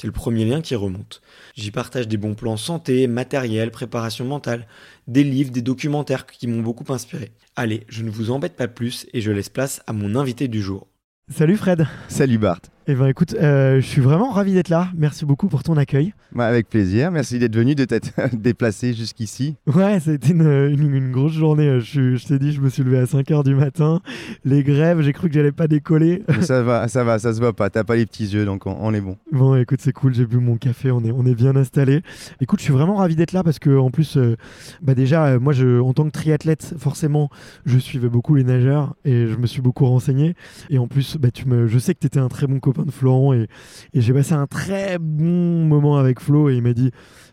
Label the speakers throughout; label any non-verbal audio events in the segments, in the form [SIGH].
Speaker 1: C'est le premier lien qui remonte. J'y partage des bons plans santé, matériel, préparation mentale, des livres, des documentaires qui m'ont beaucoup inspiré. Allez, je ne vous embête pas plus et je laisse place à mon invité du jour. Salut Fred.
Speaker 2: Salut Bart.
Speaker 1: Eh ben écoute, euh, je suis vraiment ravi d'être là. Merci beaucoup pour ton accueil.
Speaker 2: Bah, avec plaisir. Merci d'être venu, de t'être [LAUGHS] déplacé jusqu'ici.
Speaker 1: Ouais, ça a été une, grosse journée. Je, je t'ai dit, je me suis levé à 5h du matin. Les grèves, j'ai cru que j'allais pas décoller. [LAUGHS]
Speaker 2: ça va, ça va, ça se voit pas. T'as pas les petits yeux, donc on, est bon.
Speaker 1: Bon, écoute, c'est cool. J'ai bu mon café. On est, on est bien installé. Écoute, je suis vraiment ravi d'être là parce que en plus, euh, bah déjà, euh, moi, je, en tant que triathlète, forcément, je suivais beaucoup les nageurs et je me suis beaucoup renseigné. Et en plus, bah, tu me, je sais que tu étais un très bon copain de Florent et, et j'ai passé un très bon moment avec Flo et il m'a dit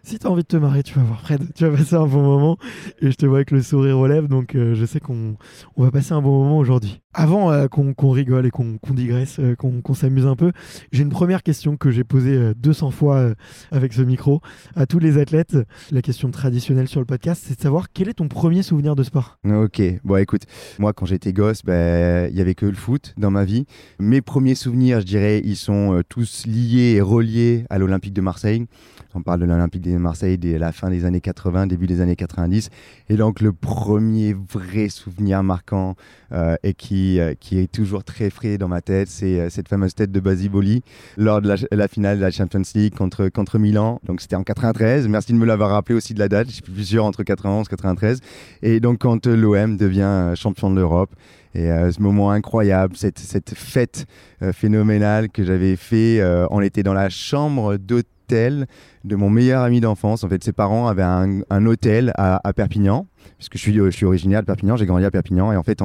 Speaker 1: si tu as envie de te marrer, tu vas voir Fred, tu vas passer un bon moment. Et je te vois avec le sourire aux lèvres, donc euh, je sais qu'on on va passer un bon moment aujourd'hui. Avant euh, qu'on rigole et qu'on digresse, euh, qu'on s'amuse un peu, j'ai une première question que j'ai posée 200 fois avec ce micro à tous les athlètes. La question traditionnelle sur le podcast, c'est de savoir quel est ton premier souvenir de sport?
Speaker 2: Ok, bon écoute, moi quand j'étais gosse, ben, il n'y avait que le foot dans ma vie. Mes premiers souvenirs, je dirais, ils sont tous liés et reliés à l'Olympique de Marseille. On parle de l'Olympique Marseille dès la fin des années 80, début des années 90. Et donc le premier vrai souvenir marquant euh, et qui, euh, qui est toujours très frais dans ma tête, c'est euh, cette fameuse tête de Basiboli lors de la, finale de la Champions League contre, Milan. Donc c'était en 93. Merci de me l'avoir rappelé aussi de la date. Je suis plus sûr entre 91 et 93. Et donc quand l'OM devient champion de l'Europe. Et ce moment incroyable, cette, fête phénoménale que j'avais fait, on était dans la chambre d'hôtel de mon meilleur ami d'enfance. En fait, ses parents avaient un, hôtel à, Perpignan, puisque je suis, je suis originaire de Perpignan, j'ai grandi à Perpignan. Et en fait,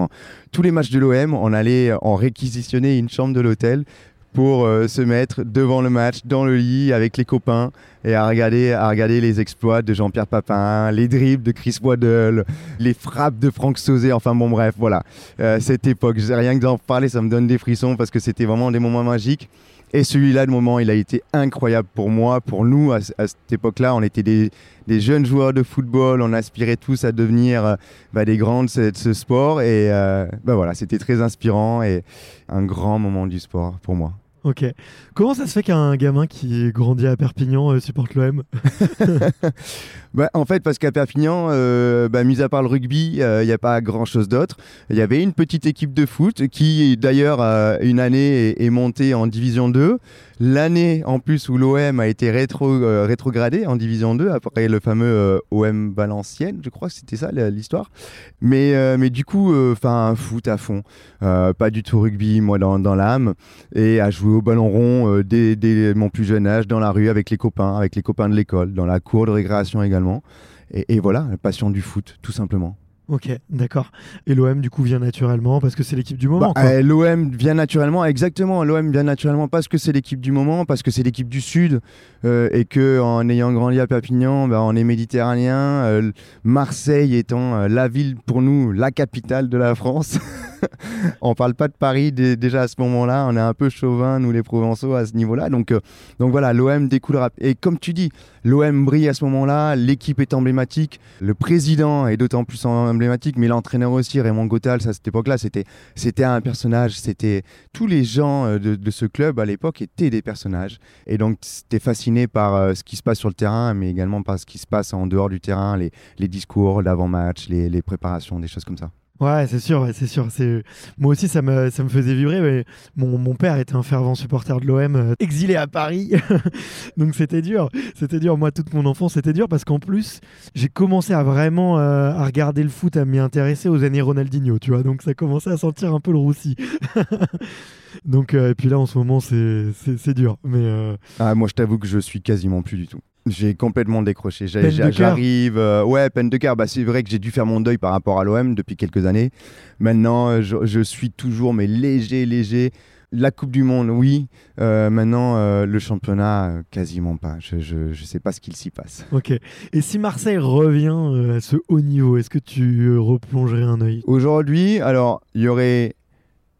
Speaker 2: tous les matchs de l'OM, on allait en réquisitionner une chambre de l'hôtel pour euh, se mettre devant le match, dans le lit, avec les copains, et à regarder, les exploits de Jean-Pierre Papin, les dribbles de Chris Waddle, les frappes de Franck Sauzé, enfin bon bref, voilà. Euh, cette époque, rien que d'en parler, ça me donne des frissons, parce que c'était vraiment des moments magiques. Et celui-là, le moment, il a été incroyable pour moi, pour nous. À, cette époque-là, on était des, jeunes joueurs de football, on aspirait tous à devenir euh, bah, des grands de ce, sport. Et euh, bah, voilà, c'était très inspirant et un grand moment du sport pour moi.
Speaker 1: Ok. Comment ça se fait qu'un gamin qui grandit à Perpignan euh, supporte l'OM [LAUGHS] [LAUGHS]
Speaker 2: bah, En fait, parce qu'à Perpignan, euh, bah, mis à part le rugby, il euh, n'y a pas grand-chose d'autre. Il y avait une petite équipe de foot qui, d'ailleurs, une année est, montée en Division 2. L'année en plus où l'OM a été rétro, euh, rétrogradé en Division 2 après le fameux OM Valenciennes, je crois que c'était ça l'histoire. Mais, du coup, enfin, foot à fond. pas du tout rugby, moi, dans, l'âme. Et à jouer au ballon rond dès, mon plus jeune âge, dans la rue, avec les copains, avec les copains de l'école, dans la cour de récréation également. Et, et voilà, la passion du foot, tout simplement.
Speaker 3: Ok, d'accord. Et l'OM, du coup, vient naturellement parce que c'est l'équipe du moment bah,
Speaker 2: euh, L'OM vient naturellement, exactement. L'OM vient naturellement parce que c'est l'équipe du moment, parce que c'est l'équipe du Sud euh, et que en ayant grandi à Perpignan, bah, on est méditerranéen. Euh, Marseille étant la ville pour nous, la capitale de la France. [LAUGHS] [LAUGHS] on parle pas de Paris déjà à ce moment-là. On est un peu chauvin, nous les Provençaux, à ce niveau-là. Donc, donc voilà, l'OM découlera. Et comme tu dis, l'OM brille à ce moment-là. L'équipe est emblématique. Le président est d'autant plus emblématique, mais l'entraîneur aussi, Raymond Gottal, à cette époque-là, c'était, c'était un personnage. C'était tous les gens euh, de, ce club à l'époque étaient des personnages. Et donc, c'était fasciné par euh, ce qui se passe sur le terrain, mais également par ce qui se passe en dehors du terrain, les, discours, l'avant-match, les préparations, des choses comme ça.
Speaker 3: Ouais, c'est sûr, c'est sûr. Moi aussi ça me faisait vibrer. Mais mon, mon père était un fervent supporter de l'OM, euh, exilé à Paris, [LAUGHS] donc c'était dur. C'était dur. Moi, toute mon enfance, c'était dur parce qu'en plus, j'ai commencé à vraiment euh, à regarder le foot, à m'y intéresser aux années Ronaldinho, tu vois. Donc ça commençait à sentir un peu le roussi. [LAUGHS] donc euh, et puis là, en ce moment, c'est dur. Mais
Speaker 2: ah, moi, je t'avoue que je suis quasiment plus du tout. J'ai complètement décroché. J'arrive. Euh, ouais, peine de cœur. Bah, c'est vrai que j'ai dû faire mon deuil par rapport à l'OM depuis quelques années. Maintenant, euh, je, suis toujours, mais léger, léger. La Coupe du Monde, oui. Euh, maintenant, le championnat, quasiment pas. Je ne sais pas ce qu'il s'y passe.
Speaker 3: Ok. Et si Marseille revient à ce haut niveau, est-ce que tu replongerais un œil?
Speaker 2: Aujourd'hui, alors, il y aurait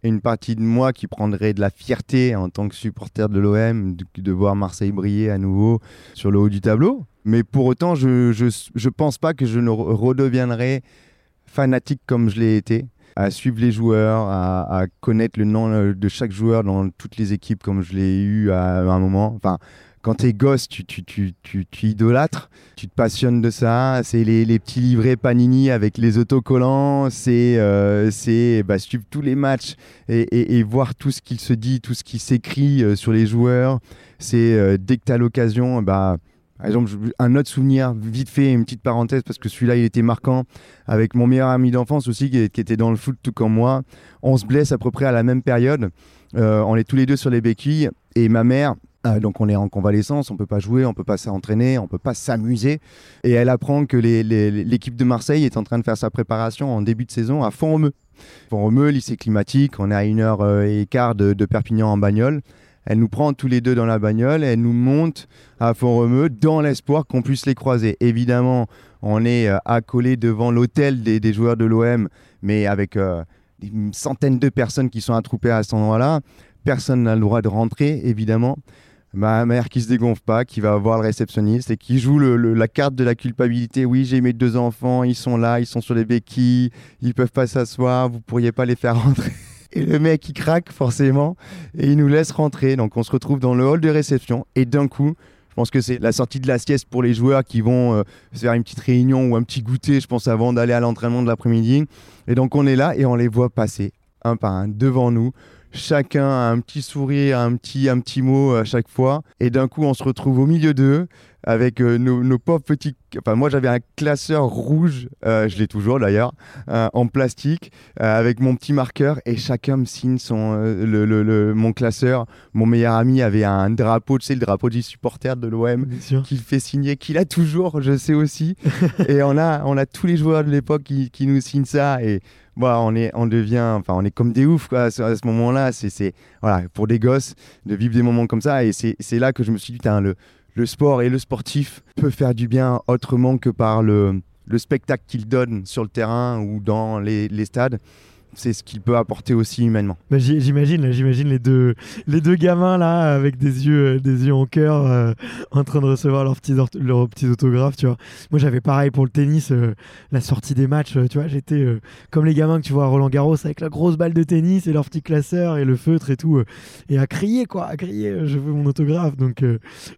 Speaker 2: une partie de moi qui prendrait de la fierté en tant que supporter de l'OM de, voir Marseille briller à nouveau sur le haut du tableau. Mais pour autant, je ne pense pas que je ne redeviendrai fanatique comme je l'ai été à suivre les joueurs, à, connaître le nom euh, de chaque joueur dans toutes les équipes comme je l'ai eu à, un moment. Enfin, quand t'es gosse, tu, tu, tu, tu, idolâtres, tu te passionnes de ça. C'est les, les, petits livrets Panini avec les autocollants, c'est euh, bah, suivre tous les matchs et, et, voir tout ce qu'il se dit, tout ce qui s'écrit euh, sur les joueurs. C'est euh, dès que tu as l'occasion, bah, par exemple, un autre souvenir, vite fait, une petite parenthèse, parce que celui-là, il était marquant, avec mon meilleur ami d'enfance aussi, qui, qui, était dans le foot tout comme moi. On se blesse à peu près à la même période. on est tous les deux sur les béquilles. Et ma mère, ah, donc on est en convalescence, on peut pas jouer, on peut pas s'entraîner, on peut pas s'amuser. Et elle apprend que l'équipe de Marseille est en train de faire sa préparation en début de saison à Font-Romeu. Font-Romeu, lycée climatique, on est à une heure euh, et quart de, Perpignan en bagnole. Elle nous prend tous les deux dans la bagnole, elle nous monte à Font-Romeu dans l'espoir qu'on puisse les croiser. Évidemment, on est euh, accolé devant l'hôtel des, joueurs de l'OM, mais avec euh, une centaine de personnes qui sont attroupées à cet endroit-là. Personne n'a le droit de rentrer, évidemment ma mère qui se dégonfle pas, qui va voir le réceptionniste et qui joue la carte de la culpabilité. Oui, j'ai mes deux enfants, ils sont là, ils sont sur les béquilles, ils peuvent pas s'asseoir, vous pourriez pas les faire rentrer. [LAUGHS] Et le mec, il craque forcément et il nous laisse rentrer. Donc on se retrouve dans le hall de réception et d'un coup, je pense que c'est la sortie de la sieste pour les joueurs qui vont euh, faire une petite réunion ou un petit goûter, je pense, avant d'aller à l'entraînement de l'après-midi. Et donc on est là et on les voit passer un par un devant nous chacun a un petit sourire, un petit, mot à chaque fois. Et d'un coup, on se retrouve au milieu d'eux avec euh, nos, pauvres petits. Enfin, moi, j'avais un classeur rouge, euh, je l'ai toujours d'ailleurs, euh, en plastique, avec mon petit marqueur, et chacun me signe son, le, mon classeur. Mon meilleur ami avait un drapeau, tu sais, le drapeau du supporter de l'OM, qu'il fait signer, qu'il a toujours, je sais aussi. [LAUGHS] et on a, on a tous les joueurs de l'époque qui, qui, nous signent ça, et bah, on, est, on devient, enfin, on est comme des oufs quoi, à ce, moment-là. C'est, voilà, pour des gosses, de vivre des moments comme ça, et c'est là que je me suis dit, le le sport et le sportif peut faire du bien autrement que par le, spectacle qu'il donne sur le terrain ou dans les, stades. C'est ce qu'il peut apporter aussi humainement.
Speaker 3: Bah, j'imagine, j'imagine les deux, les deux gamins là avec des yeux, des yeux en cœur, euh, en train de recevoir leurs petits, leurs petits autographes, tu vois. Moi, j'avais pareil pour le tennis, euh, la sortie des matchs, tu vois. J'étais comme les gamins que tu vois à Roland Garros avec la grosse balle de tennis et leur petit classeur et le feutre et tout, et à crier quoi, à crier, je veux mon autographe. Donc,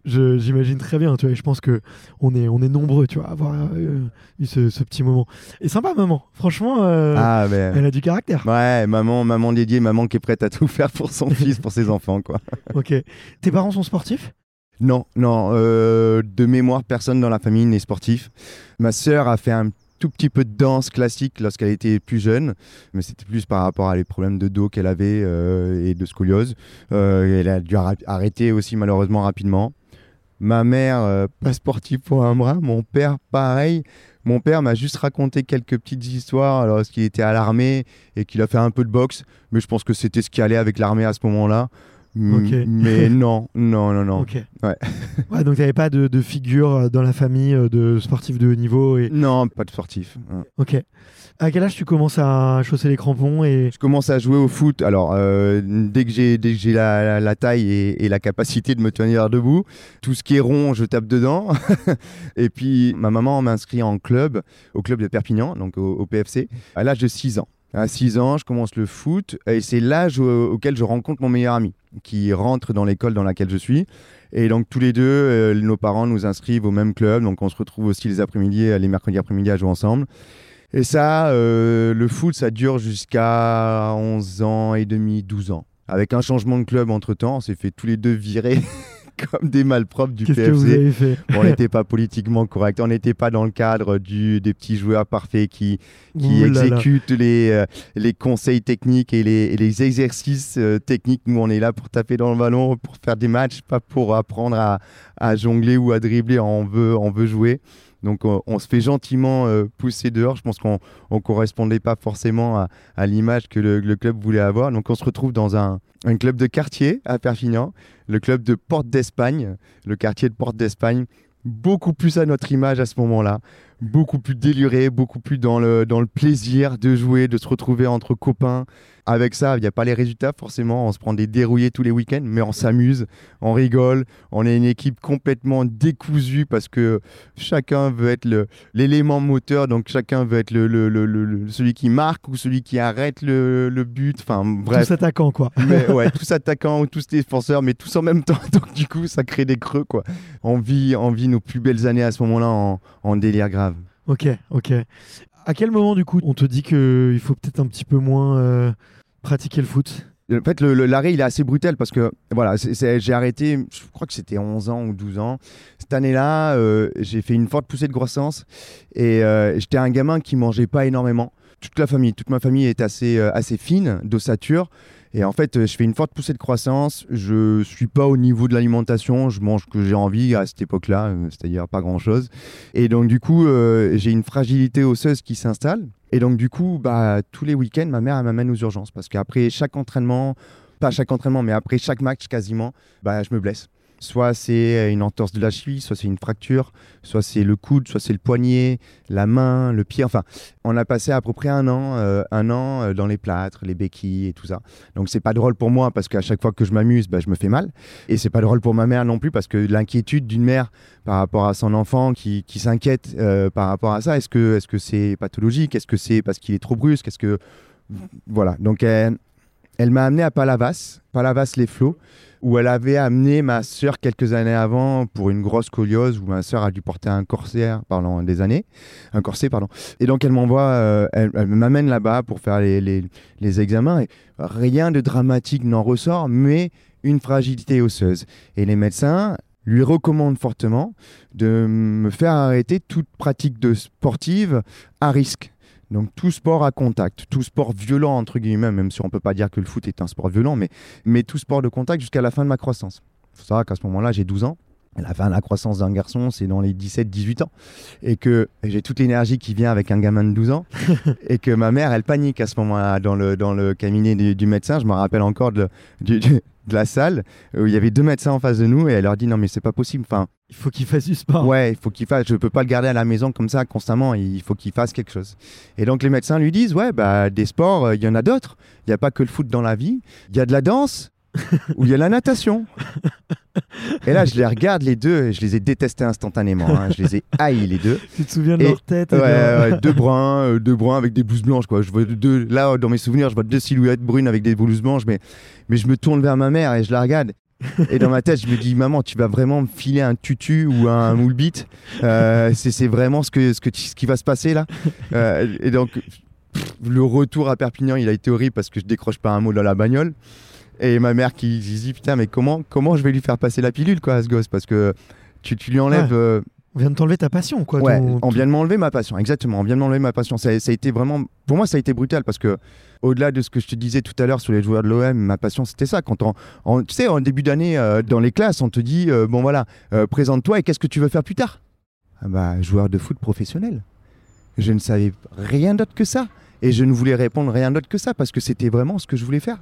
Speaker 3: j'imagine très bien, tu vois. Et je pense que on est, on est nombreux, tu vois, à avoir eu ce, ce, petit moment. Et sympa, maman. Franchement, ah, elle a du caractère.
Speaker 2: Ouais, maman, maman dédiée, maman qui est prête à tout faire pour son [LAUGHS] fils, pour ses enfants, quoi.
Speaker 3: ok. Tes parents sont sportifs?
Speaker 2: Non, non. Euh, de mémoire, personne dans la famille n'est sportif. Ma sœur a fait un tout petit peu de danse classique lorsqu'elle était plus jeune, mais c'était plus par rapport à les problèmes de dos qu'elle avait euh, et de scoliose. Euh, elle a dû arrêter aussi malheureusement rapidement. Ma mère, pas sportive pour un bras. Mon père, pareil. Mon père m'a juste raconté quelques petites histoires lorsqu'il était à l'armée et qu'il a fait un peu de boxe, mais je pense que c'était ce qui allait avec l'armée à ce moment-là. Mais [LAUGHS] non, non, non, non.
Speaker 3: Ouais. [LAUGHS] ouais. donc tu n'avais pas de, figure euh, dans la famille euh, de sportifs de haut niveau et...
Speaker 2: Non, pas de sportif.
Speaker 3: Ok. À quel âge tu commences à chausser les crampons et...
Speaker 2: Je commence à jouer au foot. Alors, euh, dès que j'ai la, la, taille et, la capacité de me tenir debout, tout ce qui est rond, je tape dedans. [LAUGHS] et puis, ma maman m'inscrit en club, au club de Perpignan, donc au, au PFC, à l'âge de 6 ans. À 6 ans, je commence le foot et c'est l'âge auquel je rencontre mon meilleur ami qui rentre dans l'école dans laquelle je suis. Et donc tous les deux, euh, nos parents nous inscrivent au même club, donc on se retrouve aussi les après-midi, les mercredis après-midi à jouer ensemble. Et ça, euh, le foot, ça dure jusqu'à 11 ans et demi, 12 ans. Avec un changement de club entre-temps, on s'est fait tous les deux virer [LAUGHS] comme des malpropres du
Speaker 3: PFC. Que vous avez fait
Speaker 2: on [LAUGHS] n'était pas politiquement correct, on n'était pas dans le cadre du, des petits joueurs parfaits qui, qui exécutent Les, euh, les conseils techniques et les, les exercices euh, techniques. Nous, on est là pour taper dans le ballon, pour faire des matchs, pas pour apprendre à, à jongler ou à dribbler. On veut, on veut jouer. Donc on, se fait gentiment euh, pousser dehors. Je pense qu'on ne correspondait pas forcément à, l'image que le, le, club voulait avoir. Donc on se retrouve dans un, un club de quartier à Perpignan, le club de Porte d'Espagne, le quartier de Porte d'Espagne, beaucoup plus à notre image à ce moment-là beaucoup plus déluré, beaucoup plus dans le, dans le plaisir de jouer, de se retrouver entre copains. Avec ça, il n'y a pas les résultats forcément, on se prend des dérouillés tous les week-ends, mais on s'amuse, on rigole, on est une équipe complètement décousue parce que chacun veut être l'élément moteur, donc chacun veut être le, le, le, celui qui marque ou celui qui arrête le, but. Enfin bref.
Speaker 3: Tous attaquants quoi. [LAUGHS]
Speaker 2: Mais, ouais, [LAUGHS] tous attaquants ou tous défenseurs, mais tous en même temps. [LAUGHS] Donc du coup, ça crée des creux quoi. On vit, on vit nos plus belles années à ce moment-là en, en délire grave.
Speaker 3: Ok, ok. À quel moment, du coup, on te dit qu'il faut peut-être un petit peu moins euh, pratiquer le foot?
Speaker 2: En fait, l'arrêt, il est assez brutal parce que voilà, j'ai arrêté, je crois que c'était 11 ans ou 12 ans. Cette année-là, euh, j'ai fait une forte poussée de croissance et euh, j'étais un gamin qui mangeait pas énormément. Toute la famille, toute ma famille est assez, assez fine d'ossature. Et en fait, je fais une forte poussée de croissance. Je suis pas au niveau de l'alimentation. Je mange ce que j'ai envie à cette époque-là, euh, c'est-à-dire pas grand-chose. Et donc, du coup, euh, j'ai une fragilité osseuse qui s'installe. Et donc, du coup, bah, tous les week-ends, ma mère m'amène aux urgences parce qu'après chaque entraînement, pas chaque entraînement, mais après chaque match quasiment, bah, je me blesse. Soit c'est une entorse de la cheville, soit c'est une fracture, soit c'est le coude, soit c'est le poignet, la main, le pied. Enfin, on a passé à peu près un an, euh, un an euh, dans les plâtres, les béquilles et tout ça. Donc c'est pas drôle pour moi parce qu'à chaque fois que je m'amuse, bah, je me fais mal. Et c'est pas drôle pour ma mère non plus parce que l'inquiétude d'une mère par rapport à son enfant qui, qui s'inquiète euh, par rapport à ça, est-ce que est-ce c'est pathologique? Est-ce que c'est parce qu'il est trop brusque? Est-ce que voilà. Donc elle m'a amené à Palavas, Palavas les Flots où elle avait amené ma sœur quelques années avant pour une grosse scoliose où ma sœur a dû porter un corset pendant des années, un corset pardon. Et donc elle m'envoie, euh, elle, m'amène là-bas pour faire les, les, examens et rien de dramatique n'en ressort, mais une fragilité osseuse. Et les médecins lui recommandent fortement de me faire arrêter toute pratique de sportive à risque. Donc tout sport à contact, tout sport violent entre guillemets, même si on ne peut pas dire que le foot est un sport violent, mais, mais tout sport de contact jusqu'à la fin de ma croissance. Faut savoir qu'à ce moment-là, j'ai 12 ans. La fin de la croissance d'un garçon, c'est dans les 17-18 ans. Et que j'ai toute l'énergie qui vient avec un gamin de 12 ans. [LAUGHS] et que ma mère, elle panique à ce moment-là dans le, dans le cabinet du, médecin. Je me rappelle encore de, de la salle où il y avait deux médecins en face de nous et elle leur dit non mais c'est pas possible. Enfin,
Speaker 3: il faut qu'il fasse du sport.
Speaker 2: Ouais, il faut qu'il fasse. Je peux pas le garder à la maison comme ça constamment. Il faut qu'il fasse quelque chose. Et donc les médecins lui disent ouais bah des sports, euh, il y en a d'autres. Il n'y a pas que le foot dans la vie. Il y a de la danse [LAUGHS] ou il y a la natation. Et là, je les regarde les deux, et je les ai détestés instantanément. Hein. Je les ai haïs les deux. [LAUGHS]
Speaker 3: Tu te souviens de leur tête
Speaker 2: ouais, deux bruns, euh, deux bruns avec des blouses blanches quoi. Je vois deux, là dans mes souvenirs, je vois deux silhouettes brunes avec des blouses blanches, mais mais je me tourne vers ma mère et je la regarde. Et dans ma tête, je me dis, maman, tu vas vraiment me filer un tutu ou un moule. Euh, c'est vraiment ce, que, ce, que, ce qui va se passer là. Euh, et donc, le retour à Perpignan, il a été horrible parce que je décroche pas un mot dans la bagnole. Et ma mère qui dit putain mais comment comment je vais lui faire passer la pilule quoi à ce gosse? Parce que tu, tu lui enlèves. Euh,
Speaker 3: on vient de t'enlever ta passion quoi.
Speaker 2: Ouais, on vient de m'enlever ma passion exactement. On vient de m'enlever ma passion. Ça, ça, a été vraiment pour moi ça a été brutal parce que au-delà de ce que je te disais tout à l'heure sur les joueurs de l'OM, ma passion c'était ça. Quand on, tu sais en début d'année euh, dans les classes on te dit euh, bon voilà présente-toi et qu'est-ce que tu veux faire plus tard? Ah bah joueur de foot professionnel. Je ne savais rien d'autre que ça. Et je ne voulais répondre rien d'autre que ça parce que c'était vraiment ce que je voulais faire.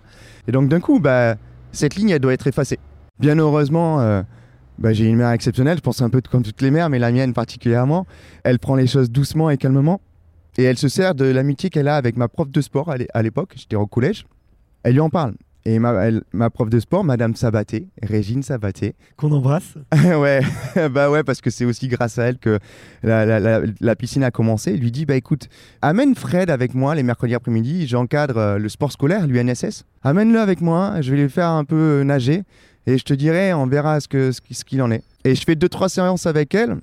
Speaker 2: Et donc d'un coup, bah, cette ligne, elle doit être effacée. Bien heureusement, euh, bah, j'ai une mère exceptionnelle, je pense un peu comme toutes les mères, mais la mienne particulièrement. Elle prend les choses doucement et calmement. Et elle se sert de l'amitié qu'elle a avec ma prof de sport à l'époque, j'étais au collège. Elle lui en parle. Et ma, ma, prof de sport, Madame Sabaté, Régine Sabaté.
Speaker 3: Qu'on embrasse. [LAUGHS]
Speaker 2: ouais, [LAUGHS] bah ouais, parce que c'est aussi grâce à elle que la, la, la, piscine a commencé. Elle lui dit Bah écoute, amène Fred avec moi les mercredis après-midi, j'encadre euh, le sport scolaire, l'UNSS. Amène-le avec moi, je vais lui faire un peu nager et je te dirai, on verra ce qu'il ce qu'il en est. Et je fais deux, trois séances avec elle.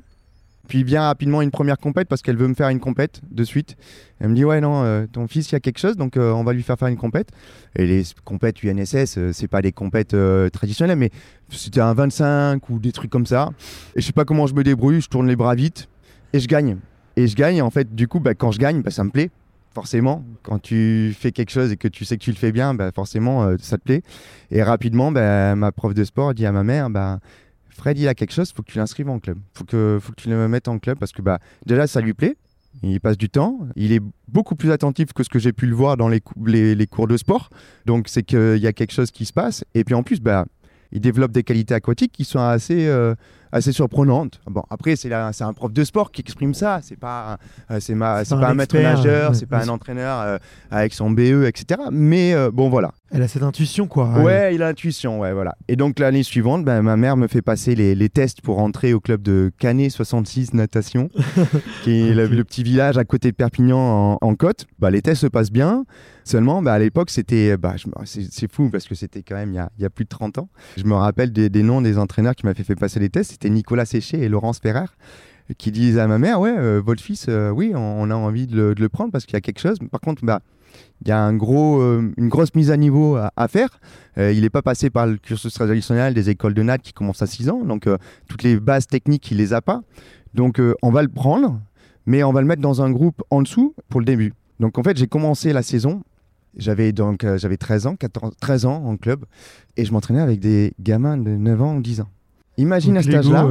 Speaker 2: Puis vient rapidement une première compète parce qu'elle veut me faire une compète de suite. Elle me dit ouais non, euh, ton fils il y a quelque chose donc euh, on va lui faire faire une compète. Et les compètes UNSS euh, c'est pas des compètes traditionnelles mais c'était un 25 ou des trucs comme ça. Et je sais pas comment je me débrouille, je tourne les bras vite et je gagne. Et je gagne en fait du coup bah, quand je gagne bah, ça me plaît forcément. Quand tu fais quelque chose et que tu sais que tu le fais bien, bah, forcément, ça te plaît. Et rapidement, bah, ma prof de sport dit à ma mère, bah, Fred, il a quelque chose, faut que tu l'inscrives en club. Faut que, faut que tu le mettes en club parce que bah, déjà, ça lui plaît. Il passe du temps. Il est beaucoup plus attentif que ce que j'ai pu le voir dans les, les, cours de sport. Donc, c'est qu'il y a quelque chose qui se passe. Et puis, en plus, bah, il développe des qualités aquatiques qui sont assez, euh, assez surprenante. Bon, après, c'est un prof de sport qui exprime ça. C'est pas, euh, c'est pas un, maître nageur, c'est pas un entraîneur euh, avec son BE, etc. Mais euh, bon, voilà.
Speaker 3: Elle a cette intuition, quoi.
Speaker 2: Ouais, il a l'intuition, ouais, voilà. Et donc l'année suivante, ben, ma mère me fait passer les, les, tests pour entrer au club de Canet 66 Natation, [LAUGHS] qui est le, petit village à côté de Perpignan en, côte. Bah, les tests se passent bien. Seulement, bah, à l'époque, c'était, bah, c'est fou parce que c'était quand même il y, a, il y, a, plus de 30 ans. Je me rappelle des, des noms des entraîneurs qui m'avaient fait passer les tests c'était Nicolas Séché et Laurence Ferrer qui disent à ma mère Ouais, euh, votre fils, euh, oui, on, a envie de le, prendre parce qu'il y a quelque chose. Par contre, bah, il y a euh, une grosse mise à niveau à, faire. il n'est pas passé par le cursus traditionnel des écoles de NAT qui commencent à 6 ans. Donc, toutes les bases techniques, il les a pas. Donc, on va le prendre, mais on va le mettre dans un groupe en dessous pour le début. Donc, en fait, j'ai commencé la saison. J'avais donc j'avais 13 ans, 14, 13 ans en club et je m'entraînais avec des gamins de 9 ans ou 10 ans. Imagine à cet âge-là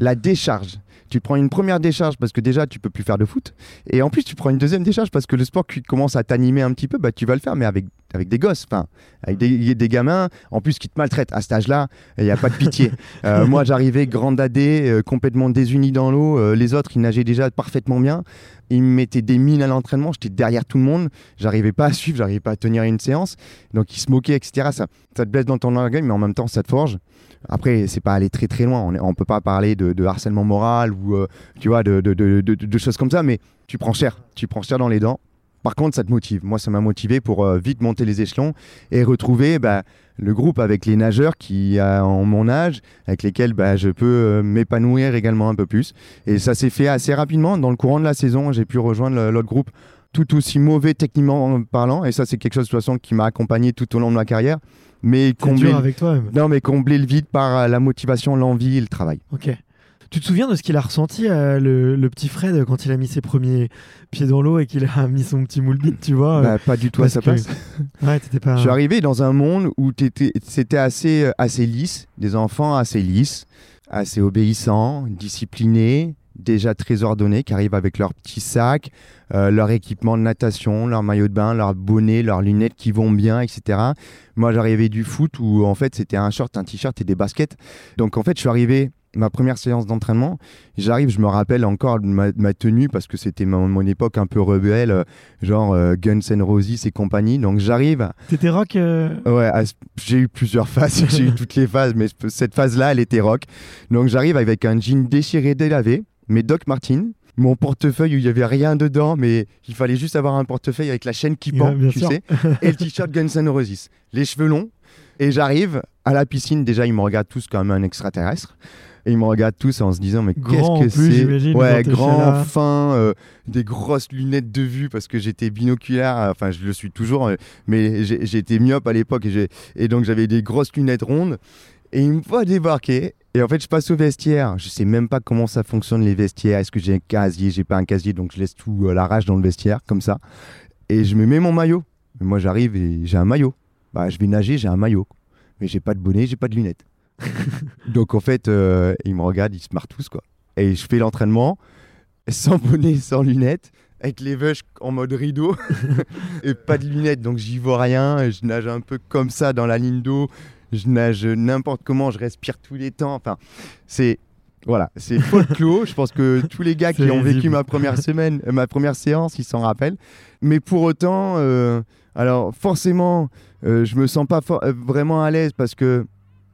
Speaker 2: la décharge. Tu prends une première décharge parce que déjà tu peux plus faire de foot, et en plus tu prends une deuxième décharge parce que le sport qui commence à t'animer un petit peu, bah tu vas le faire, mais avec avec des gosses, enfin avec des, des, gamins, en plus qui te maltraitent. À cet âge-là, il n'y a pas de pitié. [LAUGHS] Euh, moi j'arrivais grand dadé, euh, complètement désuni dans l'eau. Euh, les autres ils nageaient déjà parfaitement bien. Ils me mettaient des mines à l'entraînement, j'étais derrière tout le monde, j'arrivais pas à suivre, j'arrivais pas à tenir une séance. Donc ils se moquaient, etc. Ça, ça te blesse dans ton orgueil, mais en même temps ça te forge. Après, c'est pas aller très très loin. On ne peut pas parler de, harcèlement moral ou euh, tu vois de, de, choses comme ça, mais tu prends cher. Tu prends cher dans les dents. Par contre, ça te motive. Moi, ça m'a motivé pour euh, vite monter les échelons et retrouver bah, le groupe avec les nageurs qui ont mon âge, avec lesquels bah, je peux euh, m'épanouir également un peu plus. Et ça s'est fait assez rapidement. Dans le courant de la saison, j'ai pu rejoindre l'autre groupe tout aussi mauvais techniquement parlant. Et ça, c'est quelque chose de toute façon qui m'a accompagné tout au long de ma carrière mais combler,
Speaker 3: avec toi
Speaker 2: non, mais combler le vide par euh, la motivation, l'envie et le travail.
Speaker 3: Ok. Tu te souviens de ce qu'il a ressenti, euh, le, petit Fred, quand il a mis ses premiers pieds dans l'eau et qu'il a mis son petit moule bite, tu vois
Speaker 2: bah, Pas du tout à sa place.
Speaker 3: ouais, pas...
Speaker 2: Je suis arrivé dans un monde où c'était assez, euh, assez lisse, des enfants assez lisses, assez obéissants, disciplinés, déjà très ordonnés, qui arrivent avec leur petit sac, euh, leur équipement de natation, leur maillot de bain, leur bonnet, leurs lunettes qui vont bien, etc. Moi, j'arrivais du foot où en fait c'était un short, un t-shirt et des baskets. Donc en fait, je suis arrivé ma première séance d'entraînement, j'arrive, je me rappelle encore de ma, tenue parce que c'était mon, époque un peu rebelle, euh, genre euh, Guns N' Roses et compagnie. Donc j'arrive.
Speaker 3: T'étais rock
Speaker 2: Ouais, j'ai eu plusieurs phases, [LAUGHS] j'ai eu toutes les phases, mais cette phase-là, elle était rock. Donc j'arrive avec un jean déchiré, délavé, mes Doc Martin, mon portefeuille où il n'y avait rien dedans, mais il fallait juste avoir un portefeuille avec la chaîne qui pend, tu sais, et le t-shirt Guns N' Roses. Les cheveux longs, et j'arrive à la piscine, déjà ils me regardent tous comme un extraterrestre. Et ils me regardent tous en se disant mais qu'est-ce que c'est Ouais, grand, fin, euh, des grosses lunettes de vue parce que j'étais binoculaire, enfin je le suis toujours, euh, mais j'étais myope à l'époque et, et donc j'avais des grosses lunettes rondes. Et il me voit débarquer. Et en fait, je passe au vestiaire. Je sais même pas comment ça fonctionne les vestiaires. Est-ce que j'ai un casier? J'ai pas un casier, donc je laisse tout à l'arrache dans le vestiaire, comme ça. Et je me mets mon maillot. moi, j'arrive et j'ai un maillot. Bah, je vais nager, j'ai un maillot. Mais j'ai pas de bonnet, j'ai pas de lunettes. [LAUGHS] donc en fait, euh, ils me regardent, ils se marrent tous, quoi. Et je fais l'entraînement sans bonnet, sans lunettes avec les veuches en mode rideau [LAUGHS] et pas de lunettes, donc j'y vois rien. Je nage un peu comme ça dans la ligne d'eau je nage n'importe comment, je respire tous les temps. Enfin, c'est voilà, c'est folklore. je pense que tous les gars [LAUGHS] qui ont vécu ma première semaine, euh, ma première séance, ils s'en rappellent. Mais pour autant, euh, alors forcément, euh, je me sens pas vraiment à l'aise parce que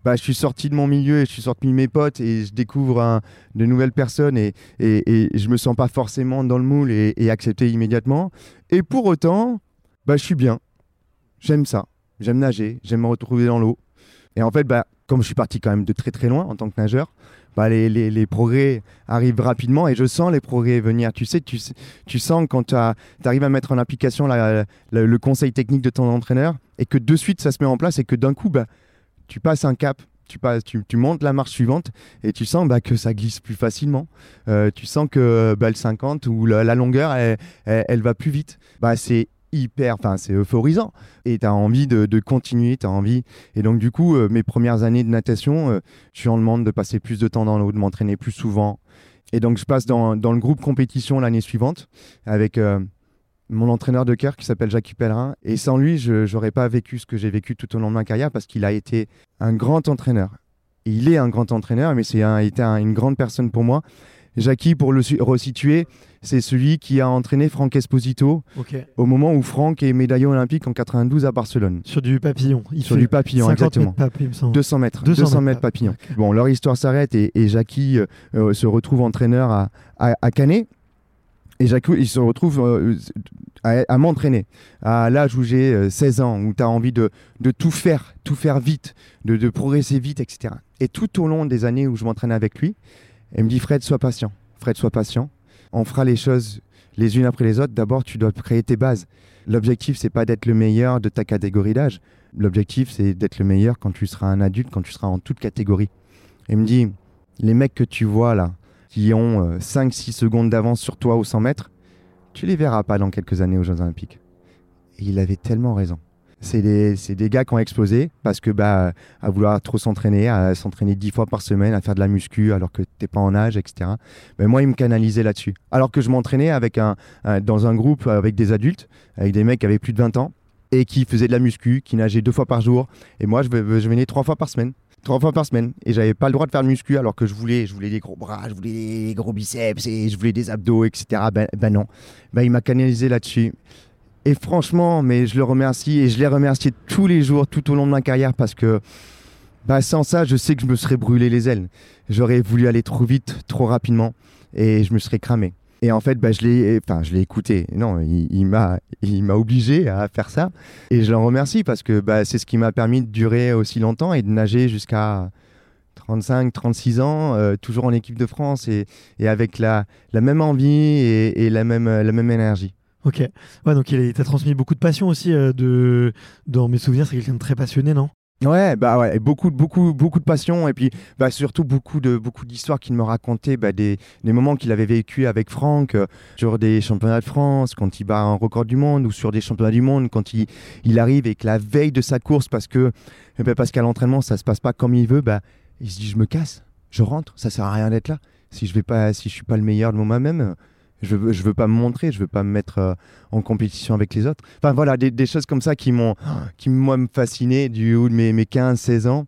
Speaker 2: bah, je suis sorti de mon milieu et je suis sorti de mes potes et je découvre de nouvelles personnes et, et, et, je me sens pas forcément dans le moule et, et accepté immédiatement. Et pour autant, bah, je suis bien. J'aime ça. J'aime nager. J'aime me retrouver dans l'eau. Et en fait, bah, comme je suis parti quand même de très très loin en tant que nageur, bah, les, les, les, progrès arrivent rapidement et je sens les progrès venir. Tu sais, tu, tu sens quand tu arrives à mettre en application le conseil technique de ton entraîneur et que de suite ça se met en place et que d'un coup, bah, tu passes un cap. Tu, passes, tu, montes la marche suivante et tu sens bah, que ça glisse plus facilement. Euh, tu sens que bah, le 50 ou la, longueur, elle, va plus vite. Bah, c'est hyper, enfin c'est euphorisant et tu as envie de, continuer, tu envie. Et donc du coup, euh, mes premières années de natation, euh, je suis en demande de passer plus de temps dans l'eau, de m'entraîner plus souvent. Et donc je passe dans, le groupe compétition l'année suivante avec euh, mon entraîneur de cœur qui s'appelle Jacques Pellerin. Et sans lui, je n'aurais pas vécu ce que j'ai vécu tout au long de ma carrière parce qu'il a été un grand entraîneur. il est un grand entraîneur, mais c'est un, était une grande personne pour moi. Jackie, pour le resituer, c'est celui qui a entraîné Franck Esposito au moment où Franck est médaillé olympique en 92 à Barcelone.
Speaker 3: Sur du papillon.
Speaker 2: Il Sur du papillon, exactement. 200 mètres. 200, mètres, papillon. Bon, leur histoire s'arrête et, Jackie euh, euh, se retrouve entraîneur à, à, Canet. Et Jackie, il se retrouve euh, à, m'entraîner à l'âge où j'ai 16 ans, où tu as envie de, de, tout faire, tout faire vite, de, de progresser vite, etc. Et tout au long des années où je m'entraînais avec lui, elle me dit Fred, sois patient. Fred, sois patient. On fera les choses les unes après les autres. D'abord, tu dois créer tes bases. L'objectif, c'est pas d'être le meilleur de ta catégorie d'âge. L'objectif, c'est d'être le meilleur quand tu seras un adulte, quand tu seras en toute catégorie. Elle me dit les mecs que tu vois là, qui ont 5-6 euh, secondes d'avance sur toi aux 100 mètres, tu les verras pas dans quelques années aux Jeux Olympiques. Il avait tellement raison c'est des, gars qui ont explosé parce que bah, à vouloir trop s'entraîner, à s'entraîner dix fois par semaine, à faire de la muscu alors que t'es pas en âge, etc. Mais moi, ils me canalisaient là-dessus. Alors que je m'entraînais avec dans un groupe avec des adultes, avec des mecs qui avaient plus de 20 ans et qui faisaient de la muscu, qui nageaient deux fois par jour. Et moi, je venais trois fois par semaine trois fois par semaine et j'avais pas le droit de faire de muscu alors que je voulais je voulais des gros bras je voulais des gros biceps et je voulais des abdos etc ben, ben non ben il m'a canalisé là-dessus et franchement, mais je le remercie et je l'ai remercié tous les jours tout au long de ma carrière parce que bah, sans ça, je sais que je me serais brûlé les ailes. J'aurais voulu aller trop vite, trop rapidement et je me serais cramé. Et en fait, bah, je l'ai, enfin, je l'ai écouté. Non, il, m'a, il m'a obligé à faire ça. Et je l'en remercie parce que bah, c'est ce qui m'a permis de durer aussi longtemps et de nager jusqu'à 35, 36 ans, euh, toujours en équipe de France et, et avec la, la même envie et, et la, même, la même énergie.
Speaker 3: Ok. Ouais, donc il t'a transmis beaucoup de passion aussi. Euh, de... Dans mes souvenirs, c'est quelqu'un de très passionné, non?
Speaker 2: Ouais, bah ouais, beaucoup, beaucoup, de passion et puis bah surtout beaucoup de beaucoup d'histoires qu'il me racontait, bah, des, des, moments qu'il avait vécu avec Franck euh, sur des championnats de France quand il bat un record du monde ou sur des championnats du monde quand il, il arrive et la veille de sa course parce que ben, parce qu'à l'entraînement ça se passe pas comme il veut, bah il se dit je me casse, je rentre, ça sert à rien d'être là. Si je vais pas, si je suis pas le meilleur de moi-même, je veux, veux pas me montrer, je veux pas me mettre euh, en compétition avec les autres. Enfin voilà, des, choses comme ça qui m'ont, qui moi me fasciné du haut de mes, mes 15-16 ans.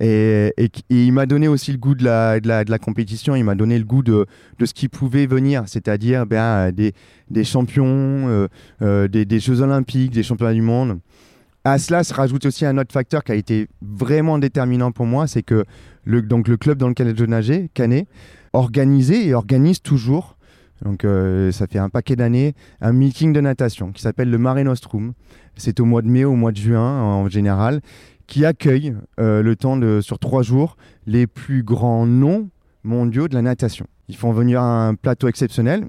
Speaker 2: Et, il m'a donné aussi le goût de la, de la, de la compétition, il m'a donné le goût de, de ce qui pouvait venir, c'est-à-dire ben, des, des champions, euh, euh, des, des Jeux Olympiques, des championnats du monde. À cela se rajoute aussi un autre facteur qui a été vraiment déterminant pour moi, c'est que le, donc le club dans lequel je nageais, Canet, organisait et organise toujours, donc euh, ça fait un paquet d'années, un meeting de natation qui s'appelle le Mare Nostrum. C'est au mois de mai, au mois de juin en général, qui accueille euh, le temps de, sur trois jours les plus grands noms mondiaux de la natation. Ils font venir un plateau exceptionnel.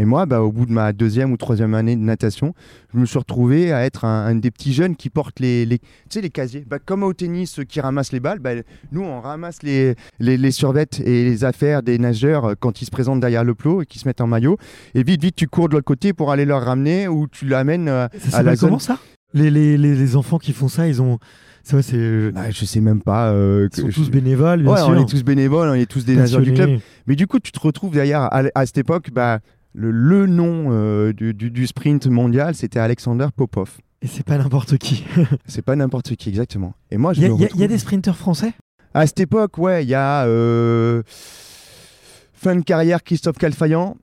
Speaker 2: Et moi, bah, au bout de ma deuxième ou troisième année de natation, je me suis retrouvé à être un, un des petits jeunes qui portent les, les, les casiers. Bah, comme au tennis, ceux qui ramassent les balles, bah, nous, on ramasse les, les, les survettes et les affaires des nageurs euh, quand ils se présentent derrière le plot et qu'ils se mettent en maillot. Et vite, vite, tu cours de l'autre côté pour aller leur ramener ou tu l'amènes euh,
Speaker 3: Ça
Speaker 2: à la zone.
Speaker 3: comment ça? Les, les, les, enfants qui font ça, ils ont. C'est vrai, c'est.
Speaker 2: Bah, je sais même pas. euh,
Speaker 3: Ils sont
Speaker 2: que-
Speaker 3: tous bénévoles, bien
Speaker 2: Ouais,
Speaker 3: sûr.
Speaker 2: on est tous bénévoles, on est tous des nageurs du club. Mais du coup, tu te retrouves derrière, à, à cette époque, bah, le, le nom euh, du, du- du sprint mondial, c'était Alexander Popov.
Speaker 3: Et c'est pas n'importe qui. [LAUGHS]
Speaker 2: C'est pas n'importe qui, exactement. Et moi, je
Speaker 3: Il y, a- y des sprinteurs français?
Speaker 2: À cette époque, ouais, il y a euh, fin de carrière Christophe Calfayan,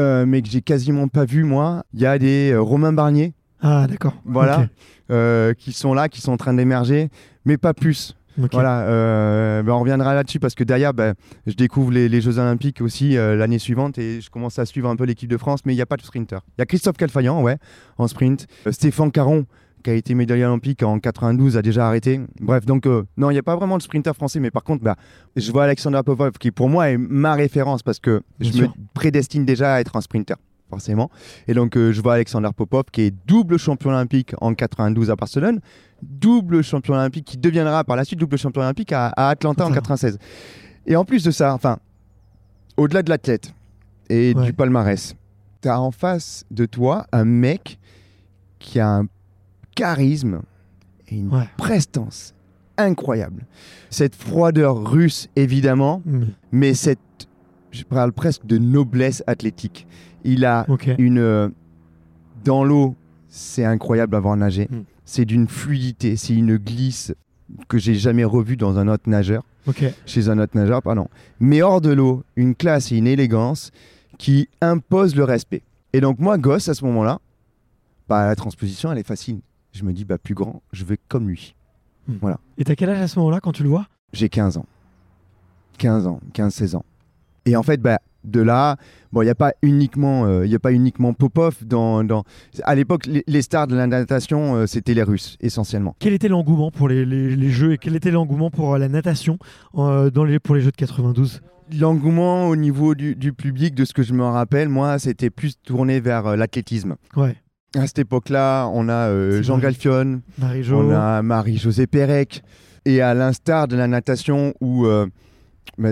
Speaker 2: euh, mais que j'ai quasiment pas vu, moi. Il y a des Romain Barnier,
Speaker 3: Ah, d'accord.
Speaker 2: voilà, qui sont là, qui sont en train d'émerger, mais pas plus. Voilà, euh, ben, on reviendra là-dessus parce que derrière, ben, je découvre les, les Jeux Olympiques aussi euh, l'année suivante et je commence à suivre un peu l'équipe de France, mais il n'y a pas de sprinter. Il y a Christophe Calfayan, ouais, en sprint. Euh, Stéphane Caron, qui a été médaillé olympique en 92, a déjà arrêté. Bref, donc non, il n'y a pas vraiment de sprinter français, mais par contre, bah, je vois Alexander Popov qui pour moi est ma référence parce que
Speaker 3: Bien
Speaker 2: je
Speaker 3: sûr.
Speaker 2: me prédestine déjà à être un sprinter. Forcément. Et donc, euh, je vois Alexander Popov qui est double champion olympique en 92 à Barcelone, double champion olympique qui deviendra par la suite double champion olympique à, à Atlanta en
Speaker 3: Attends.
Speaker 2: 96. Et en plus de ça, enfin, au-delà de l'athlète et
Speaker 3: Ouais.
Speaker 2: du palmarès, tu as en face de toi un mec qui a un charisme et une
Speaker 3: Ouais.
Speaker 2: prestance incroyable. Cette froideur russe, évidemment,
Speaker 3: Mm.
Speaker 2: mais cette, je parle presque de noblesse athlétique. Il a une euh, dans l'eau, c'est incroyable à voir nager.
Speaker 3: Mm.
Speaker 2: C'est d'une fluidité, c'est une glisse que j'ai jamais revue dans un autre nageur, chez un autre nageur, pardon. Mais hors de l'eau, une classe et une élégance qui imposent le respect. Et donc moi, gosse, à ce moment-là, bah, la transposition, elle est facile. Je me dis, bah, plus grand, je vais comme lui.
Speaker 3: Et t'as quel âge à ce moment-là quand tu le vois?
Speaker 2: J'ai 15 ans. 15 ans, 15-16 ans. Et en fait, bah, de là, bon, il n'y a pas uniquement, euh, il y a pas uniquement Popov dans, dans... À l'époque, les, les stars de la natation, euh, c'était les Russes, essentiellement.
Speaker 3: Quel était l'engouement pour les, les- les jeux et quel était l'engouement pour euh, la natation euh, dans les, pour les Jeux de 92
Speaker 2: L'engouement au niveau du, du public, de ce que je me rappelle, moi, c'était plus tourné vers l'athlétisme.
Speaker 3: Ouais.
Speaker 2: À cette époque-là, on a Jean
Speaker 3: vrai.
Speaker 2: Galfione,
Speaker 3: Marie-Jo.
Speaker 2: on a Marie-Josée Pérec. Et à l'instar de la natation où,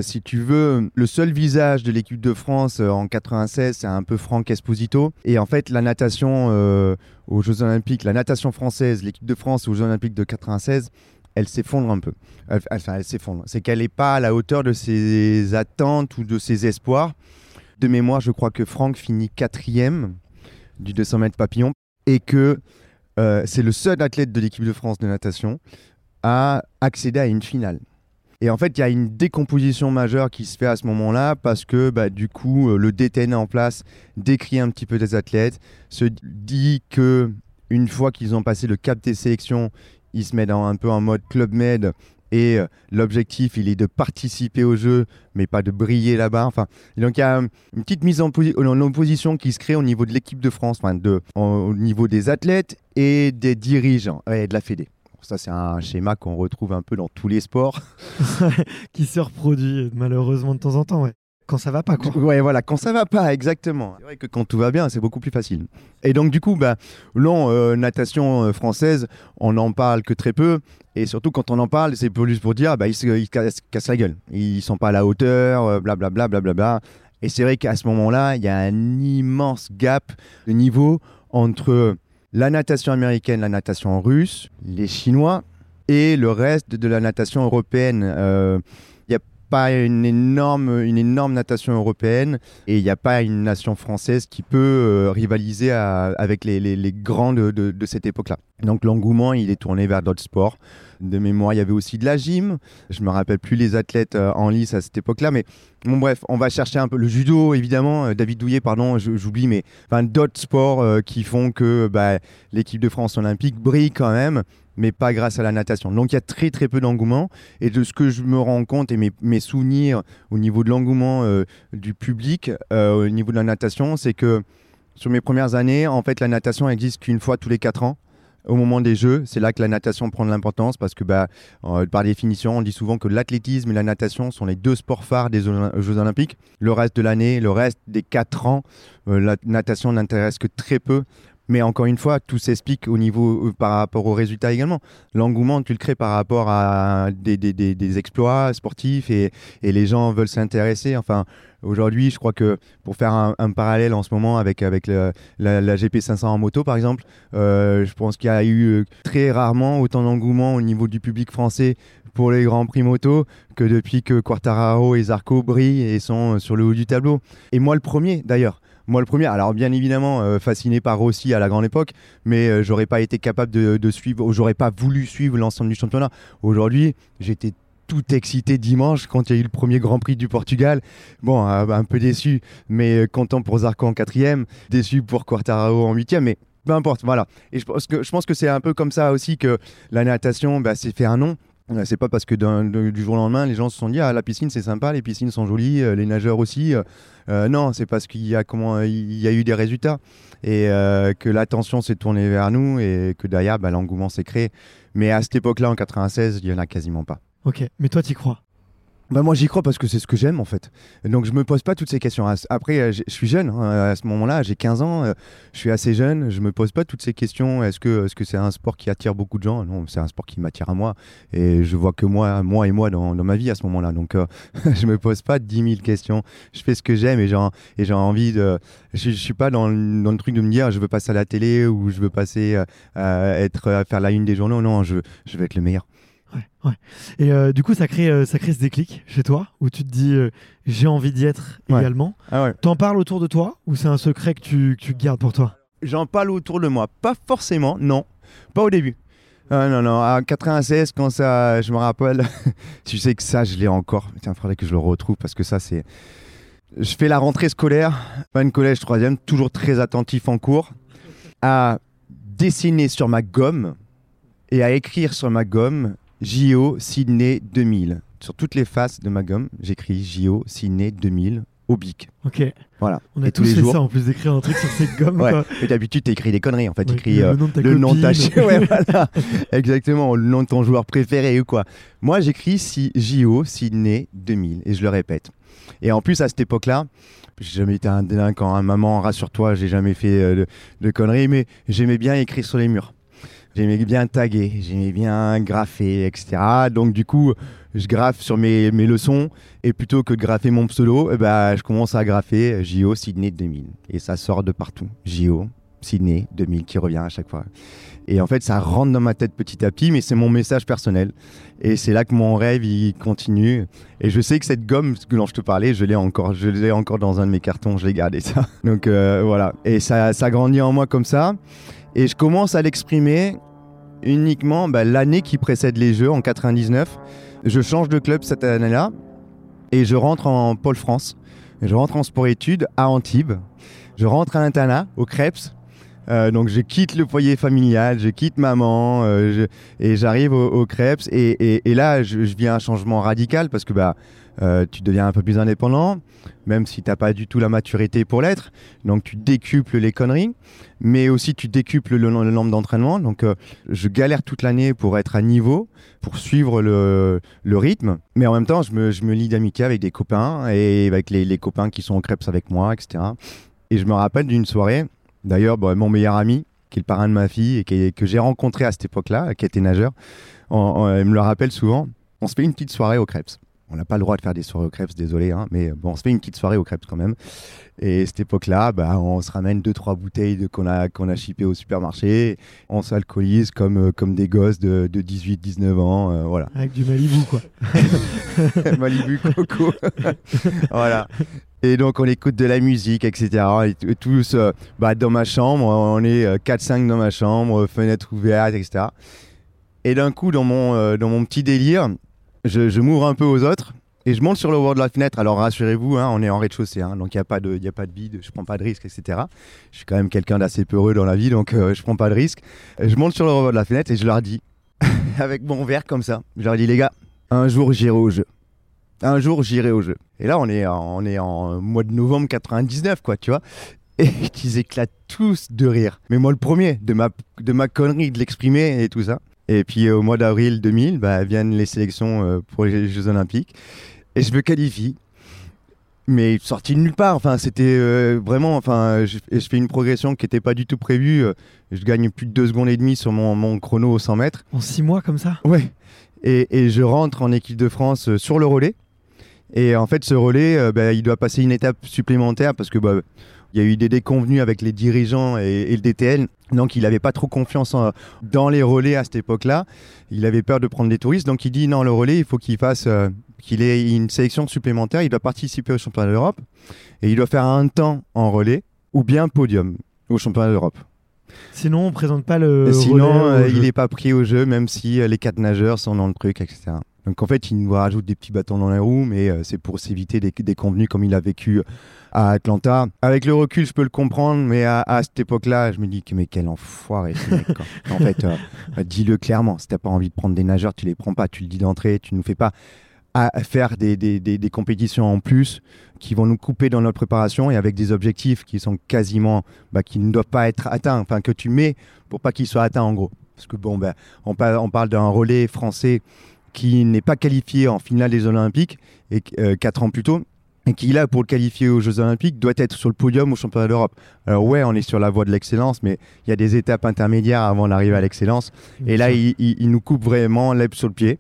Speaker 2: si tu veux, le seul visage de l'équipe de France euh, en 96, c'est un peu Franck Esposito. Et en fait, la natation euh, aux Jeux Olympiques, la natation française, l'équipe de France aux Jeux Olympiques de 96, elle s'effondre un peu. Enfin, elle s'effondre. C'est qu'elle n'est pas à la hauteur de ses attentes ou de ses espoirs. De mémoire, je crois que Franck finit quatrième du 200 mètres papillon et que euh, c'est le seul athlète de l'équipe de France de natation à accéder à une finale. Et en fait, il y a une décomposition majeure qui se fait à ce moment-là parce que bah, du coup, euh, le DTN en place décrit un petit peu des athlètes, se dit que une fois qu'ils ont passé le cap des sélections, ils se mettent en- un peu en mode club med et euh, l'objectif, il est de participer au jeu, mais pas de briller là-bas. Enfin, donc il y a euh, une petite mise en, posi- en opposition qui se crée au niveau de l'équipe de France, enfin au niveau des athlètes et des dirigeants et de la Fédé. Ça, c'est un schéma qu'on retrouve un peu dans tous les sports. [LAUGHS] [LAUGHS]
Speaker 3: qui se reproduit malheureusement de temps en temps. Ouais. Quand ça va pas, quoi.
Speaker 2: Ouais, voilà, quand ça va pas, exactement. C'est vrai que quand tout va bien, c'est beaucoup plus facile. Et donc, du coup, bah, non, euh, natation euh, française, on n'en parle que très peu. Et surtout, quand on en parle, c'est plus pour dire, bah, ils se ils cassent, cassent la gueule. Ils sont pas à la hauteur, euh, blablabla, blablabla. Et c'est vrai qu'à ce moment-là, il y a un immense gap de niveau entre la natation américaine, la natation russe, les Chinois et le reste de la natation européenne. Euh, Il y a pas une énorme, natation européenne et il n'y a pas une nation française qui peut euh, rivaliser avec les, grands de, cette époque-là. Donc l'engouement, il est tourné vers d'autres sports. De mémoire, il y avait aussi de la gym. Je me rappelle plus les athlètes euh, en lice à cette époque-là, mais bon bref, on va chercher un peu le judo, évidemment. Euh, David Douillet, pardon, j'oublie, mais enfin, d'autres sports qui font que bah, l'équipe de France olympique brille quand même mais pas grâce à la natation. Donc il y a très très peu d'engouement. Et de ce que je me rends compte et mes, souvenirs au niveau de l'engouement euh, du public, euh, au niveau de la natation, c'est que sur mes premières années, en fait, la natation existe qu'une fois tous les quatre ans. Au moment des Jeux, c'est là que la natation prend de l'importance parce que, bah, euh, par définition, on dit souvent que l'athlétisme et la natation sont les deux sports phares des Jeux Olympiques. Le reste de l'année, le reste des quatre ans, la natation n'intéresse que très peu mais encore une fois, tout s'explique au niveau euh, par rapport aux résultats également. L'engouement, tu le crées par rapport à des, exploits sportifs et, et, les gens veulent s'intéresser. Enfin, aujourd'hui, je crois que pour faire un, parallèle en ce moment avec, avec la, GP500 en moto, par exemple, euh, je pense qu'il y a eu euh, très rarement autant d'engouement au niveau du public français pour les grands prix moto que depuis que Quartararo et Zarco brillent et sont sur le haut du tableau. Et moi, le premier d'ailleurs. Moi, le premier, alors bien évidemment, euh, fasciné par Rossi à la grande époque, mais euh, j'aurais pas été capable de, de suivre, j'aurais pas voulu suivre l'ensemble du championnat. Aujourd'hui, j'étais tout excité dimanche quand il y a eu le premier Grand Prix du Portugal. Bon, euh, un peu déçu, mais content pour Zarco en quatrième, déçu pour Quartararo en huitième, mais peu importe, voilà. Et je pense que, que c'est un peu comme ça aussi que la natation bah, s'est fait un nom. C'est pas parce que du jour au lendemain, les gens se sont dit ah la piscine c'est sympa, les piscines sont jolies, les nageurs aussi. Euh, non, c'est parce qu'il y a comment il y a eu des résultats et euh, que l'attention s'est tournée vers nous et que derrière bah, l'engouement s'est créé. Mais à cette époque-là, en 96, il y en a quasiment pas.
Speaker 3: Ok, mais toi, tu y crois?
Speaker 2: Bah moi j'y crois parce que c'est ce que j'aime en fait. Donc je me pose pas toutes ces questions. Après euh, je suis jeune hein, à ce moment-là, j'ai 15 ans, euh, je suis assez jeune, je me pose pas toutes ces questions. Est-ce que est-ce que c'est un sport qui attire beaucoup de gens? Non, c'est un sport qui m'attire à moi et je vois que moi moi et moi dans, dans ma vie à ce moment-là. Donc euh, [LAUGHS] je me pose pas 10 000 questions. Je fais ce que j'aime et j'ai envie de je, je, suis pas dans, dans, le truc de me dire je veux passer à la télé ou je veux passer à être faire la une des journaux. Non, je veux être le meilleur.
Speaker 3: Ouais, Et euh, du coup, ça crée, euh, ça crée ce déclic chez toi où tu te dis euh, j'ai envie d'y être également. Ah T'en parles autour de toi ou c'est un secret que tu, tu gardes pour toi?
Speaker 2: J'en parle autour de moi. Pas forcément, non. Pas au début. Ah, non, non, à 96, quand ça, je me rappelle, [LAUGHS] tu sais que ça, je l'ai encore. Tiens, il faudrait que je le retrouve parce que ça, c'est. Je fais la rentrée scolaire, pas une collège troisième, toujours très attentif en cours, à dessiner sur ma gomme et à écrire sur ma gomme JO Sydney 2000. Sur toutes les faces de ma gomme, j'écris JO Sydney 2000 au bic.
Speaker 3: Ok.
Speaker 2: Voilà.
Speaker 3: On a tous fait ça en plus d'écrire un truc sur ces [LAUGHS] gommes.
Speaker 2: ouais. Et d'habitude, tu écris des conneries en fait. tu écris le, nom de ta le nom de ta [LAUGHS] ouais, voilà. [LAUGHS] Exactement. Le nom de ton joueur préféré ou quoi. Moi, j'écris si JO Sydney 2000 et je le répète. Et en plus, à cette époque-là, j'ai jamais été un délinquant. Hein. Maman, rassure-toi, j'ai jamais fait euh, de, de, conneries, mais j'aimais bien écrire sur les murs. J'aimais bien taguer, j'aimais bien graffer, etc. Donc du coup, je graffe sur mes, mes leçons et plutôt que de graffer mon pseudo, eh ben, je commence à graffer JO Sydney 2000. Et ça sort de partout. JO Sydney 2000 qui revient à chaque fois. Et en fait, ça rentre dans ma tête petit à petit, mais c'est mon message personnel. Et c'est là que mon rêve, il continue. Et je sais que cette gomme dont je te parlais, je l'ai encore, je l'ai encore dans un de mes cartons, je l'ai gardé ça. [LAUGHS] Donc euh, voilà. Et ça, ça grandit en moi comme ça. Et je commence à l'exprimer uniquement bah, l'année qui précède les Jeux, en 99. Je change de club cette année-là et je rentre en Pôle France. Je rentre en sport-études à Antibes. Je rentre à l'internat, au Crêpes. Euh, donc je quitte le foyer familial, je quitte maman euh, et j'arrive au, au Crêpes. Et, là, je, je viens un changement radical parce que bah, euh, tu deviens un peu plus indépendant, même si tu n'as pas du tout la maturité pour l'être. Donc tu décuples les conneries, mais aussi tu décuples le, nombre d'entraînement. Donc euh, je galère toute l'année pour être à niveau, pour suivre le, rythme. Mais en même temps, je me, je me lie d'amitié avec des copains et avec les, copains qui sont en crêpes avec moi, etc. Et je me rappelle d'une soirée, d'ailleurs, mon meilleur ami, qui est le parrain de ma fille et que j'ai rencontré à cette époque-là, qui était nageur, on, me le rappelle souvent. On se fait une petite soirée aux crêpes. On n'a pas le droit de faire des soirées au crêpes, désolé, hein, mais bon, on se fait une petite soirée au crêpes quand même. Et à cette époque-là, bah, on se ramène deux trois bouteilles qu'on a qu'on a shippées au supermarché. On s'alcoolise comme euh, comme des gosses de, de 18-19 ans, euh, voilà.
Speaker 3: Avec du Malibu quoi. [LAUGHS]
Speaker 2: Malibu Coco, [LAUGHS] voilà. Et donc on écoute de la musique, etc. Et tous euh, bah, dans ma chambre, on est 4-5 dans ma chambre, fenêtre ouverte, etc. Et d'un coup, dans mon, dans mon petit délire, je, je m'ouvre un peu aux autres et je monte sur le bord de la fenêtre. Alors rassurez-vous, hein, on est en rez-de-chaussée, hein, donc il n'y a, pas de, a pas de bide, je prends pas de risque, etc. Je suis quand même quelqu'un d'assez peureux dans la vie, donc je euh, je prends pas de risque. je monte sur le bord de la fenêtre et je leur dis, [LAUGHS] avec mon verre comme ça, je leur dis les gars, un jour j'irai au jeu. Un jour j'irai au jeu. Et là on est, on est en mois de novembre 99, quoi, tu vois. [LAUGHS] Et ils éclatent tous de rire. Mais moi le premier, de ma connerie, de l'exprimer et tout ça. Et puis au mois d'avril 2000, bah, viennent les sélections euh, pour les Jeux Olympiques. Et je me qualifie. Mais sorti de nulle part. Enfin, c'était euh, vraiment. Enfin, je, je, fais une progression qui n'était pas du tout prévue. Euh, je gagne plus de 2 secondes et demie sur mon, mon chrono aux 100 mètres.
Speaker 3: En 6 mois comme ça?
Speaker 2: Ouais. Et, et, je rentre en équipe de France sur le relais. Et en fait, ce relais, bah, il doit passer une étape supplémentaire parce que bah, il y a eu des déconvenus avec les dirigeants et, le DTN. Donc il n'avait pas trop confiance dans les relais à cette époque-là. Il avait peur de prendre des touristes. Donc il dit non, le relais, il faut qu'il fasse, euh, qu'il ait une sélection supplémentaire. Il doit participer au championnat d'Europe et il doit faire un temps en relais ou bien podium au championnat d'Europe.
Speaker 3: Sinon, on présente pas le.
Speaker 2: sinon, euh, il n'est pas pris au jeu, même si euh, les quatre nageurs sont dans le truc, etc. Donc en fait, il nous rajoute des petits bâtons dans les roues, mais c'est pour s'éviter des, des convenus comme il a vécu à Atlanta. Avec le recul, je peux le comprendre, mais à, cette époque-là, je me dis que mais quel enfoiré ce mec. [LAUGHS] en fait, euh, dis-le clairement. Si t'as pas envie de prendre des nageurs, tu les prends pas. Tu le dis d'entrée. Tu nous fais pas à faire des, des, des, compétitions en plus qui vont nous couper dans notre préparation et avec des objectifs qui sont quasiment bah, qui ne doivent pas être atteints, enfin que tu mets pour pas qu'ils soient atteints en gros. Parce que bon, on, parle, on parle d'un relais français qui n'est pas qualifié en finale des Olympiques et euh, quatre ans plus tôt et qui là pour le qualifier aux Jeux Olympiques doit être sur le podium au championnat d'Europe. Alors ouais, on est sur la voie de l'excellence, mais il y a des étapes intermédiaires avant d'arriver à l'excellence. Et là, il, nous coupe vraiment l'eb sur le pied.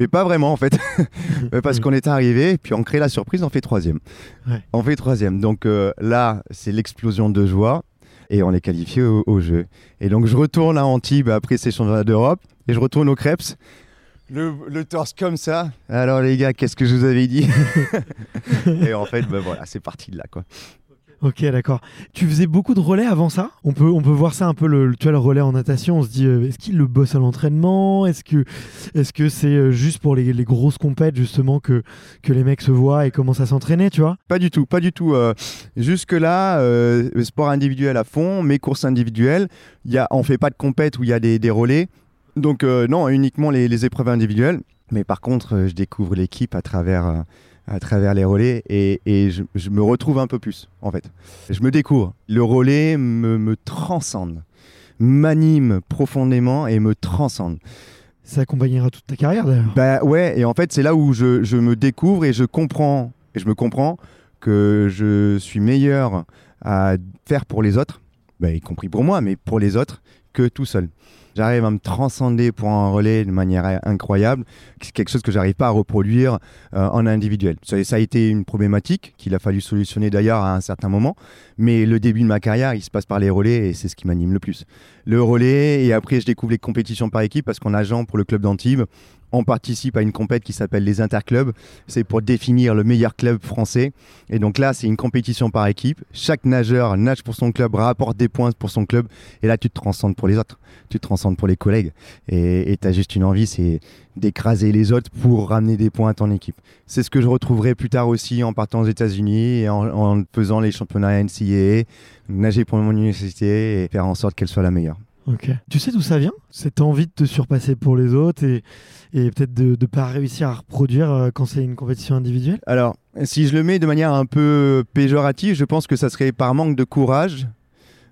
Speaker 2: Mais pas vraiment en fait, [LAUGHS] parce qu'on est arrivé, puis on crée la surprise, on fait troisième. On fait troisième. Donc euh, là, c'est l'explosion de joie et on est qualifié au, jeu. Et donc je retourne à Antibes après ces championnats d'Europe et je retourne au Krebs le, torse comme ça. Alors les gars, qu'est-ce que je vous avais dit [LAUGHS] Et en fait, ben voilà, c'est parti de là quoi.
Speaker 3: Ok, d'accord. Tu faisais beaucoup de relais avant ça? On peut, on peut voir ça un peu, le, tu vois, le relais en natation. On se dit, euh, est-ce qu'il le bosse à l'entraînement? Est-ce que c'est euh, juste pour les, les, grosses compètes, justement, que, que les mecs se voient et commencent à s'entraîner, tu vois?
Speaker 2: Pas du tout, pas du tout. Euh, Jusque-là, sport individuel à fond, mes courses individuelles. Y a, on fait pas de compète où il y a des, des relais. Donc euh, non, uniquement les, épreuves individuelles. Mais par contre, euh, je découvre l'équipe à travers, euh, à travers les relais et, je, me retrouve un peu plus, en fait. Je me découvre. Le relais me, transcende, m'anime profondément et me transcende.
Speaker 3: Ça accompagnera toute ta carrière d'ailleurs.
Speaker 2: Bah ouais, et en fait, c'est là où je, me découvre et je comprends, et je me comprends que je suis meilleur à faire pour les autres, bah, y compris pour moi, mais pour les autres, tout seul. J'arrive à me transcender pour un relais de manière incroyable. C'est quelque chose que j'arrive pas à reproduire euh, en individuel. Ça, a été une problématique qu'il a fallu solutionner d'ailleurs à un certain moment. Mais le début de ma carrière, il se passe par les relais et c'est ce qui m'anime le plus. Le relais et après je découvre les compétitions par équipe parce qu'en agent pour le club d'Antibes, on participe à une compète qui s'appelle les interclubs. C'est pour définir le meilleur club français. Et donc là, c'est une compétition par équipe. Chaque nageur nage pour son club, rapporte des points pour son club. Et là, tu te transcendes pour les autres. Tu te transcendes pour les collègues. Et tu as juste une envie, c'est d'écraser les autres pour ramener des points à ton équipe. C'est ce que je retrouverai plus tard aussi en partant aux États-Unis et en, faisant les championnats NCAA, nager pour mon université et faire en sorte qu'elle soit la meilleure.
Speaker 3: Ok. Tu sais d'où ça vient Cette envie de te surpasser pour les autres et, peut-être de ne pas réussir à reproduire euh, quand c'est une compétition individuelle?
Speaker 2: Alors, si je le mets de manière un peu péjorative, je pense que ça serait par manque de courage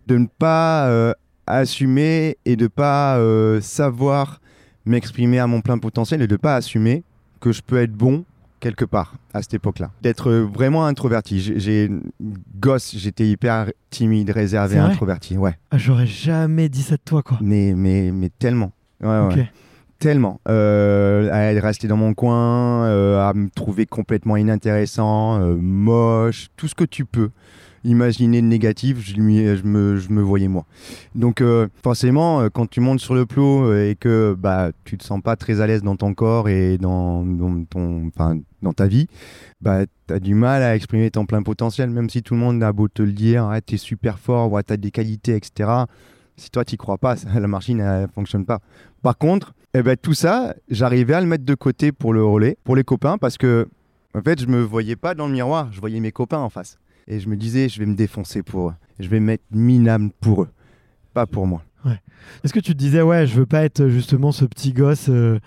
Speaker 2: de ne pas euh, assumer et de ne pas euh, savoir m'exprimer à mon plein potentiel et de ne pas assumer que je peux être bon quelque part à cette époque-là. D'être vraiment introverti. J'ai gosse, j'étais hyper timide, réservé, introverti. Ouais.
Speaker 3: Ah, J'aurais jamais dit ça de toi, quoi.
Speaker 2: Mais, mais, mais tellement. Ouais, ouais. Tellement. Euh, à rester dans mon coin, euh, à me trouver complètement inintéressant, euh, moche, tout ce que tu peux imaginer de négatif, je, lui- je me, voyais moi. Donc euh, forcément, euh, quand tu montes sur le plot euh, et que bah, tu te sens pas très à l'aise dans ton corps et dans, dans, ta vie, bah, tu as du mal à exprimer ton plein potentiel, même si tout le monde a beau te le dire, ouais, tu es super fort, ouais, tu as des qualités, etc. Si toi, tu crois pas, [LAUGHS] la machine ne fonctionne pas. Par contre, eh ben, tout ça, j'arrivais à le mettre de côté pour le relais, pour les copains, parce que en fait, je me voyais pas dans le miroir, je voyais mes copains en face. Et je me disais, je vais me défoncer pour eux. Je vais me mettre minable pour eux, pas pour moi.
Speaker 3: Est-ce que tu te disais, ouais, je veux pas être justement ce petit gosse euh,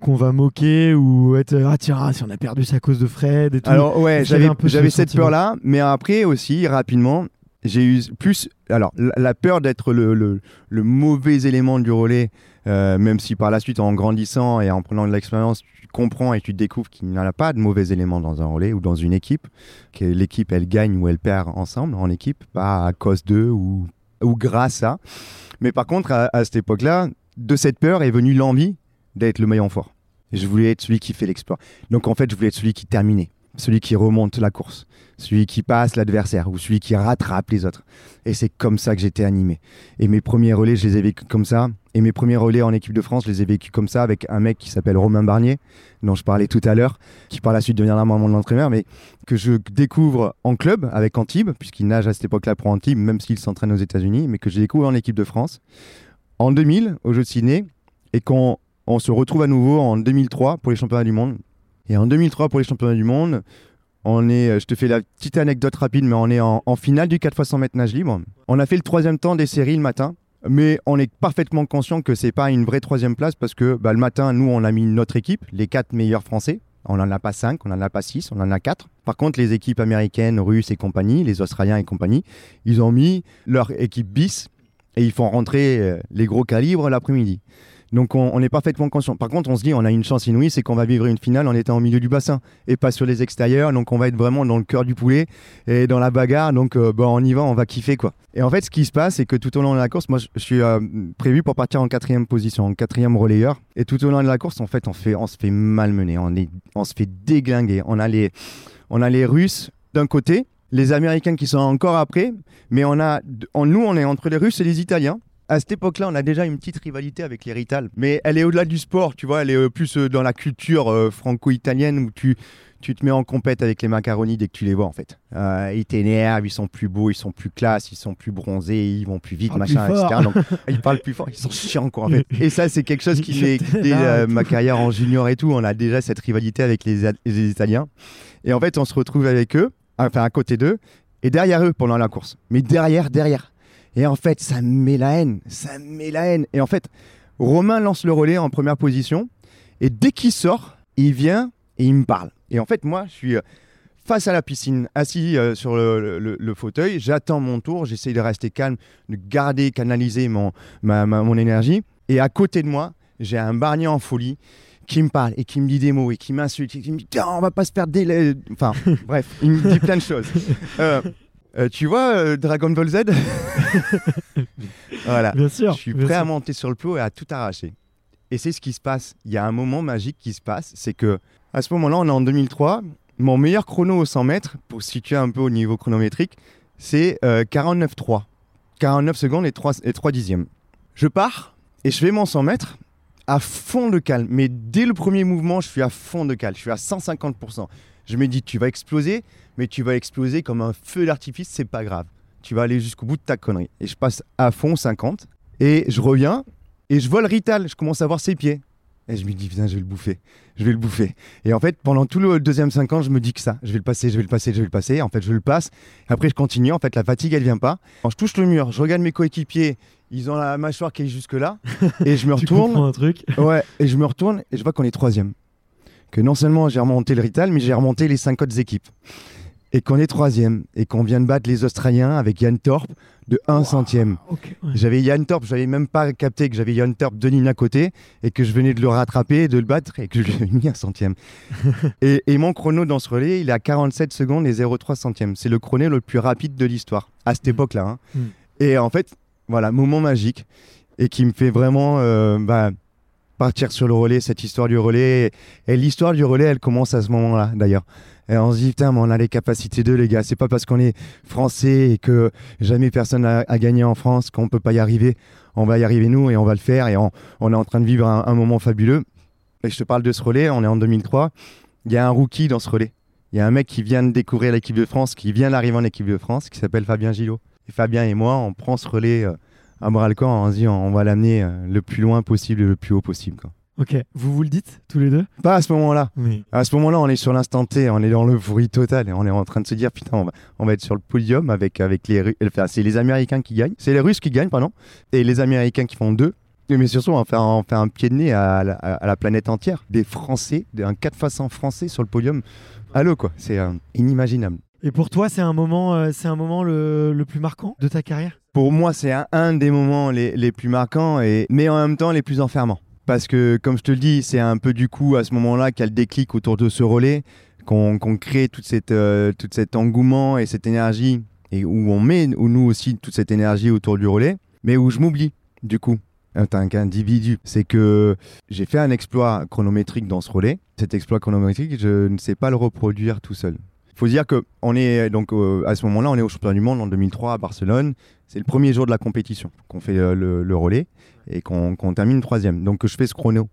Speaker 3: qu'on va moquer ou être, ah tiens, ah, si on a perdu c'est à cause de Fred et tout
Speaker 2: Alors ouais, j'avais
Speaker 3: un peu ce
Speaker 2: j'avais cette peur-là, mais après aussi, rapidement, j'ai eu plus... Alors, la, peur d'être le, mauvais élément du relais, euh, même si par la suite, en grandissant et en prenant de l'expérience, tu comprends et tu découvres qu'il n'y en a pas de mauvais éléments dans un relais ou dans une équipe, que l'équipe, elle gagne ou elle perd ensemble en équipe, pas à cause d'eux ou, ou grâce à. Mais par contre, à, à cette époque-là, de cette peur est venue l'envie d'être le maillon fort. Je voulais être celui qui fait l'exploit. Donc en fait, je voulais être celui qui terminait, celui qui remonte la course, celui qui passe l'adversaire ou celui qui rattrape les autres. Et c'est comme ça que j'étais animé. Et mes premiers relais, je les ai vécus comme ça. Et mes premiers relais en équipe de France, je les ai vécus comme ça avec un mec qui s'appelle Romain Barnier, dont je parlais tout à l'heure, qui par la suite deviendra mon entraîneur, mais que je découvre en club avec Antibes, puisqu'il nage à cette époque-là pour Antibes, même s'il s'entraîne aux États-Unis, mais que je découvre en équipe de France. En 2000, aux Jeux de Sydney, et qu'on on se retrouve à nouveau en 2003 pour les championnats du monde. Et en 2003 pour les championnats du monde, on est, euh, je te fais la petite anecdote rapide, mais on est en, finale du 4 x 100 mètres nage libre. On a fait le troisième temps des séries le matin, mais on est parfaitement conscient que c'est pas une vraie troisième place parce que bah, le matin, nous, on a mis notre équipe, les quatre meilleurs français. On n'en a pas cinq, on n'en a pas six, on en a quatre. Par contre, les équipes américaines, russes et compagnie, les Australiens et compagnie, ils ont mis leur équipe bis et ils font rentrer euh, les gros calibres l'après-midi. Donc on, on est parfaitement conscient. Par contre, on se dit, on a une chance inouïe, c'est qu'on va vivre une finale en étant au milieu du bassin et pas sur les extérieurs. Donc on va être vraiment dans le cœur du poulet et dans la bagarre. Donc euh, bon, on y va, on va kiffer quoi. Et en fait, ce qui se passe, c'est que tout au long de la course, moi, je, suis euh, prévu pour partir en quatrième position, en quatrième relayeur. Et tout au long de la course, en fait, on, se fait malmener, on, on se fait déglinguer. On a les, on a les Russes d'un côté, les Américains qui sont encore après, mais on a, nous, on est entre les Russes et les Italiens. À cette époque-là, on a déjà une petite rivalité avec les Rital, mais elle est au-delà du sport, tu vois, elle est euh, plus euh, dans la culture euh, franco-italienne où tu, tu te mets en compète avec les macaronis dès que tu les vois en fait. Euh, ils t'énervent, ils sont plus beaux, ils sont plus classes, ils sont plus bronzés, ils vont plus vite,
Speaker 3: Parle
Speaker 2: machin,
Speaker 3: plus
Speaker 2: etc. Donc, ils parlent plus fort, ils sont chiants quoi en fait. [LAUGHS] Et ça, c'est quelque chose qui fait dès euh, ma carrière en junior et tout, on a déjà cette rivalité avec les Italiens. Et en fait, on se retrouve avec eux, enfin à côté d'eux, et derrière eux pendant la course. Mais derrière, derrière. Et en fait, ça me met la haine, ça me met la haine. Et en fait, Romain lance le relais en première position, et dès qu'il sort, il vient et il me parle. Et en fait, moi, je suis euh, face à la piscine, assis euh, sur le, fauteuil, j'attends mon tour, j'essaye de rester calme, de garder, canaliser mon, mon énergie. Et à côté de moi, j'ai un Barnier en folie qui me parle et qui me dit des mots et qui m'insulte et qui me dit Tiens, on va pas se perdre des... Enfin, [LAUGHS] bref, il me dit plein de choses. Euh, euh, tu vois euh, Dragon Ball Z [LAUGHS] Voilà.
Speaker 3: Bien sûr.
Speaker 2: Je suis prêt à
Speaker 3: sûr.
Speaker 2: monter sur le plot et à tout arracher. Et c'est ce qui se passe. Il y a un moment magique qui se passe, c'est que à ce moment-là, on est en 2003. Mon meilleur chrono au 100 mètres, pour se situer un peu au niveau chronométrique, c'est euh, 49,3. 49 secondes et 3, et 3 dixièmes. Je pars et je fais mon 100 mètres à fond de calme. Mais dès le premier mouvement, je suis à fond de calme. Je suis à 150%. Je me dis, tu vas exploser, mais tu vas exploser comme un feu d'artifice, c'est pas grave. Tu vas aller jusqu'au bout de ta connerie. Et je passe à fond 50. Et je reviens et je vois le Rital. Je commence à voir ses pieds. Et je me dis, putain, je vais le bouffer. Je vais le bouffer. Et en fait, pendant tout le deuxième 50, je me dis que ça. Je vais le passer, je vais le passer, je vais le passer. En fait, je le passe. Après, je continue. En fait, la fatigue, elle vient pas. Quand je touche le mur, je regarde mes coéquipiers. Ils ont la mâchoire qui est jusque-là. [LAUGHS] Et je me
Speaker 3: Tu
Speaker 2: retourne.
Speaker 3: comprends un truc?
Speaker 2: Ouais, et je me retourne et je vois qu'on est troisième. Que non seulement j'ai remonté le Rital, mais j'ai remonté les cinq autres équipes. Et qu'on est troisième. Et qu'on vient de battre les Australiens avec Yann Torp de 1 centième.
Speaker 3: Ouais.
Speaker 2: J'avais Yann Torp, j'avais même pas capté que j'avais Yann Torp deux lignes à côté et que je venais de le rattraper, de le battre et que je lui ai mis un centième. [LAUGHS] et, et mon chrono dans ce relais, il est à 47 secondes et 0,3 centièmes. C'est le chrono le plus rapide de l'histoire à cette
Speaker 3: Mm.
Speaker 2: époque-là. hein.
Speaker 3: Mm.
Speaker 2: Et en fait, voilà, moment magique et qui me fait vraiment euh, bah, partir sur le relais, cette histoire du relais. Et l'histoire du relais, elle commence à ce moment-là, d'ailleurs. Et on se dit, putain, mais on a les capacités d'eux, les gars. C'est pas parce qu'on est français et que jamais personne n'a gagné en France qu'on peut pas y arriver. On va y arriver, nous, et on va le faire. Et on, est en train de vivre un, un, moment fabuleux. Et je te parle de ce relais, on est en 2003. Il y a un rookie dans ce relais. Il y a un mec qui vient de découvrir l'équipe de France, qui vient d'arriver en équipe de France, qui s'appelle Fabien Gillot. Et Fabien et moi, on prend ce relais euh, à bras le corps, on se dit, on va l'amener euh, le plus loin possible et le plus haut possible. Quoi.
Speaker 3: Ok, vous vous le dites tous les deux?
Speaker 2: Pas à ce moment-là. À ce moment-là, on est sur l'instant T, on est dans le bruit total et on est en train de se dire putain, on va, on va être sur le podium avec, avec les Russes. Enfin, c'est les Américains qui gagnent, c'est les Russes qui gagnent, pardon, et les Américains qui font deux. Mais surtout, on va faire, on un pied de nez à la, à la planète entière. Des Français, un 4 face en français sur le podium. Allô, quoi. C'est euh, inimaginable.
Speaker 3: Et pour toi, c'est un moment, euh, c'est un moment le, le, plus marquant de ta carrière?
Speaker 2: Pour moi, c'est un, des moments les, les plus marquants, et, mais en même temps les plus enfermants. Parce que, comme je te le dis, c'est un peu du coup à ce moment-là qu'il y a le déclic autour de ce relais, qu'on qu crée toute cette, euh, toute cet engouement et cette énergie, et où on met, où nous aussi, toute cette énergie autour du relais, mais où je m'oublie, du coup, en tant qu'individu. C'est que j'ai fait un exploit chronométrique dans ce relais. Cet exploit chronométrique, je ne sais pas le reproduire tout seul. Il faut dire que on est donc euh, à ce moment-là, on est au championnat du monde en 2003 à Barcelone. C'est le premier jour de la compétition qu'on fait euh, le, relais et qu'on qu termine troisième. Donc je fais ce chrono.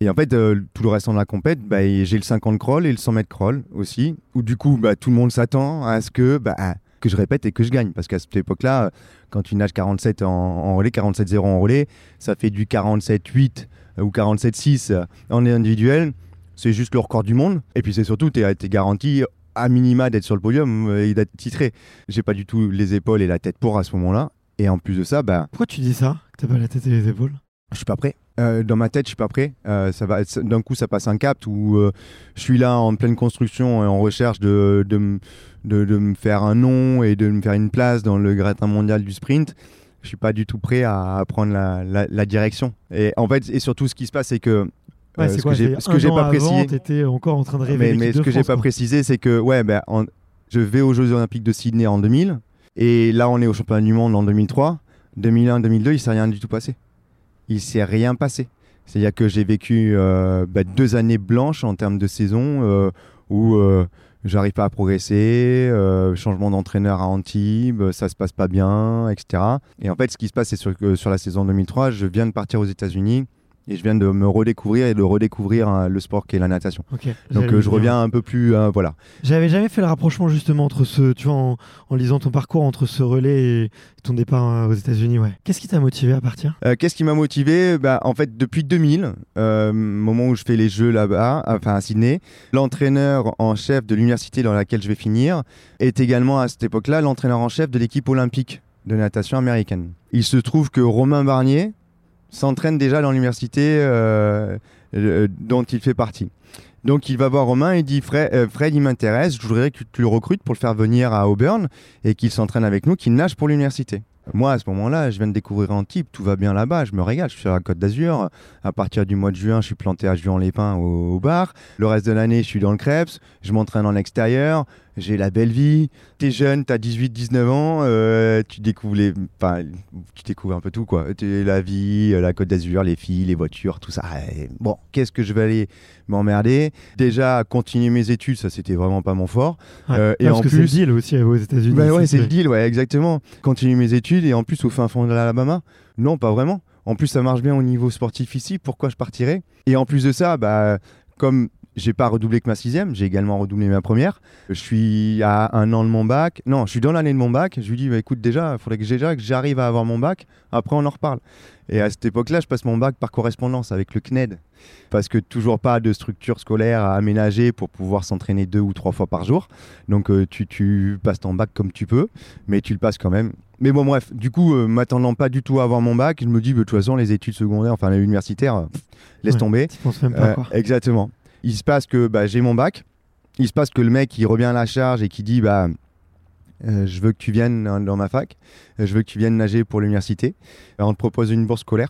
Speaker 2: Et en fait, euh, tout le restant de la compète, bah, j'ai le 50 crawl et le 100 mètres crawl aussi, où du coup, bah, tout le monde s'attend à ce que, bah, que je répète et que je gagne. Parce qu'à cette époque-là, quand tu nages 47 en, relais, 47-0 en relais, ça fait du 47-8 ou 47-6 en individuel. C'est juste le record du monde. Et puis c'est surtout, tu es, es, garanti à minima d'être sur le podium et d'être titré. J'ai pas du tout les épaules et la tête pour à ce moment-là. Et en plus de ça, bah.
Speaker 3: Pourquoi tu dis ça? Que t'as pas la tête et les épaules?
Speaker 2: Je suis pas prêt. Euh, dans ma tête, je suis pas prêt. Euh, ça va. D'un coup, ça passe un cap où euh, je suis là en pleine construction et en recherche de, de, de, de, me faire un nom et de me faire une place dans le gratin mondial du sprint. Je suis pas du tout prêt à, à prendre la, la, la, direction. Et en fait, et surtout, ce qui se passe, c'est que
Speaker 3: Ouais, ce quoi, que ce que j'ai pas précisé, t'étais encore en train de rêver.
Speaker 2: Mais, mais ce que j'ai pas précisé, c'est que ouais, ben, en, je vais aux Jeux Olympiques de Sydney en 2000, et là on est au Championnat du Monde en 2003. 2001, 2002, il s'est rien du tout passé. Il s'est rien passé. C'est-à-dire que j'ai vécu euh, bah, deux années blanches en termes de saison euh, où euh, j'arrive pas à progresser, euh, changement d'entraîneur à Antibes, ça se passe pas bien, etc. Et en fait, ce qui se passe, c'est sur, sur la saison 2003, je viens de partir aux États-Unis et je viens de me redécouvrir et de redécouvrir hein, le sport qu'est la natation.
Speaker 3: Okay,
Speaker 2: Donc euh, je reviens un peu plus, euh, voilà.
Speaker 3: J'avais jamais fait le rapprochement justement entre ce, tu vois, en, en, lisant ton parcours entre ce relais et ton départ euh, aux États-Unis, ouais. Qu'est-ce qui t'a motivé à partir?
Speaker 2: Euh, Qu'est-ce qui m'a motivé? Bah, En fait, depuis 2000, euh, moment où je fais les Jeux là-bas, enfin à Sydney, l'entraîneur en chef de l'université dans laquelle je vais finir est également à cette époque-là l'entraîneur en chef de l'équipe olympique de natation américaine. Il se trouve que Romain Barnier, s'entraîne déjà dans l'université euh, euh, dont il fait partie. Donc il va voir Romain et dit Fred, euh, Fred il m'intéresse, je voudrais que tu le recrutes pour le faire venir à Auburn et qu'il s'entraîne avec nous, qu'il nage pour l'université. Moi, à ce moment-là, je viens de découvrir Antibes, tout va bien là-bas, je me régale, je suis sur la côte d'Azur. À partir du mois de juin, je suis planté à Juan-les-Pins au, au, bar. Le reste de l'année, je suis dans le Krebs, je m'entraîne en extérieur, j'ai la belle vie. T'es jeune, t'as 18-19 ans, euh, tu découvres les, enfin, tu découvres un peu tout quoi. La vie, la Côte d'Azur, les filles, les voitures, tout ça. Et bon, qu'est-ce que je vais aller m'emmerder? Déjà, continuer mes études, ça c'était vraiment pas mon fort.
Speaker 3: Ouais, euh, et en plus, c'est le deal aussi aux États-Unis.
Speaker 2: Bah ouais, c'est le deal, ouais, exactement. Continuer mes études et en plus au fin fond de l'Alabama, non, pas vraiment. En plus, ça marche bien au niveau sportif ici. Pourquoi je partirais? Et en plus de ça, bah, comme j'ai pas redoublé que ma sixième, j'ai également redoublé ma première. Je suis à un an de mon bac. Non, je suis dans l'année de mon bac. Je lui dis, bah, écoute, déjà, il faudrait que déjà que j'arrive à avoir mon bac. Après, on en reparle. Et à cette époque-là, je passe mon bac par correspondance avec le CNED. Parce que toujours pas de structure scolaire à aménager pour pouvoir s'entraîner deux ou trois fois par jour. Donc, euh, tu, tu, passes ton bac comme tu peux, mais tu le passes quand même. Mais bon, bref, du coup, euh, m'attendant pas du tout à avoir mon bac, je me dis, bah, de toute façon, les études secondaires, enfin, les universitaires, pff, laisse
Speaker 3: ouais,
Speaker 2: tomber.
Speaker 3: Tu penses même pas, quoi.
Speaker 2: Euh, exactement il se passe que bah, j'ai mon bac. Il se passe que le mec, il revient à la charge et qui dit bah, euh, Je veux que tu viennes dans ma fac, je veux que tu viennes nager pour l'université. On te propose une bourse scolaire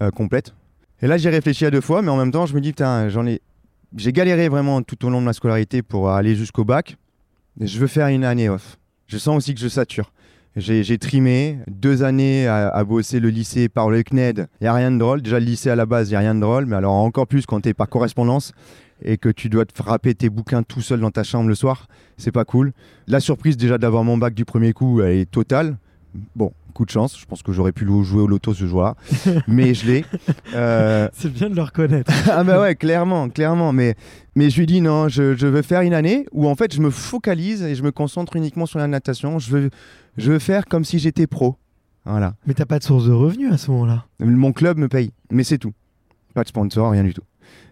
Speaker 2: euh, complète. Et là, j'ai réfléchi à deux fois, mais en même temps, je me dis Putain, j'en ai. J'ai galéré vraiment tout au long de ma scolarité pour aller jusqu'au bac. Je veux faire une année off. Je sens aussi que je sature. J'ai trimé deux années à, bosser le lycée par le CNED. Il n'y a rien de drôle. Déjà, le lycée à la base, il n'y a rien de drôle. Mais alors, encore plus quand tu es par correspondance et que tu dois te frapper tes bouquins tout seul dans ta chambre le soir, c'est pas cool. La surprise, déjà, d'avoir mon bac du premier coup, elle est totale. Bon, coup de chance. Je pense que j'aurais pu jouer au loto ce jour-là, [LAUGHS] mais je l'ai.
Speaker 3: Euh, c'est bien de le reconnaître. [LAUGHS]
Speaker 2: ah bah ouais, clairement, clairement. Mais, mais je lui dis non, je, je, veux faire une année où en fait je me focalise et je me concentre uniquement sur la natation. Je veux, je veux faire comme si j'étais pro. Voilà.
Speaker 3: Mais t'as pas de source de revenus à ce moment-là?
Speaker 2: Mon club me paye, mais c'est tout. Pas de sponsor, rien du tout.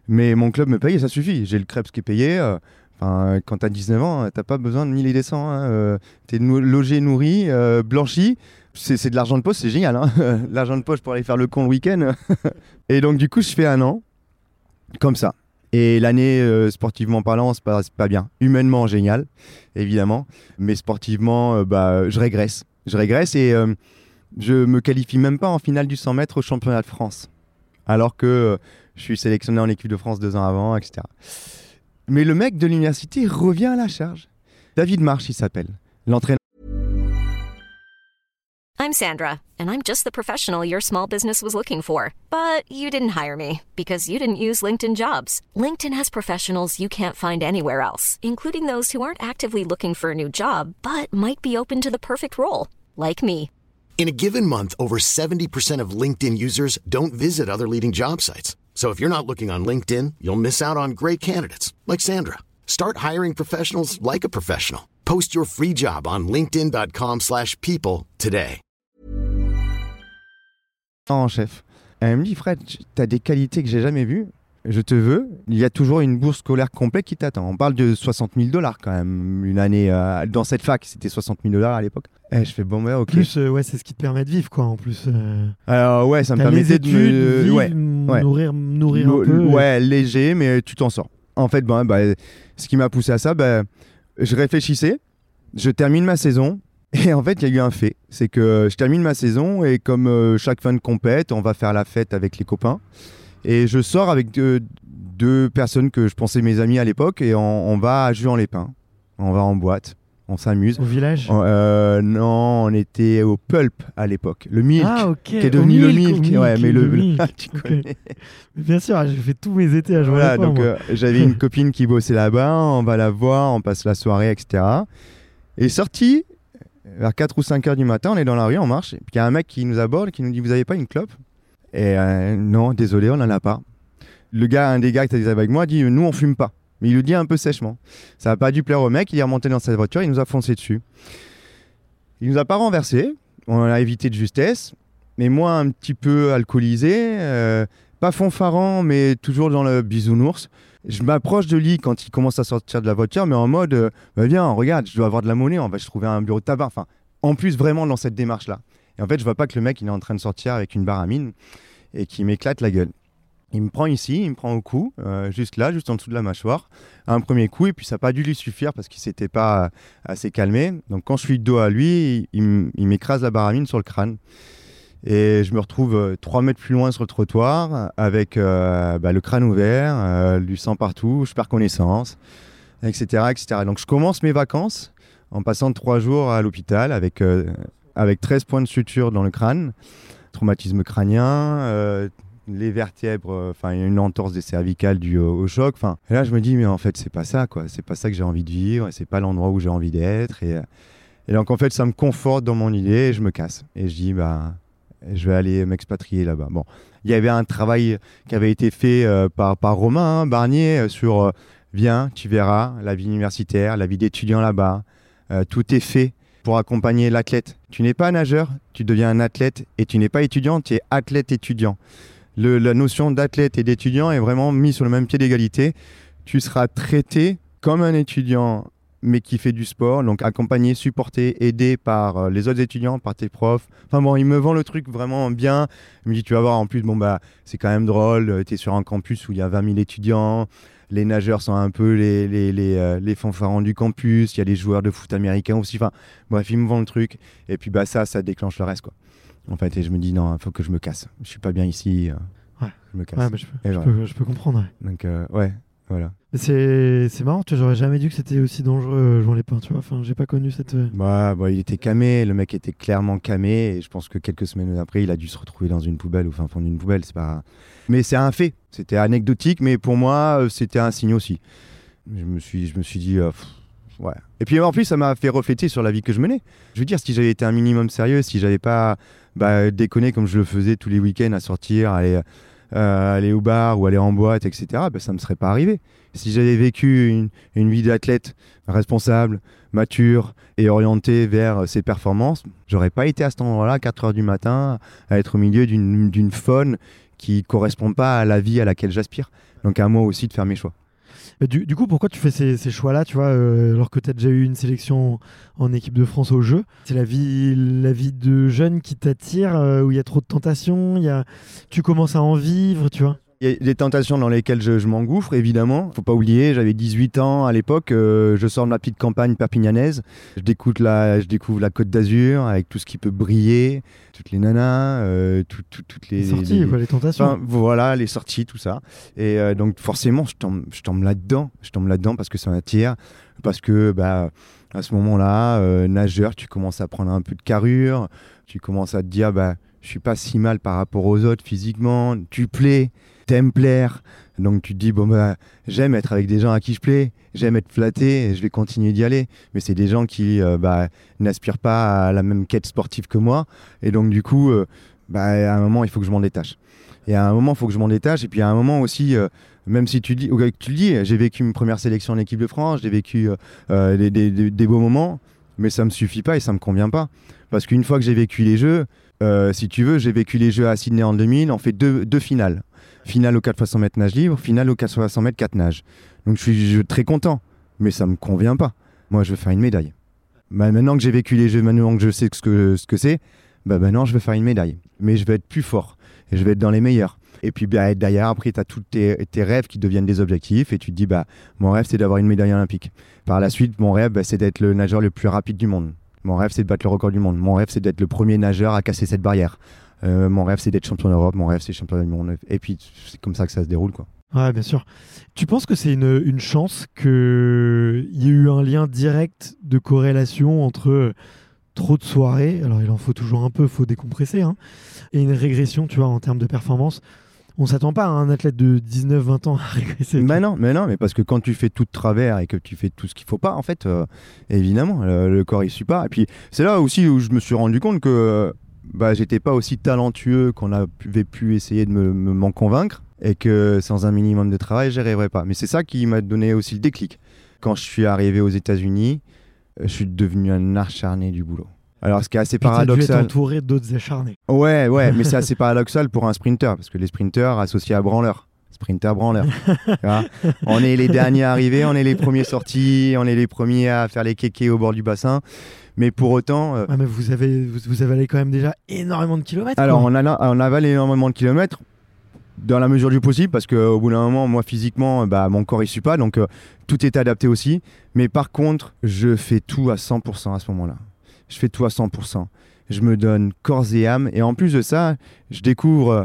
Speaker 2: Mais mon club me paye et ça suffit. J'ai le Krebs qui est payé. Euh, quand t'as 19 ans, t'as pas besoin de mille et des cents. Hein. Euh, t'es logé, nourri, blanchi c'est de l'argent de poche, c'est génial. Hein [LAUGHS] l'argent de poche pour aller faire le con le week-end. [LAUGHS] et donc, du coup, je fais un an, comme ça. Et l'année, euh, sportivement parlant, c'est pas, pas bien. Humainement, génial, évidemment. Mais sportivement, euh, bah, je régresse. Je régresse et euh, je me qualifie même pas en finale du 100 mètres au championnat de France. Alors que je suis sélectionné en équipe de France deux ans avant, etc. Mais le mec de l'université revient à la charge. David March, il s'appelle. L'entraîneur.
Speaker 4: I'm Sandra, and I'm just the professional your small business was looking for. But you didn't hire me because you didn't use LinkedIn jobs. LinkedIn has professionals you can't find anywhere else, including those who aren't actively looking for a new job but might be open to the perfect role, like me.
Speaker 5: In a given month, over 70% of LinkedIn users don't visit other leading job sites. So if you're not looking on LinkedIn, you'll miss out on great candidates like Sandra. Start hiring professionals like a professional. Post your free job on linkedin.com/people today.
Speaker 2: en chef. Elle me dit, Fred, tu as des qualités que j'ai jamais vues. Je te veux. Il y a toujours une bourse scolaire complète qui t'attend. On parle de 60 000 dollars quand même. Une année euh, dans cette fac, c'était 60 000 dollars à l'époque. Et eh, je fais bon, ouais, ok.
Speaker 3: Plus, euh, ouais, c'est ce qui te permet de vivre, quoi, en plus. Euh.
Speaker 2: Alors, ouais, ça me permettait de me.
Speaker 3: ouais, nourrir, nourrir un peu.
Speaker 2: Ouais, léger, mais tu t'en sors. En fait, bah, ce qui m'a poussé à ça, bah, je réfléchissais. Je termine ma saison. [LAUGHS] Et en fait, il y a eu un fait. C'est que je termine ma saison et comme euh, chaque fin de compète, on va faire la fête avec les copains. Et je sors avec deux, personnes que je pensais mes amis à l'époque et on, va à Juan-les-Pins. On va en boîte. On s'amuse.
Speaker 3: Au village
Speaker 2: euh, Non, on était au Pulp à l'époque. Le Milk,
Speaker 3: ah,
Speaker 2: qui est devenu le Milk. ouais, mais le, [LAUGHS]
Speaker 3: tu connais. Bien sûr, j'ai fait tous mes étés à jouer voilà,
Speaker 2: donc euh, j'avais une copine qui bossait là-bas. On va la voir, on passe la soirée, etc. Et sorti, vers 4 ou 5 heures du matin, on est dans la rue, on marche, et puis il y a un mec qui nous aborde, qui nous dit Vous avez pas une clope? Et euh, non, désolé, on n'en a pas. Le gars, un des gars qui était avec moi, dit Nous, on fume pas. Mais il le dit un peu sèchement. Ça n'a pas dû plaire au mec, il est remonté dans sa voiture, il nous a foncé dessus. Il nous a pas renversé, on a évité de justesse, mais moi, un petit peu alcoolisé, euh, pas fanfarant, mais toujours dans le bisounours je m'approche de lui quand il commence à sortir de la voiture, mais en mode, euh, bah, viens, regarde, je dois avoir de la monnaie, on va se trouver un bureau de tabac. Enfin, en plus, vraiment dans cette démarche-là. Et en fait, je vois pas que le mec, il est en train de sortir avec une barre à mine et qui m'éclate la gueule. Il me prend ici, il me prend au cou, euh, juste là, juste en dessous de la mâchoire, un premier coup, et puis ça n'a pas dû lui suffire parce qu'il s'était pas assez calmé. Donc quand je suis dos à lui, il, m'écrase la barre à mine sur le crâne. Et je me retrouve 3 euh, mètres plus loin sur le trottoir avec euh, bah, le crâne ouvert, euh, du sang partout, je perds connaissance, etc., etc. Donc je commence mes vacances en passant 3 jours à l'hôpital avec, avec 13 points de suture dans le crâne, traumatisme crânien, les vertèbres, enfin il une entorse des cervicales due au, choc. Enfin, et là je me dis mais en fait c'est pas ça quoi, c'est pas ça que j'ai envie de vivre, c'est pas l'endroit où j'ai envie d'être. Et, et donc en fait ça me conforte dans mon idée et je me casse. Et je dis bah je vais aller m'expatrier là-bas. Bon, il y avait un travail qui avait été fait euh, par, par Romain hein, Barnier euh, sur euh, viens, tu verras la vie universitaire, la vie d'étudiant là-bas. tout est fait pour accompagner l'athlète. Tu n'es pas nageur, tu deviens un athlète et tu n'es pas étudiant, tu es athlète étudiant. la notion d'athlète et d'étudiant est vraiment mise sur le même pied d'égalité. Tu seras traité comme un étudiant mais qui fait du sport, donc accompagné, supporté, aidé par euh, les autres étudiants, par tes profs. Enfin bon, il me vend le truc vraiment bien. Il me dit, tu vas voir, en plus, bon, bah, c'est quand même drôle, euh, tu es sur un campus où il y a 20 000 étudiants, les nageurs sont un peu les, les, les, euh, les fanfarons du campus, il y a des joueurs de foot américains aussi. Enfin, bref, il me vend le truc. Et puis, bah, ça, ça déclenche le reste, quoi. En fait, et je me dis, non, il faut que je me casse. Je suis pas bien ici.
Speaker 3: ouais.
Speaker 2: Je me casse.
Speaker 3: Ouais, bah, je, peux, je, peux, je, peux, comprendre.
Speaker 2: Donc, ouais. Voilà.
Speaker 3: C'est marrant, j'aurais jamais dit que c'était aussi dangereux, euh, Jean Lépin, tu vois. Enfin, j'ai pas connu cette. euh,
Speaker 2: Bah, bah, il était camé, le mec était clairement camé, et je pense que quelques semaines après, il a dû se retrouver dans une poubelle, ou enfin, fond d'une poubelle, c'est pas. Mais c'est un fait, c'était anecdotique, mais pour moi, euh, c'était un signe aussi. Je me suis, je me suis dit, euh, pff, ouais. Et puis en plus, ça m'a fait refléter sur la vie que je menais. Je veux dire, si j'avais été un minimum sérieux, si j'avais pas bah, déconné comme je le faisais tous les week-ends à sortir, aller, euh, aller au bar ou aller en boîte, etc., bah, ça me serait pas arrivé. Si j'avais vécu une, une vie d'athlète responsable, mature et orienté vers ses performances, j'aurais pas été à cet endroit-là à 4 heures du matin à être au milieu d'une faune qui correspond pas à la vie à laquelle j'aspire. Donc à moi aussi de faire mes choix.
Speaker 3: Mais Du, coup, pourquoi tu fais ces, choix-là, tu vois, euh, alors que tu as déjà eu une sélection en équipe de France au jeu? C'est la vie, la vie de jeune qui t'attire, euh, où il y a trop de tentations, y a... tu commences à en vivre, tu vois?
Speaker 2: Il y a des tentations dans lesquelles je, je m'engouffre, évidemment. Faut pas oublier, j'avais 18 ans à l'époque. euh, je sors de ma petite campagne perpignanaise. Je découvre la, je découvre la Côte d'Azur avec tout ce qui peut briller, toutes les nanas, euh, tout- tout- toutes les,
Speaker 3: Les sorties,
Speaker 2: les-
Speaker 3: quoi, les tentations.
Speaker 2: Enfin, voilà, les sorties, tout ça. Et euh, donc, forcément, je tombe, je tombe là-dedans. Je tombe là-dedans parce que ça m'attire. Parce que, bah, à ce moment-là, nageur, tu commences à prendre un peu de carrure. Tu commences à te dire, bah, je suis pas si mal par rapport aux autres physiquement. Tu plais, t'aimes plaire. Donc, tu te dis, bon, bah, j'aime être avec des gens à qui je plais. J'aime être flatté je vais continuer d'y aller. Mais c'est des gens qui, euh, bah, n'aspirent pas à la même quête sportive que moi. Et donc, du coup, euh, bah, à un moment, il faut que je m'en détache. Et à un moment, il faut que je m'en détache. Et puis à un moment aussi, euh, même si tu, dis, tu le dis, j'ai vécu une première sélection en équipe de France, j'ai vécu des, beaux moments, mais ça me suffit pas et ça me convient pas. Parce qu'une fois que j'ai vécu les Jeux, si tu veux, j'ai vécu les Jeux à Sydney en 2000, on fait deux finales. Finale au 4 x 100 mètres nage libre, finale au 4 x 100 mètres 4 nage. Donc je suis très content, mais ça me convient pas. Moi, je veux faire une médaille. Bah, maintenant que j'ai vécu les Jeux, maintenant que je sais ce que, ce que c'est, bah, maintenant je veux faire une médaille. Mais je vais être plus fort et je vais être dans les meilleurs. Et puis bah, derrière, après, tu as tous tes, tes rêves qui deviennent des objectifs et tu te dis, bah, mon rêve, c'est d'avoir une médaille olympique. Par la suite, mon rêve, bah, c'est d'être le nageur le plus rapide du monde. Mon rêve, c'est de battre le record du monde. Mon rêve, c'est d'être le premier nageur à casser cette barrière. Euh, mon rêve, c'est d'être champion d'Europe. Mon rêve, c'est champion du monde. Et puis, c'est comme ça que ça se déroule. Quoi.
Speaker 3: Ouais, bien sûr. Tu penses que c'est une, une chance qu'il y ait eu un lien direct de corrélation entre euh, trop de soirées, alors il en faut toujours un peu, faut décompresser, hein, et une régression, tu vois, en termes de performance On s'attend pas à un athlète de 19-20 ans à [LAUGHS] régresser.
Speaker 2: Mais non, mais non, mais parce que quand tu fais tout de travers et que tu fais tout ce qu'il faut pas, en fait, euh, évidemment, le, le corps il suit pas. Et puis c'est là aussi où je me suis rendu compte que bah, j'étais pas aussi talentueux qu'on avait pu essayer de me- me- m'en convaincre et que sans un minimum de travail, j'y arriverais pas. Mais c'est ça qui m'a donné aussi le déclic. Quand je suis arrivé aux États-Unis, euh, je suis devenu un acharné du boulot. Alors, ce qui est assez
Speaker 3: Puis
Speaker 2: paradoxal.
Speaker 3: entouré d'autres acharnés.
Speaker 2: Ouais, ouais, mais c'est [LAUGHS] assez paradoxal pour un sprinter, parce que les sprinters associés à branleur. Sprinter branleur. Tu on est les derniers arrivés, on est les premiers sortis, on est les premiers à faire les kékés au bord du bassin. Mais pour autant, euh,
Speaker 3: Ah, mais vous avez, vous, allé quand même déjà énormément de kilomètres.
Speaker 2: alors on, a, on avale énormément de kilomètres dans la mesure du possible, parce qu'au bout d'un moment, moi physiquement, bah, mon corps il suit pas, donc euh, tout est adapté aussi. Mais par contre, je fais tout à 100% à ce moment-là. Je fais tout à 100%. Je me donne corps et âme. Et en plus de ça, je découvre euh,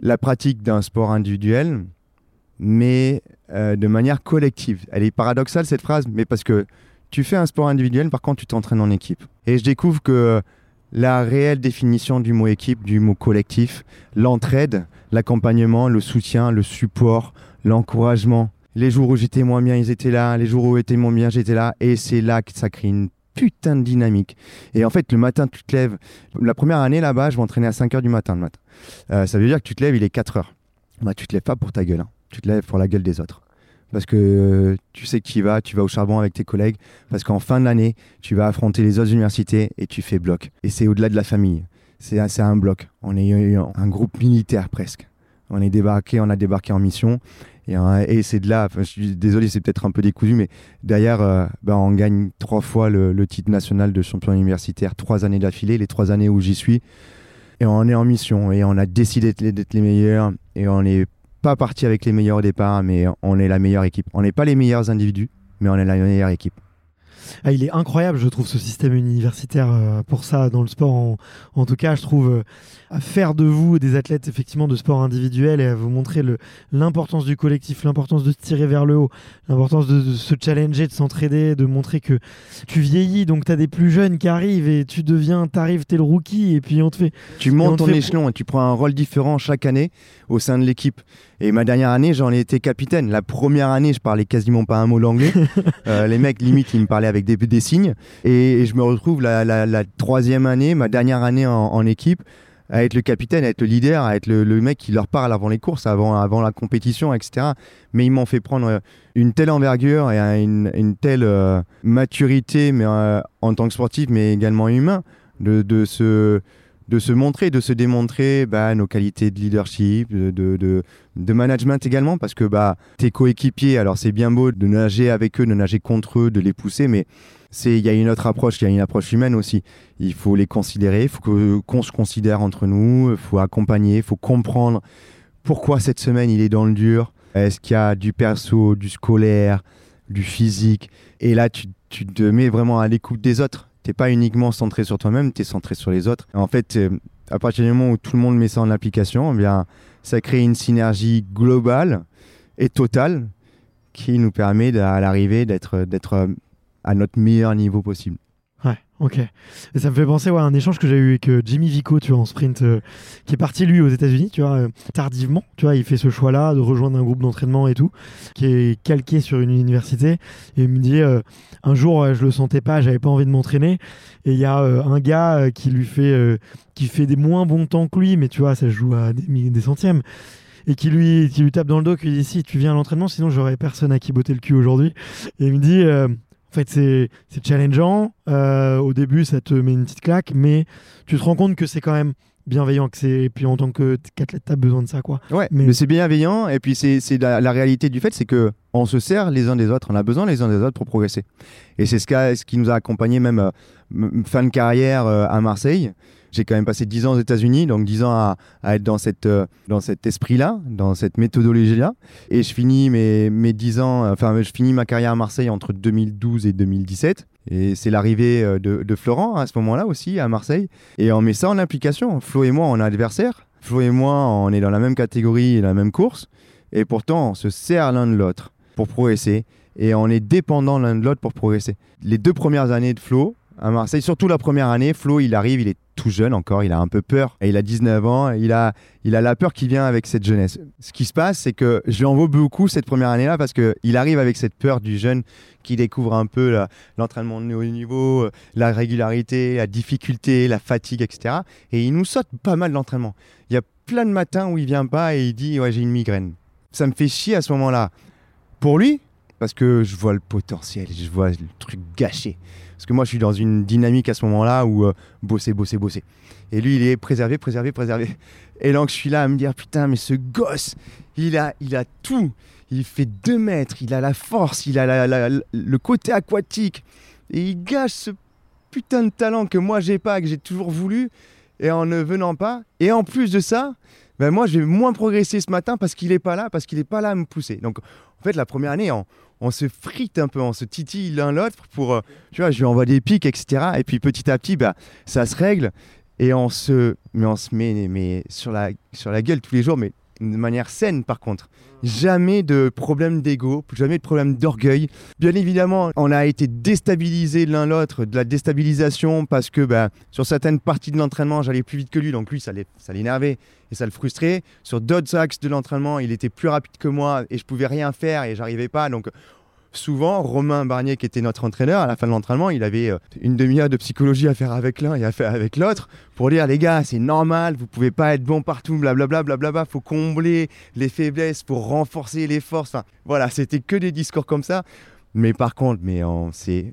Speaker 2: la pratique d'un sport individuel, mais euh, de manière collective. Elle est paradoxale cette phrase, mais parce que tu fais un sport individuel, par contre tu t'entraînes en équipe. Et je découvre que la réelle définition du mot équipe, du mot collectif, l'entraide, l'accompagnement, le soutien, le support, l'encouragement. Les jours où j'étais moins bien, ils étaient là. Les jours où j'étais moins bien, j'étais là. Et c'est là que ça crée une putain de dynamique. Et en fait, le matin, tu te lèves. La première année là-bas, je m'entraînais à 5 h du matin le matin. Euh, ça veut dire que tu te lèves, il est 4 heures. Bah, tu te lèves pas pour ta gueule. hein. Tu te lèves pour la gueule des autres. Parce que euh, tu sais que tu y tu vas au charbon avec tes collègues. Parce qu'en fin de l'année, tu vas affronter les autres universités et tu fais bloc. Et c'est au-delà de la famille. C'est un- bloc. On est un groupe militaire presque. On est débarqué, on a débarqué en mission. Et, euh, c'est de là, je suis désolé, c'est peut-être un peu décousu, mais derrière, euh, bah, on gagne trois fois le, le titre national de champion universitaire, trois années d'affilée, les trois années où j'y suis. Et on est en mission et on a décidé d'être les- meilleurs. Et on n'est pas parti avec les meilleurs au départ, mais on est la meilleure équipe. On n'est pas les meilleurs individus, mais on est la meilleure équipe.
Speaker 3: Ah, il est incroyable, je trouve, ce système universitaire euh, pour ça dans le sport. En, en tout cas, je trouve euh, à faire de vous des athlètes effectivement de sport individuel et à vous montrer l'importance du collectif, l'importance de se tirer vers le haut, l'importance de, de, se challenger, de s'entraider, de montrer que tu vieillis, donc tu as des plus jeunes qui arrivent et tu deviens, t'arrives, t'es le rookie et puis on te fait.
Speaker 2: Tu montes ton fait... échelon et tu prends un rôle différent chaque année au sein de l'équipe. Et ma dernière année, j'en ai été capitaine. La première année, je parlais quasiment pas un mot d'anglais. [LAUGHS] euh, les mecs, limite, ils me parlaient avec des, des signes. Et, et, je me retrouve la, la, la, troisième année, ma dernière année en, en, équipe, à être le capitaine, à être le leader, à être le, le, mec qui leur parle avant les courses, avant, avant la compétition, etc. Mais ils m'ont fait prendre une telle envergure et une, une telle euh, maturité, mais euh, en tant que sportif, mais également humain, de, de se de se montrer, de se démontrer bah, nos qualités de leadership, de, de, de, management également, parce que bah, tes coéquipiers, alors c'est bien beau de nager avec eux, de nager contre eux, de les pousser, mais il y a une autre approche, il y a une approche humaine aussi. Il faut les considérer, il faut qu'on qu se considère entre nous, il faut accompagner, il faut comprendre pourquoi cette semaine il est dans le dur, est-ce qu'il y a du perso, du scolaire, du physique, et là tu, tu te mets vraiment à l'écoute des autres t'es pas uniquement centré sur toi-même, tu es centré sur les autres. En fait, euh, à partir du moment où tout le monde met ça en application, eh bien, ça crée une synergie globale et totale qui nous permet à l'arrivée d'être à notre meilleur niveau possible.
Speaker 3: Ok. Et ça me fait penser ouais, à un échange que j'ai eu avec euh, Jimmy Vico, tu vois, en sprint, euh, qui est parti lui aux États-Unis, tu vois, euh, tardivement. Tu vois, il fait ce choix-là de rejoindre un groupe d'entraînement et tout, qui est calqué sur une université. Et il me dit, un jour, je le sentais pas, j'avais pas envie de m'entraîner. Et il y a un gars qui lui fait, qui fait des moins bons temps que lui, mais tu vois, ça joue à des, des centièmes et qui lui, qui lui tape dans le dos, qui lui dit si tu viens à l'entraînement, sinon j'aurais personne à qui botter le cul aujourd'hui. Et il me dit euh, en fait, c'est challengeant. Euh, au début, ça te met une petite claque, mais tu te rends compte que c'est quand même bienveillant. Que c'est et puis en tant que qu'athlète, t'as besoin de ça, quoi.
Speaker 2: Ouais, mais, mais c'est bienveillant. Et puis c'est la, la, réalité du fait, c'est que on se sert les uns des autres. On a besoin les uns des autres pour progresser. Et c'est ce, ce, qui nous a accompagné même euh, fin de carrière euh, à Marseille. J'ai quand même passé 10 ans aux États-Unis, donc 10 ans à, être dans, cette, euh, dans cet esprit-là, dans cette méthodologie-là. Et je finis mes, mes 10 ans, enfin, je finis ma carrière à Marseille entre 2012 et 2017. Et c'est l'arrivée de, de, Florent à ce moment-là aussi à Marseille. Et on met ça en application. Flo et moi, on est adversaires. Flo et moi, on est dans la même catégorie et la même course. Et pourtant, on se sert l'un de l'autre pour progresser. Et on est dépendant l'un de l'autre pour progresser. Les deux premières années de Flo à Marseille, surtout la première année, Flo, il arrive, il est tout jeune encore, il a un peu peur. Et il a 19 ans, il a, la peur qui vient avec cette jeunesse. Ce qui se passe, c'est que je lui en veux beaucoup cette première année-là parce qu'il arrive avec cette peur du jeune qui découvre un peu l'entraînement de haut niveau, la régularité, la difficulté, la fatigue, etc. Et il nous saute pas mal l'entraînement. Il y a plein de matins où il vient pas et il dit Ouais, j'ai une migraine. Ça me fait chier à ce moment-là. Pour lui, parce que je vois le potentiel, je vois le truc gâché. Parce que moi, je suis dans une dynamique à ce moment-là où euh, bosser, bosser, bosser. Et lui, il est préservé, préservé, préservé. Et donc, je suis là à me dire, putain, mais ce gosse, il a, il a tout. Il fait deux mètres, il a la force, il a le côté aquatique. Et il gâche ce putain de talent que moi, j'ai pas, que j'ai toujours voulu. Et en ne venant pas. Et en plus de ça, ben moi, je vais moins progresser ce matin parce qu'il n'est pas là, parce qu'il n'est pas là à me pousser. Donc, en fait, la première année, on, on se frite un peu, on se titille l'un l'autre pour, euh, tu vois, je lui envoie des pics, etc. Et puis petit à petit, bah, ça se règle et on se, mais on se met mais sur, la, sur la gueule tous les jours, mais de manière saine par contre. Jamais de problème d'ego, jamais de problème d'orgueil. Bien évidemment, on a été déstabilisés l'un l'autre, de la déstabilisation parce que bah, sur certaines parties de l'entraînement, j'allais plus vite que lui, donc lui, ça l'énervait et ça le frustrait. Sur d'autres axes de l'entraînement, il était plus rapide que moi et je pouvais rien faire et j'arrivais pas. Souvent, Romain Barnier, qui était notre entraîneur, à la fin de l'entraînement, il avait euh, une demi-heure de psychologie à faire avec l'un et à faire avec l'autre pour dire les gars, c'est normal, vous pouvez pas être bon partout, blablabla, blablabla, faut combler les faiblesses pour renforcer les forces. Enfin, voilà, c'était que des discours comme ça. Mais par contre, mais on s'est,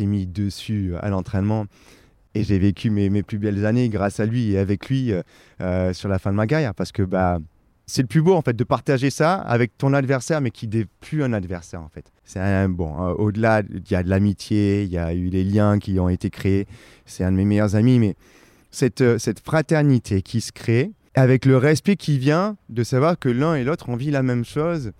Speaker 2: mis dessus à l'entraînement. Et j'ai vécu mes, mes, plus belles années grâce à lui et avec lui euh, euh, sur la fin de ma carrière. Parce que bah, c'est le plus beau en fait de partager ça avec ton adversaire, mais qui n'est plus un adversaire en fait. C'est un bon. Au-delà, il y a de l'amitié, il y a eu les liens qui ont été créés. C'est un de mes meilleurs amis, mais cette, euh, cette fraternité qui se crée avec le respect qui vient de savoir que l'un et l'autre on vit la même chose.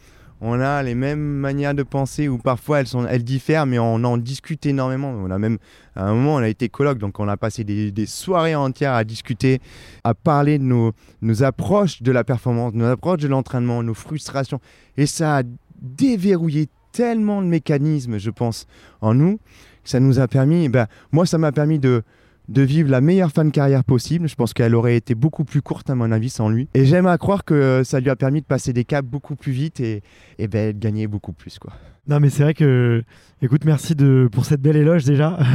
Speaker 2: On a les mêmes manières de penser ou parfois elles, diffèrent, mais on en discute énormément. On a même, à un moment, on a été colloque, donc on a passé des, soirées entières à discuter, à parler de nos, nos approches de la performance, nos approches de l'entraînement, nos frustrations. Et ça a déverrouillé tellement de mécanismes, je pense, en nous, que ça nous a permis, ben, moi, ça m'a permis de, de vivre la meilleure fin de carrière possible. Je pense qu'elle aurait été beaucoup plus courte, à mon avis, sans lui. Et j'aime à croire que ça lui a permis de passer des caps beaucoup plus vite et, ben, de gagner beaucoup plus. Quoi.
Speaker 3: Non, mais c'est vrai que, écoute, merci de, pour cette belle éloge déjà. [LAUGHS]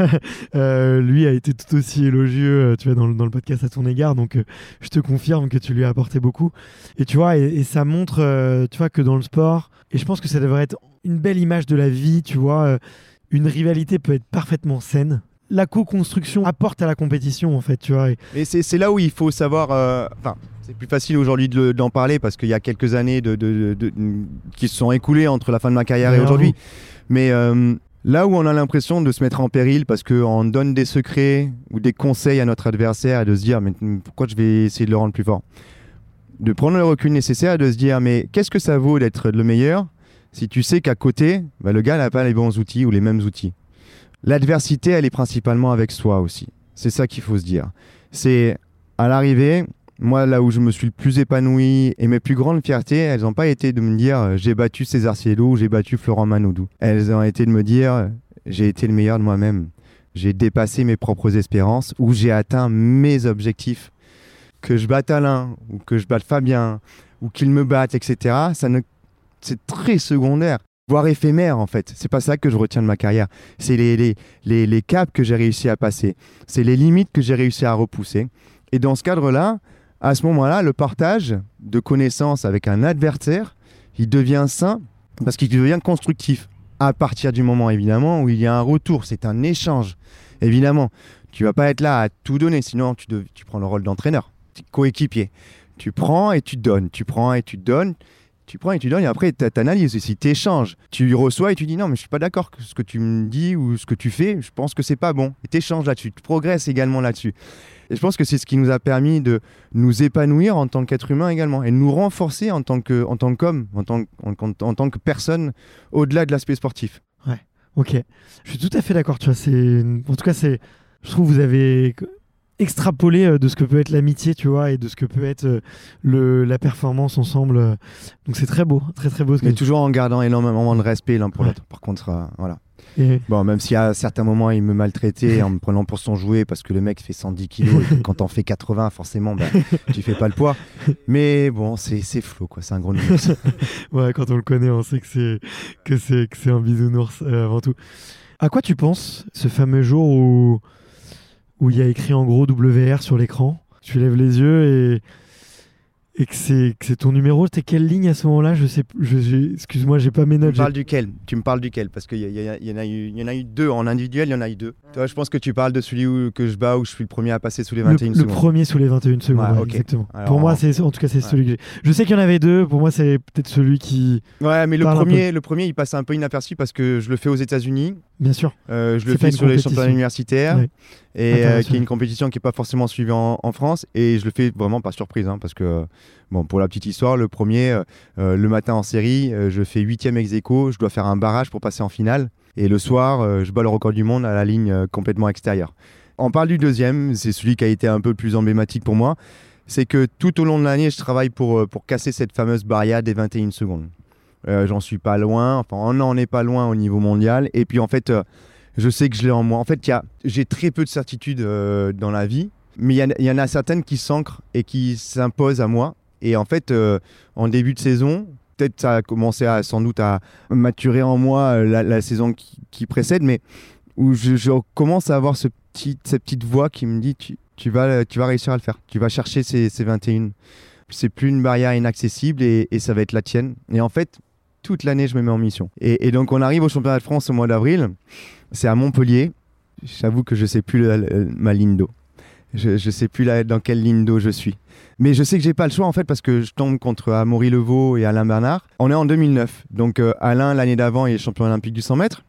Speaker 3: Euh, lui a été tout aussi élogieux, euh, tu vois, dans, dans le podcast à ton égard. Donc, euh, je te confirme que tu lui as apporté beaucoup. Et tu vois, et, ça montre, tu vois, que dans le sport, et je pense que ça devrait être une belle image de la vie, tu vois, une rivalité peut être parfaitement saine la co-construction apporte à la compétition, en fait, tu vois.
Speaker 2: Et c'est là où il faut savoir. Euh, enfin, c'est plus facile aujourd'hui d'en parler parce qu'il y a quelques années de, qui se sont écoulées entre la fin de ma carrière et aujourd'hui. Mais euh, là où on a l'impression de se mettre en péril parce qu'on donne des secrets ou des conseils à notre adversaire et de se dire mais pourquoi je vais essayer de le rendre plus fort? De prendre le recul nécessaire et de se dire mais qu'est-ce que ça vaut d'être le meilleur si tu sais qu'à côté, bah, le gars n'a pas les bons outils ou les mêmes outils? L'adversité, elle est principalement avec soi aussi. C'est ça qu'il faut se dire. C'est à l'arrivée, moi, là où je me suis le plus épanoui et mes plus grandes fiertés, elles n'ont pas été de me dire euh, j'ai battu César Cielo ou j'ai battu Florent Manoudou. Elles ont été de me dire j'ai été le meilleur de moi-même. J'ai dépassé mes propres espérances ou j'ai atteint mes objectifs. Que je batte Alain ou que je batte Fabien ou qu'il me batte, etc., ne... c'est très secondaire voire éphémère en fait. C'est pas ça que je retiens de ma carrière. C'est les, les, les, caps que j'ai réussi à passer. C'est les limites que j'ai réussi à repousser. Et dans ce cadre-là, à ce moment-là, le partage de connaissances avec un adversaire, il devient sain parce qu'il devient constructif. À partir du moment, évidemment, où il y a un retour, c'est un échange. Évidemment, tu vas pas être là à tout donner, sinon tu, tu prends le rôle d'entraîneur, coéquipier. Tu prends et tu donnes, tu prends et tu donnes tu prends et tu donnes et après tu analyses. si tu échanges, tu reçois et tu dis non, mais je suis pas d'accord ce que tu me dis ou ce que tu fais, je pense que c'est pas bon. Et tu échanges là-dessus, tu progresses également là-dessus. Et je pense que c'est ce qui nous a permis de nous épanouir en tant qu'être humain également et de nous renforcer en tant que en tant qu'homme, en tant, en, en, tant que personne au-delà de l'aspect sportif.
Speaker 3: Ouais, ok. Je suis tout à fait d'accord. Tu vois, c'est en tout cas c'est, je trouve que vous avez extrapoler euh, de ce que peut être l'amitié, tu vois, et de ce que peut être euh, le, la performance ensemble. Euh. Donc c'est très beau, très très beau.
Speaker 2: Mais toujours en gardant énormément de respect l'un pour l'autre. Par contre, voilà. Bon, même si à certains moments il me maltraitait [LAUGHS] en me prenant pour son jouet parce que le mec fait 110 kilos et quand t'en fais 80, forcément, bah, [LAUGHS] tu fais pas le poids. Mais bon, c'est flou, quoi. C'est un gros nounours. [LAUGHS]
Speaker 3: ouais, quand on le connaît, on sait que c'est que c'est un bisounours avant tout. À quoi tu penses ce fameux jour où où il y a écrit en gros WR sur l'écran. Tu lèves les yeux et et que c'est ton numéro. C'était quelle ligne à ce moment-là? Je sais, je, excuse-moi, j'ai pas mes notes.
Speaker 2: Tu me parles duquel? Tu me parles duquel? Parce qu'il y, y, en a eu, y en a eu deux en individuel, il y en a eu deux. Toi, je pense que tu parles de celui où, que je bats où je suis le premier à passer sous les 21 secondes.
Speaker 3: Le premier sous les 21 secondes, exactement. pour moi, c'est en tout cas c'est celui que j'ai. Je sais qu'il y en avait deux. Pour moi, c'est peut-être celui qui.
Speaker 2: Ouais, mais le premier, le premier, il passe un peu inaperçu parce que je le fais aux États-Unis.
Speaker 3: Bien sûr.
Speaker 2: Euh, je le fais sur les championnats universitaires et euh, qui est une compétition qui n'est pas forcément suivie en, France. Et je le fais vraiment par surprise hein, parce que bon pour la petite histoire le premier euh, le matin en série je fais huitième ex aequo je dois faire un barrage pour passer en finale. Et le soir je bats le record du monde à la ligne complètement extérieure. On parle du deuxième c'est celui qui a été un peu plus emblématique pour moi. C'est que tout au long de l'année je travaille pour, pour casser cette fameuse barrière des 21 secondes. J'en suis pas loin enfin on n'en est pas loin au niveau mondial. Et puis en fait je sais que je l'ai en moi. En fait, j'ai très peu de certitudes euh, dans la vie, mais il y, en a certaines qui s'ancrent et qui s'imposent à moi. Et en fait, euh, en début de saison, peut-être ça a commencé à, sans doute à maturer en moi euh, la, saison qui, précède, mais où je, commence à avoir ce petit, cette petite voix qui me dit tu, vas, tu vas réussir à le faire, tu vas chercher ces, ces 21. C'est plus une barrière inaccessible et, et ça va être la tienne. Et en fait, toute l'année, je me mets en mission. Et, donc, on arrive au championnat de France au mois d'avril. C'est à Montpellier. J'avoue que je sais plus ma ligne d'eau. Je, ne sais plus dans quelle ligne d'eau je suis. Mais je sais que j'ai pas le choix en fait parce que je tombe contre Amaury Levaux et Alain Bernard. On est en 2009. Donc euh, Alain, l'année d'avant, il est champion olympique du 100 mètres.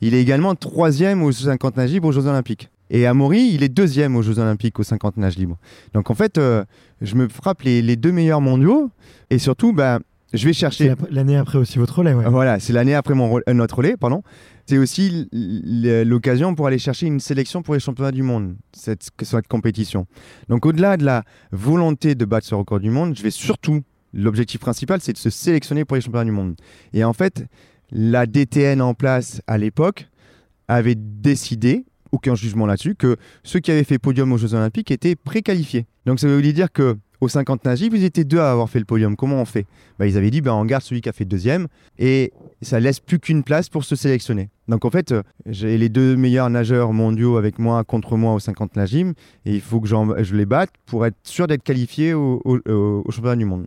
Speaker 2: Il est également troisième aux 50 nages libres aux Jeux olympiques. Et Amaury, il est deuxième aux Jeux olympiques aux 50 nages libres. Donc en fait, euh, je me frappe les, deux meilleurs mondiaux. Et surtout, bah, je vais chercher.
Speaker 3: la- l'année après aussi votre relais, ouais.
Speaker 2: Voilà, c'est l'année après mon euh, notre relais, pardon. C'est aussi l'occasion pour aller chercher une sélection pour les championnats du monde, cette, cette compétition. Donc au-delà de la volonté de battre ce record du monde, je vais surtout, l'objectif principal, c'est de se sélectionner pour les championnats du monde. Et en fait, la DTN en place à l'époque avait décidé, aucun jugement là-dessus, que ceux qui avaient fait podium aux Jeux Olympiques étaient préqualifiés. Donc ça veut dire que aux 50 nagis, vous étiez deux à avoir fait le podium. Comment on fait? Bah, Ils avaient dit, bah, on garde celui qui a fait deuxième et ça laisse plus qu'une place pour se sélectionner. Donc en fait, euh, j'ai les deux meilleurs nageurs mondiaux avec moi contre moi aux 50 nagimes et il faut que je les batte pour être sûr d'être qualifié au, au- au- au championnat du monde.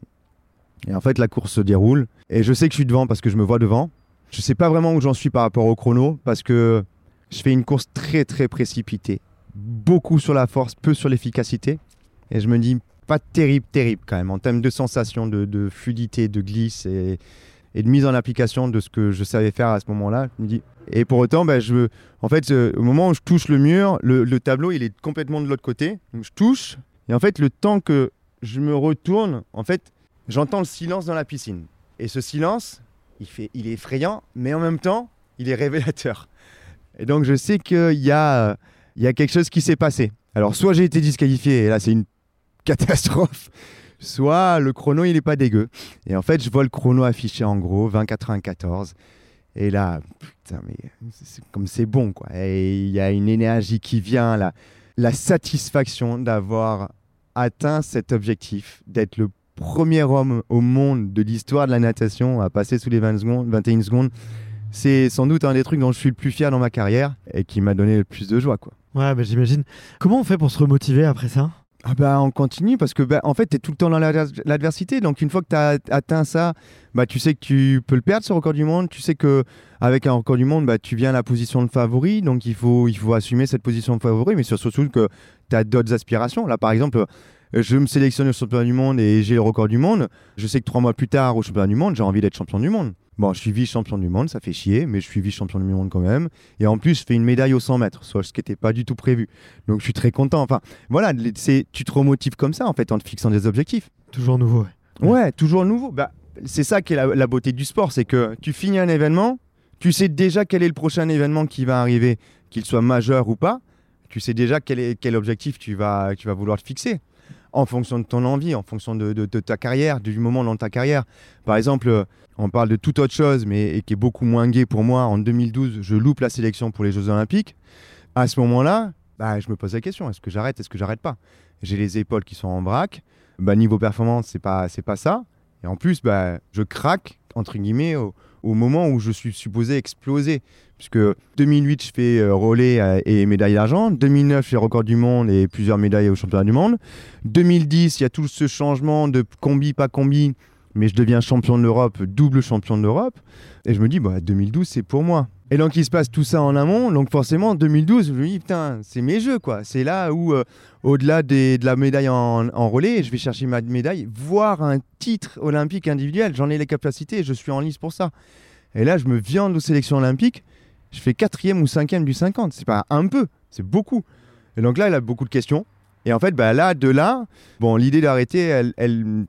Speaker 2: Et en fait, la course se déroule et je sais que je suis devant parce que je me vois devant. Je sais pas vraiment où j'en suis par rapport au chrono parce que je fais une course très très précipitée. Beaucoup sur la force, peu sur l'efficacité. Et je me dis, terrible, terrible quand même, en termes de sensation, de, fluidité, de glisse et, de mise en application de ce que je savais faire à ce moment-là. Et pour autant, ben, je, en fait, euh, au moment où je touche le mur, le, le tableau, il est complètement de l'autre côté. Je touche, et en fait, le temps que je me retourne, en fait, j'entends le silence dans la piscine. Et ce silence, il, fait, il est effrayant, mais en même temps, il est révélateur. Et donc, je sais qu'il y y a quelque chose qui s'est passé. Alors, soit j'ai été disqualifié, et là, c'est une catastrophe, soit le chrono, il est pas dégueu. Et en fait, je vois le chrono affiché en gros, 20,94. Et là, putain, mais c'est comme c'est bon, quoi. Et il y a une énergie qui vient, là. La satisfaction d'avoir atteint cet objectif, d'être le premier homme au monde de l'histoire de la natation à passer sous les 20 secondes, 21 secondes. C'est sans doute un des trucs dont je suis le plus fier dans ma carrière et qui m'a donné le plus de joie, quoi.
Speaker 3: Ouais, bah, j'imagine. Comment on fait pour se remotiver après ça?
Speaker 2: Ah bah on continue parce que bah, en fait tu es tout le temps dans l'adver- l'adversité. Donc une fois que tu as atteint ça bah tu sais que tu peux le perdre ce record du monde. Tu sais que avec un record du monde bah tu viens à la position de favori. Donc il faut assumer cette position de favori. Mais sur- surtout que tu as d'autres aspirations. Là par exemple je me sélectionne au championnat du monde et j'ai le record du monde. Je sais que trois mois plus tard au championnat du monde j'ai envie d'être champion du monde Bon, je suis vice-champion du monde, ça fait chier, mais je suis vice-champion du monde quand même. Et en plus, je fais une médaille au 100 mètres, soit ce qui n'était pas du tout prévu. Donc, je suis très content. Enfin, voilà, c'est, tu te remotives comme ça, en fait, en te fixant des objectifs.
Speaker 3: Toujours nouveau. ouais.
Speaker 2: Ouais, toujours nouveau. Bah, c'est ça qui est la, la beauté du sport, c'est que tu finis un événement, tu sais déjà quel est le prochain événement qui va arriver, qu'il soit majeur ou pas. Tu sais déjà quel, est, quel objectif tu vas, tu vas vouloir te fixer en fonction de ton envie, en fonction de, ta carrière, du moment dans ta carrière. Par exemple, on parle de toute autre chose, mais qui est beaucoup moins gai pour moi. En 2012, je loupe la sélection pour les Jeux Olympiques. À ce moment-là, bah, je me pose la question est-ce que j'arrête, est-ce que j'arrête pas? J'ai les épaules qui sont en vrac. Bah, niveau performance, c'est pas, c'est pas ça. Et en plus, bah, je craque entre guillemets au moment où je suis supposé exploser. Puisque 2008, je fais euh, relais euh, et médaille d'argent. 2009, je fais record du monde et plusieurs médailles au championnat du monde. 2010, il y a tout ce changement de combi, pas combi, mais je deviens champion de l'Europe, double champion de l'Europe. Et je me dis, bah, 2012, c'est pour moi. Et donc, il se passe tout ça en amont. Donc, forcément, 2012, je me dis, putain, c'est mes jeux, quoi. C'est là où, euh, au-delà de la médaille en, en relais, je vais chercher ma médaille, voire un titre olympique individuel. J'en ai les capacités, je suis en lice pour ça. Et là, je me viande aux sélections olympiques. Je fais quatrième ou cinquième du 50. C'est pas un peu, c'est beaucoup. Et donc là, il a beaucoup de questions. Et en fait, bah, là, de là, bon, l'idée d'arrêter, elle, elle,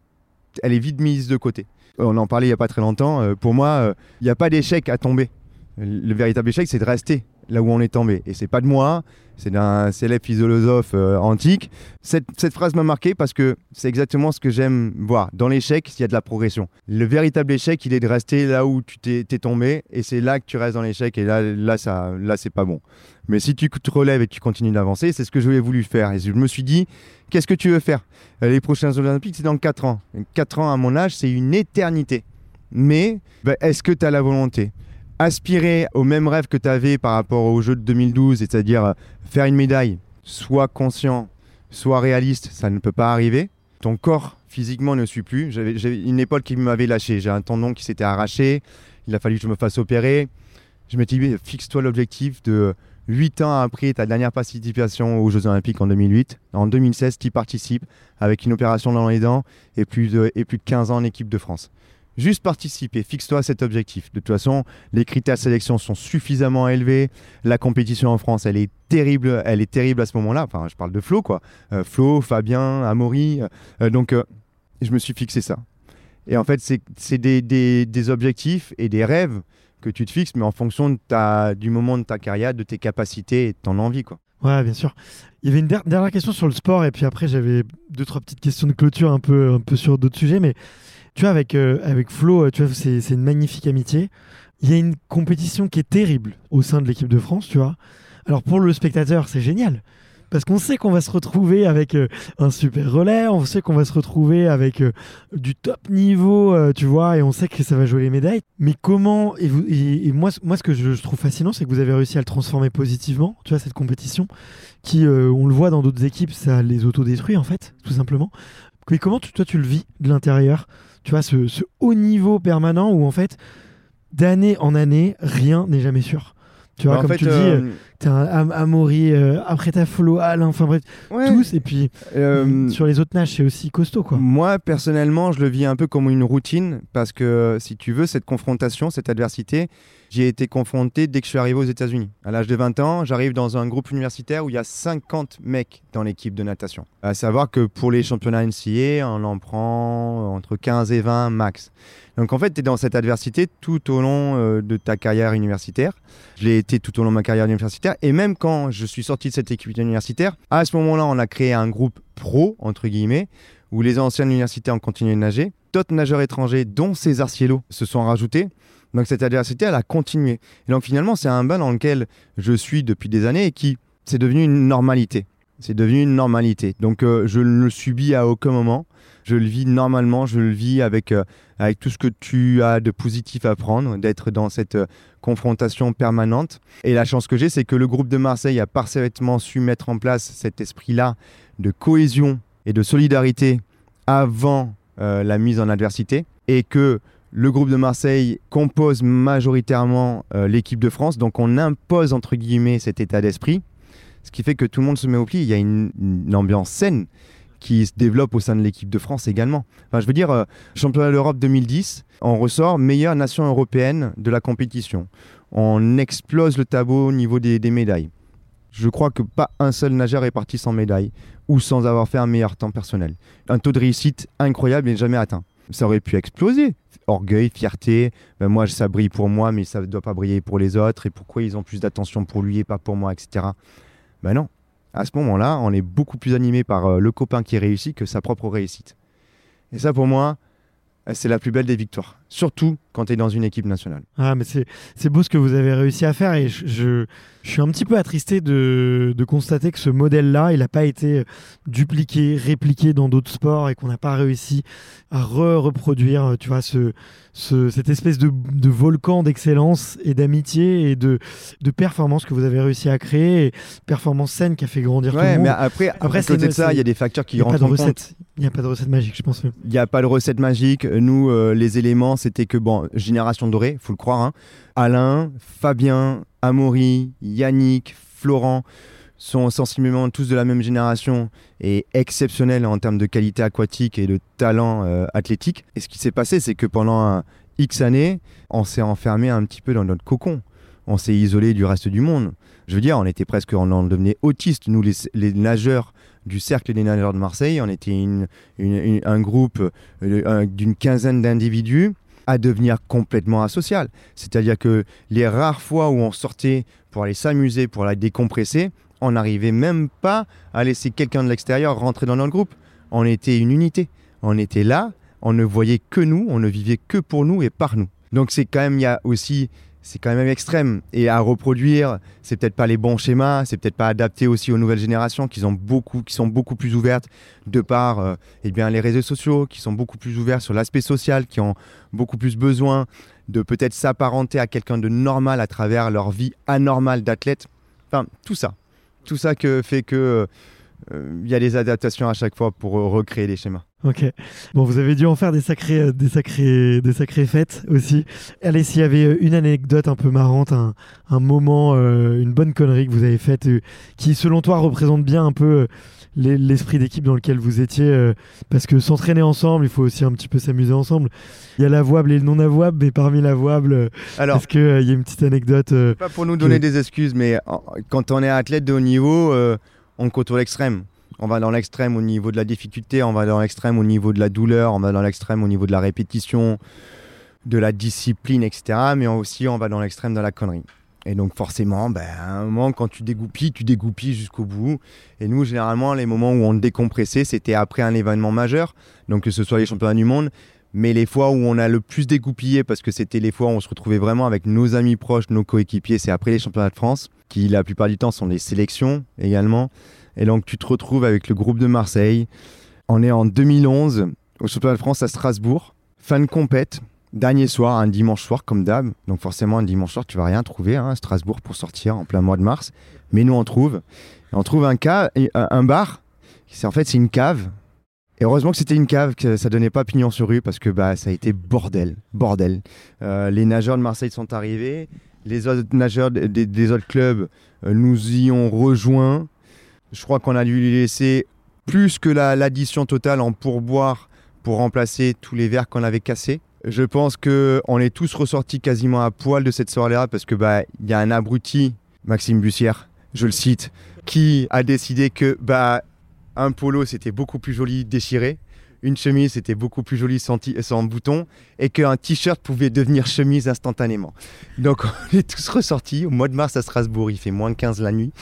Speaker 2: elle est vite mise de côté. On en parlait il n'y a pas très longtemps. Euh, pour moi, euh, il n'y a pas d'échec à tomber. Le véritable échec, c'est de rester là où on est tombé. Et c'est pas de moi, c'est d'un célèbre philosophe euh, antique. Cette, phrase m'a marqué parce que c'est exactement ce que j'aime voir. Dans l'échec, il y a de la progression. Le véritable échec, il est de rester là où tu t'es t'es tombé, et c'est là que tu restes dans l'échec, et là, là, ça, là, c'est pas bon. Mais si tu te relèves et que tu continues d'avancer, c'est ce que j'avais voulu faire. Et je me suis dit, qu'est-ce que tu veux faire? Euh, Les prochains Olympiques, c'est dans 4 ans. 4 ans, à mon âge, c'est une éternité. Mais bah, est-ce que tu as la volonté? Aspirer au même rêve que tu avais par rapport aux Jeux de 2012, c'est-à-dire euh, faire une médaille, sois conscient, sois réaliste, ça ne peut pas arriver. Ton corps physiquement ne suit plus. J'avais une épaule qui m'avait lâché. J'ai un tendon qui s'était arraché. Il a fallu que je me fasse opérer. Je m'étais dit, fixe-toi l'objectif de 8 ans après ta dernière participation aux Jeux Olympiques en 2008. En 2016, tu participes avec une opération dans les dents et plus de, et plus de 15 ans en équipe de France. Juste participer, fixe-toi cet objectif. De toute façon, les critères de sélection sont suffisamment élevés. La compétition en France, elle est terrible, elle est terrible à ce moment-là. Enfin, je parle de Flo, quoi. Euh, Flo, Fabien, Amaury. euh, donc, euh, je me suis fixé ça. Et en fait, c'est des, objectifs et des rêves que tu te fixes, mais en fonction du moment de ta carrière, de tes capacités et de ton envie. Quoi.
Speaker 3: Ouais, bien sûr. Il y avait une dernière question sur le sport, et puis après, j'avais deux, trois petites questions de clôture un peu, un peu sur d'autres sujets. Mais tu vois, avec, euh, avec Flo, tu vois, c'est une magnifique amitié. Il y a une compétition qui est terrible au sein de l'équipe de France, tu vois. Alors pour le spectateur, c'est génial parce qu'on sait qu'on va se retrouver avec euh, un super relais, on sait qu'on va se retrouver avec euh, du top niveau, euh, tu vois, et on sait que ça va jouer les médailles. Mais comment et, et, moi, moi, ce que je, trouve fascinant, c'est que vous avez réussi à le transformer positivement, tu vois, cette compétition, qui, on le voit dans d'autres équipes, ça les autodétruit en fait, tout simplement. Mais comment toi tu le vis de l'intérieur, tu vois, ce, ce haut niveau permanent où en fait, d'année en année, rien n'est jamais sûr. Tu vois, bah, comme tu dis, euh, t'es un Amaury, euh, après t'as Follow, Alain, enfin bref, tous. Et puis euh, sur les autres nages, c'est aussi costaud. quoi.
Speaker 2: Moi, personnellement, je le vis un peu comme une routine parce que si tu veux, cette confrontation, cette adversité, j'y ai été confronté dès que je suis arrivé aux États-Unis. À l'âge de 20 ans, j'arrive dans un groupe universitaire où il y a 50 mecs dans l'équipe de natation. À savoir que pour les championnats NCA, on en prend entre 15 et 20 max. Donc en fait, tu es dans cette adversité tout au long euh, de ta carrière universitaire. Je l'ai été tout au long de ma carrière universitaire. Et même quand je suis sorti de cette équipe universitaire, à ce moment-là, on a créé un groupe pro, entre guillemets, où les anciens universitaires ont continué de nager. D'autres nageurs étrangers, dont César Cielo, se sont rajoutés. Donc cette adversité, elle a continué. Et donc finalement, c'est un bain dans lequel je suis depuis des années et qui, c'est devenu une normalité. C'est devenu une normalité. Donc euh, je ne le subis à aucun moment. Je le vis normalement, je le vis avec, euh, avec tout ce que tu as de positif à prendre, d'être dans cette euh, confrontation permanente. Et la chance que j'ai, c'est que le groupe de Marseille a parfaitement su mettre en place cet esprit-là de cohésion et de solidarité avant la mise en adversité. Et que le groupe de Marseille compose majoritairement l'équipe de France, donc on impose entre guillemets cet état d'esprit ce qui fait que tout le monde se met au pli. Il y a une, ambiance saine qui se développe au sein de l'équipe de France également. Enfin, je veux dire, euh, championnat d'Europe 2010, on ressort meilleure nation européenne de la compétition. On explose le tableau au niveau des, médailles. Je crois que pas un seul nageur est parti sans médaille ou sans avoir fait un meilleur temps personnel. Un taux de réussite incroyable et jamais atteint. Ça aurait pu exploser. Orgueil, fierté, ben moi ça brille pour moi mais ça ne doit pas briller pour les autres et pourquoi ils ont plus d'attention pour lui et pas pour moi, etc. Ben non. À ce moment-là, on est beaucoup plus animé par euh, le copain qui réussit que sa propre réussite. Et ça, pour moi, c'est la plus belle des victoires. Surtout quand tu es dans une équipe nationale.
Speaker 3: Ah, mais c'est beau ce que vous avez réussi à faire et je, je suis un petit peu attristé de, de constater que ce modèle-là, il n'a pas été dupliqué, répliqué dans d'autres sports et qu'on n'a pas réussi à re-reproduire, euh, tu vois, ce, ce, cette espèce de, de volcan d'excellence et d'amitié et de, de performance que vous avez réussi à créer, et performance saine qui a fait grandir tout le monde.
Speaker 2: mais après, après à côté de ça, il y a des facteurs qui rentrent en
Speaker 3: compte. Il n'y a pas de recette magique, je pense.
Speaker 2: Il n'y a pas de recette magique. Nous, euh, les éléments, c'était que, bon, génération dorée, faut le croire, hein. Alain, Fabien, Amaury, Yannick, Florent sont sensiblement tous de la même génération et exceptionnels en termes de qualité aquatique et de talent euh, athlétique. Et ce qui s'est passé, c'est que pendant X années, on s'est enfermé un petit peu dans notre cocon. On s'est isolé du reste du monde. Je veux dire, on était presque, on en devenait autiste, nous les, nageurs du cercle des nageurs de Marseille. On était un groupe euh, d'une quinzaine d'individus à devenir complètement asocial. C'est-à-dire que les rares fois où on sortait pour aller s'amuser, pour aller décompresser, on n'arrivait même pas à laisser quelqu'un de l'extérieur rentrer dans notre groupe. On était une unité. On était là, on ne voyait que nous, on ne vivait que pour nous et par nous. Donc c'est quand même, il y a aussi c'est quand même extrême. Et à reproduire, c'est peut-être pas les bons schémas, c'est peut-être pas adapté aussi aux nouvelles générations qui, ont beaucoup, qui sont beaucoup plus ouvertes de par euh, eh bien, les réseaux sociaux, qui sont beaucoup plus ouverts sur l'aspect social, qui ont beaucoup plus besoin de peut-être s'apparenter à quelqu'un de normal à travers leur vie anormale d'athlète. Enfin, tout ça. Tout ça que fait que euh, il y a des adaptations à chaque fois pour euh, recréer les schémas.
Speaker 3: Ok. Bon, vous avez dû en faire des sacrés, euh, des sacrés, des sacrées fêtes aussi. Allez, s'il y avait une anecdote un peu marrante, un, un moment, une bonne connerie que vous avez faite, qui selon toi représente bien un peu l'esprit d'équipe dans lequel vous étiez, parce que s'entraîner ensemble, il faut aussi un petit peu s'amuser ensemble. Il y a l'avouable et le non avouable, mais parmi l'avouable, est-ce qu'il y a une petite anecdote
Speaker 2: Pas pour nous donner des excuses, mais quand on est athlète de haut niveau on côtoie l'extrême. On va dans l'extrême au niveau de la difficulté, on va dans l'extrême au niveau de la douleur, on va dans l'extrême au niveau de la répétition, de la discipline, etc. Mais aussi, on va dans l'extrême de la connerie. Et donc forcément, ben, à un moment, quand tu dégoupilles, tu dégoupilles jusqu'au bout. Et nous, généralement, les moments où on décompressait, c'était après un événement majeur, donc que ce soit les championnats du monde, mais les fois où on a le plus dégoupillé, parce que c'était les fois où on se retrouvait vraiment avec nos amis proches, nos coéquipiers, c'est après les championnats de France, qui la plupart du temps sont des sélections également. Et donc tu te retrouves avec le groupe de Marseille. On est en 2011 au championnat de France à Strasbourg, fin de compète, dernier soir, un dimanche soir comme d'hab. Donc forcément un dimanche soir tu vas rien trouver hein, à Strasbourg pour sortir en plein mois de mars. Mais nous on trouve, on trouve un, cas, un bar. En fait c'est une cave et heureusement que c'était une cave, que ça donnait pas pignon sur rue parce que bah, ça a été bordel, bordel. Euh, les nageurs de Marseille sont arrivés, les autres nageurs des, autres clubs euh, nous y ont rejoints. Je crois qu'on a dû lui laisser plus que l'addition totale en pourboire pour remplacer tous les verres qu'on avait cassés. Je pense qu'on est tous ressortis quasiment à poil de cette soirée-là parce que bah y a un abruti, Maxime Bussière, je le cite, qui a décidé que bah un polo, c'était beaucoup plus joli déchiré. Une chemise, c'était beaucoup plus joli sans, sans bouton. Et qu'un t-shirt pouvait devenir chemise instantanément. Donc, [LAUGHS] on est tous ressortis. Au mois de mars à Strasbourg, il fait moins 15 la nuit.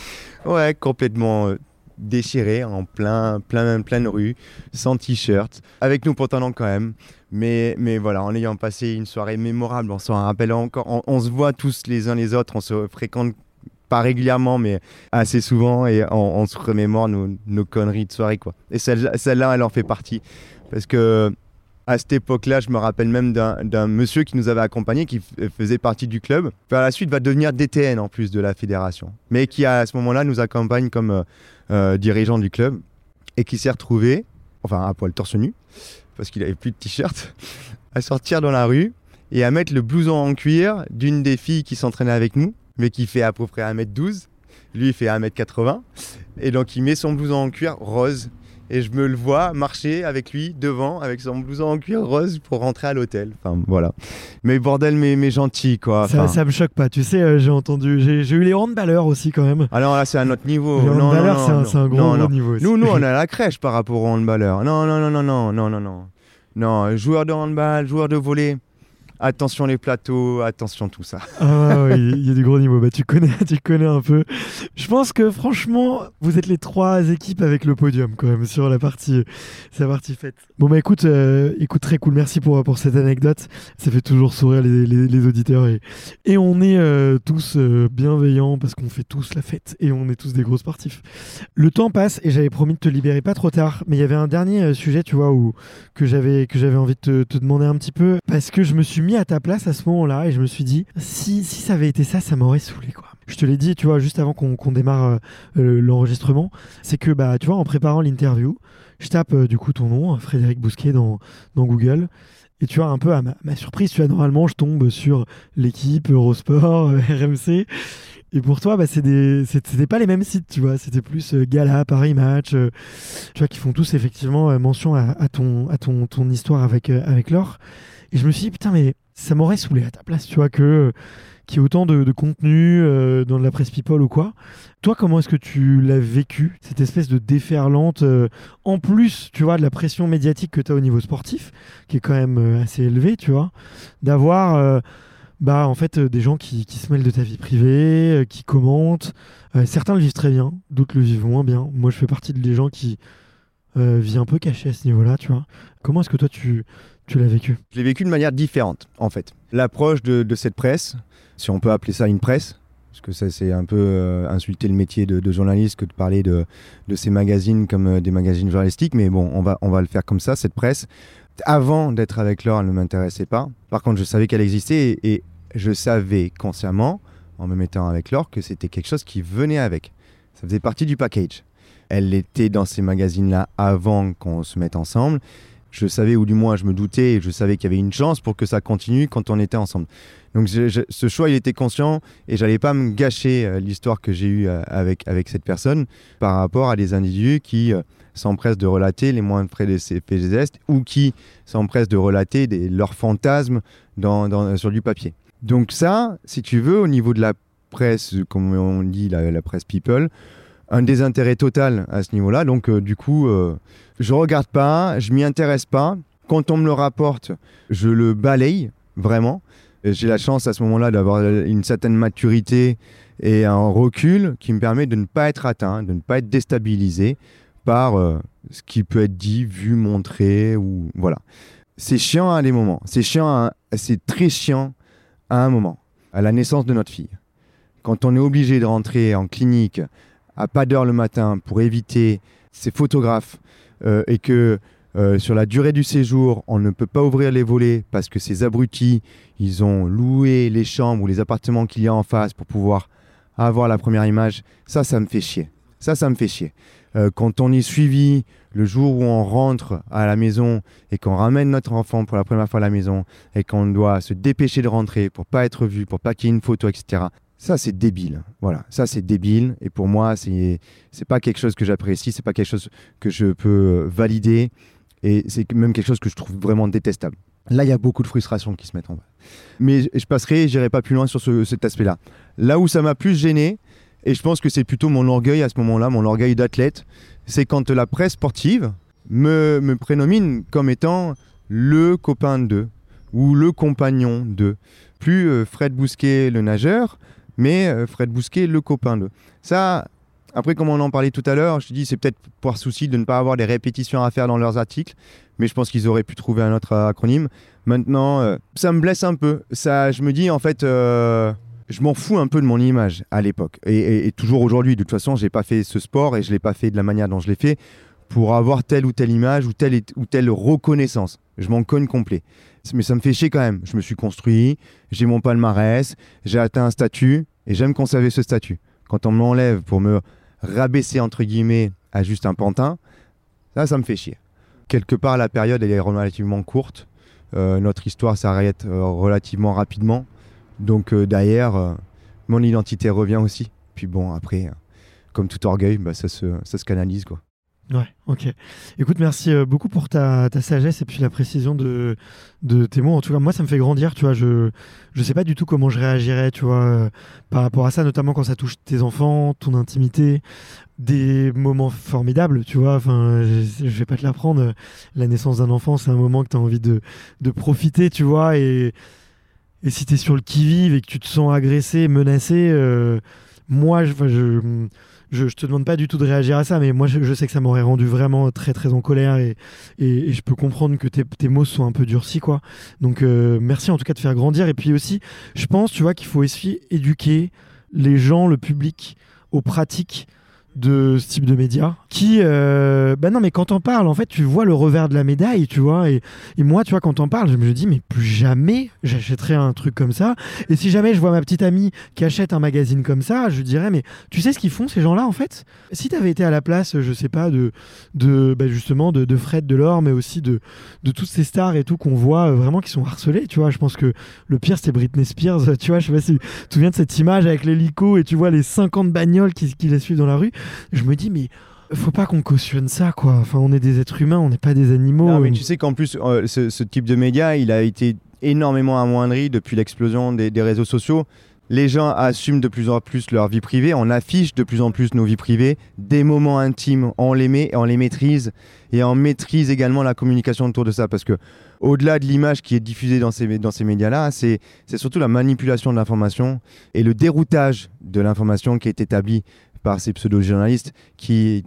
Speaker 2: Ouais, complètement euh, déchiré, en plein, plein, pleine rue, sans t-shirt. Avec nous pantalons quand même. Mais, mais voilà, en ayant passé une soirée mémorable, on s'en rappelle encore. on se voit tous les uns les autres, on se fréquente pas régulièrement, mais assez souvent, et on, se remémore nos, conneries de soirée. Quoi. Et celle-là, elle en fait partie. Parce que à cette époque-là, je me rappelle même d'un monsieur qui nous avait accompagnés, qui faisait partie du club. Par la suite, va devenir DTN en plus de la fédération, mais qui à ce moment-là nous accompagne comme euh, euh, dirigeant du club et qui s'est retrouvé, enfin à poil torse nu, parce qu'il avait plus de t-shirt, à sortir dans la rue et à mettre le blouson en cuir d'une des filles qui s'entraînait avec nous mais qui fait à peu près 1m12. Lui, il fait 1m80. Et donc, il met son blouson en cuir rose. Et je me le vois marcher avec lui devant, avec son blouson en cuir rose pour rentrer à l'hôtel. Enfin, voilà. Mais bordel, mais, mais gentil, quoi.
Speaker 3: Ça, ça me choque pas. Tu sais, euh, j'ai entendu. J'ai eu les handballeurs aussi, quand même.
Speaker 2: Alors là, c'est à notre niveau.
Speaker 3: Les handballeurs, c'est un, gros, niveau.
Speaker 2: Nous, nous, on a [LAUGHS] la crèche par rapport aux handballeurs. Non, non, non, non, non, non, non, non. Non, joueur de handball, joueur de volley attention les plateaux, attention tout ça.
Speaker 3: Ah oui, il y a du gros niveau. Bah, tu connais, tu connais un peu. Je pense que franchement, vous êtes les trois équipes avec le podium quand même sur la partie, la partie faite. Bon bah écoute, euh, écoute très cool. Merci pour pour cette anecdote. Ça fait toujours sourire les, les, auditeurs et et on est euh, tous euh, bienveillants parce qu'on fait tous la fête et on est tous des gros sportifs. Le temps passe et j'avais promis de te libérer pas trop tard, mais il y avait un dernier sujet, tu vois, où que j'avais envie de te demander un petit peu parce que je me suis mis à ta place à ce moment-là et je me suis dit, si, si ça avait été ça, ça m'aurait saoulé, quoi. Je te l'ai dit, tu vois, juste avant qu'on démarre euh, euh, l'enregistrement, c'est que, bah, tu vois, en préparant l'interview, je tape euh, du coup ton nom, Frédéric Bousquet, dans, dans Google. Et tu vois, un peu à ma, surprise, tu vois, normalement, je tombe sur l'équipe, Eurosport, [LAUGHS] RMC. Et pour toi, bah, c'était pas les mêmes sites, tu vois. C'était plus Gala, Paris Match, tu vois, qui font tous effectivement mention à, ton, à ton, ton histoire avec, avec Laure. Et je me suis dit, putain, mais ça m'aurait saoulé à ta place, tu vois, que qu'il y ait autant de, contenu euh, dans de la presse people ou quoi. Toi, comment est-ce que tu l'as vécu, cette espèce de déferlante, euh, en plus, tu vois, de la pression médiatique que tu as au niveau sportif, qui est quand même euh, assez élevée, tu vois, d'avoir, bah, en fait, des gens qui, qui, se mêlent de ta vie privée, qui commentent. certains le vivent très bien, d'autres le vivent moins bien. Moi, je fais partie des gens qui vivent un peu cachés à ce niveau-là, tu vois. Comment est-ce que toi, tu tu vécu?
Speaker 2: Je l'ai vécu de manière différente, en fait. L'approche de, cette presse, si on peut appeler ça une presse, parce que ça c'est un peu euh, insulter le métier de, journaliste que de parler de, ces magazines comme euh, des magazines journalistiques, mais bon, on va, on va le faire comme ça, cette presse. Avant d'être avec Laure, elle ne m'intéressait pas. Par contre, je savais qu'elle existait et, je savais consciemment, en me mettant avec Laure, que c'était quelque chose qui venait avec. Ça faisait partie du package. Elle était dans ces magazines-là avant qu'on se mette ensemble je savais, ou du moins je me doutais, je savais qu'il y avait une chance pour que ça continue quand on était ensemble. Donc ce choix, il était conscient et j'allais pas me gâcher euh, l'histoire que j'ai eue euh, avec, avec cette personne par rapport à des individus qui euh, s'empressent de relater les moindres frais de ces ou qui s'empressent de relater leurs fantasmes sur du papier. Donc ça, si tu veux, au niveau de la presse, comme on dit, la presse people, un désintérêt total à ce niveau-là. Donc, euh, du coup, euh, je regarde pas, je m'y intéresse pas. Quand on me le rapporte, je le balaye vraiment. J'ai la chance à ce moment-là d'avoir une certaine maturité et un recul qui me permet de ne pas être atteint, de ne pas être déstabilisé par euh, ce qui peut être dit, vu, montré ou voilà. C'est chiant à des moments. C'est chiant, c'est très chiant à un moment, à la naissance de notre fille. Quand on est obligé de rentrer en clinique à pas d'heure le matin pour éviter ces photographes euh, et que euh, sur la durée du séjour, on ne peut pas ouvrir les volets parce que ces abrutis, ils ont loué les chambres ou les appartements qu'il y a en face pour pouvoir avoir la première image. Ça, ça me fait chier. Ça, ça me fait chier. Euh, quand on est suivi le jour où on rentre à la maison et qu'on ramène notre enfant pour la première fois à la maison et qu'on doit se dépêcher de rentrer pour pas être vu, pour pas qu'il y ait une photo, etc. Ça, c'est débile. Voilà, ça, c'est débile. Et pour moi, c'est pas quelque chose que j'apprécie, c'est pas quelque chose que je peux euh, valider. Et c'est même quelque chose que je trouve vraiment détestable. Là, il y a beaucoup de frustration qui se mettent en bas. Mais je passerai, j'irai pas plus loin sur cet aspect-là. Là où ça m'a plus gêné, et je pense que c'est plutôt mon orgueil à ce moment-là, mon orgueil d'athlète, c'est quand la presse sportive me, me prénomine comme étant le copain d'eux ou le compagnon d'eux. Plus euh, Fred Bousquet, le nageur, mais euh, Fred Bousquet, le copain d'eux. Ça, après, comme on en parlait tout à l'heure, je te dis, c'est peut-être pour souci de ne pas avoir des répétitions à faire dans leurs articles, mais je pense qu'ils auraient pu trouver un autre acronyme. Maintenant, euh, ça me blesse un peu. Ça, je me dis, en fait, euh, je m'en fous un peu de mon image à l'époque. Et, toujours aujourd'hui, de toute façon, je n'ai pas fait ce sport et je ne l'ai pas fait de la manière dont je l'ai fait pour avoir telle ou telle image ou telle, ou telle reconnaissance. Je m'en cogne complet. Mais ça me fait chier quand même. Je me suis construit, j'ai mon palmarès, j'ai atteint un statut et j'aime conserver ce statut. Quand on me l'enlève pour me rabaisser entre guillemets à juste un pantin, ça, ça me fait chier. Quelque part, la période est relativement courte. Euh, notre histoire s'arrête euh, relativement rapidement. Donc euh, derrière, mon identité revient aussi. Puis bon, après, comme tout orgueil, bah, ça, se, canalise.
Speaker 3: Ouais, ok. Écoute, merci euh, beaucoup pour ta, sagesse et puis la précision de, de, tes mots. En tout cas, moi, ça me fait grandir, tu vois. Je ne sais pas du tout comment je réagirais, tu vois, euh, par rapport à ça, notamment quand ça touche tes enfants, ton intimité, des moments formidables, tu vois. Enfin, je, ne vais pas te l'apprendre. La naissance d'un enfant, c'est un moment que tu as envie de, de profiter, tu vois. Et, et si tu es sur le qui-vive et que tu te sens agressé, menacé, euh, moi, je, je je, te demande pas du tout de réagir à ça, mais moi je, sais que ça m'aurait rendu vraiment très très en colère et, je peux comprendre que tes, mots sont un peu durcis quoi. Donc euh, merci en tout cas de faire grandir et puis aussi je pense tu vois qu'il faut aussi éduquer les gens, le public aux pratiques de ce type de médias qui euh, bah non mais quand on parle en fait tu vois le revers de la médaille tu vois et, moi tu vois quand on parle je me dis mais plus jamais j'achèterai un truc comme ça. Et si jamais je vois ma petite amie qui achète un magazine comme ça je dirais mais tu sais ce qu'ils font ces gens là en fait? Si tu avais été à la place je sais pas de, de bah justement de, de Fred Delors mais aussi de, de toutes ces stars et tout qu'on voit euh, vraiment qui sont harcelés tu vois je pense que le pire c'était Britney Spears [LAUGHS] tu vois je sais pas si tu te souviens de cette image avec l'hélico et tu vois les 50 bagnoles qui, qui la suivent dans la rue je me dis, mais faut pas qu'on cautionne ça, quoi. Enfin, on est des êtres humains, on n'est pas des animaux. Non,
Speaker 2: tu sais qu'en plus, euh, ce, type de média, il a été énormément amoindri depuis l'explosion des, réseaux sociaux. Les gens assument de plus en plus leur vie privée, on affiche de plus en plus nos vies privées, des moments intimes, on les met, on les maîtrise et on maîtrise également la communication autour de ça parce que au-delà de l'image qui est diffusée dans ces, dans ces médias-là, c'est surtout la manipulation de l'information et le déroutage de l'information qui est établi par ces pseudo-journalistes qui,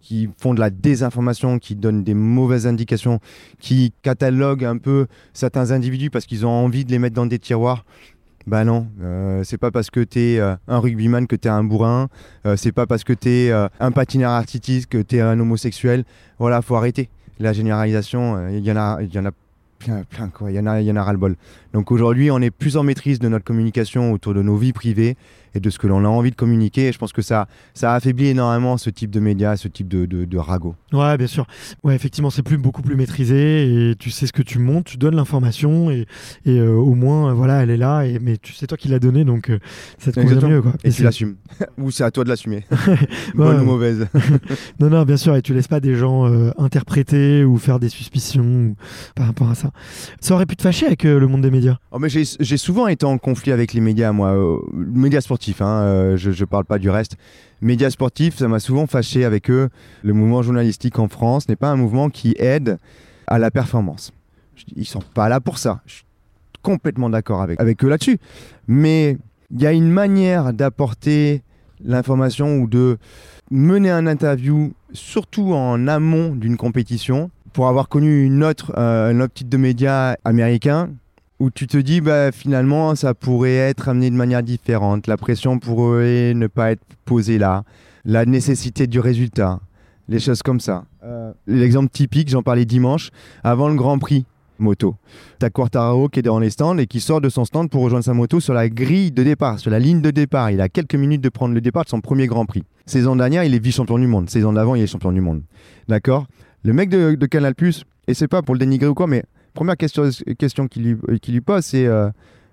Speaker 2: qui font de la désinformation, qui donnent des mauvaises indications, qui cataloguent un peu certains individus parce qu'ils ont envie de les mettre dans des tiroirs. Bah non, euh, c'est pas parce que t'es euh, un rugbyman que t'es un bourrin, euh, c'est pas parce que t'es un patineur artistique que t'es un homosexuel. Voilà, faut arrêter. La généralisation, il y en a, y en a plein, plein quoi. Il y en a, il y en a ras le bol. Donc aujourd'hui, on est plus en maîtrise de notre communication autour de nos vies privées et de ce que l'on a envie de communiquer. Et je pense que ça, ça affaiblit énormément ce type de médias, ce type de, de, de ragot.
Speaker 3: Ouais, bien sûr. Ouais, effectivement, c'est plus beaucoup plus maîtrisé et tu sais ce que tu montes, tu donnes l'information et, et euh, au moins, voilà, elle est là. Et, mais tu sais toi qui l'as donnée, donc euh, ça te convient mieux. Quoi.
Speaker 2: Et, tu l'assumes. [LAUGHS] ou c'est à toi de l'assumer. [LAUGHS] Bonne ou mauvaise. [LAUGHS]
Speaker 3: non, non, bien sûr. Et tu laisses pas des gens euh, interpréter ou faire des suspicions par rapport à ça. Ça aurait pu te fâcher avec le monde des médias?
Speaker 2: Oh, mais J'ai souvent été en conflit avec les médias, moi. médias sportifs hein, euh, je ne parle pas du reste. Médias sportifs, ça m'a souvent fâché avec eux. Le mouvement journalistique en France n'est pas un mouvement qui aide à la performance. Ils sont pas là pour ça. Je suis complètement d'accord avec, avec eux là-dessus. Mais il y a une manière d'apporter l'information ou de mener un interview, surtout en amont d'une compétition, pour avoir connu une autre, euh, de média américain, où tu te dis bah, finalement ça pourrait être amené de manière différente, la pression pourrait ne pas être posée là, la nécessité du résultat, les choses comme ça. Euh, l'exemple typique, j'en parlais dimanche, avant le Grand Prix moto. T'as Quartararo qui est dans les stands et qui sort de son stand pour rejoindre sa moto sur la grille de départ, sur la ligne de départ. Il a quelques minutes de prendre le départ de son premier Grand Prix. Saison dernière, il est vice-champion du monde. Saison d'avant, il est champion du monde. D'accord? Le mec de, de Canal+, et c'est pas pour le dénigrer ou quoi, mais première question, qu'il lui, lui, pose, c'est euh,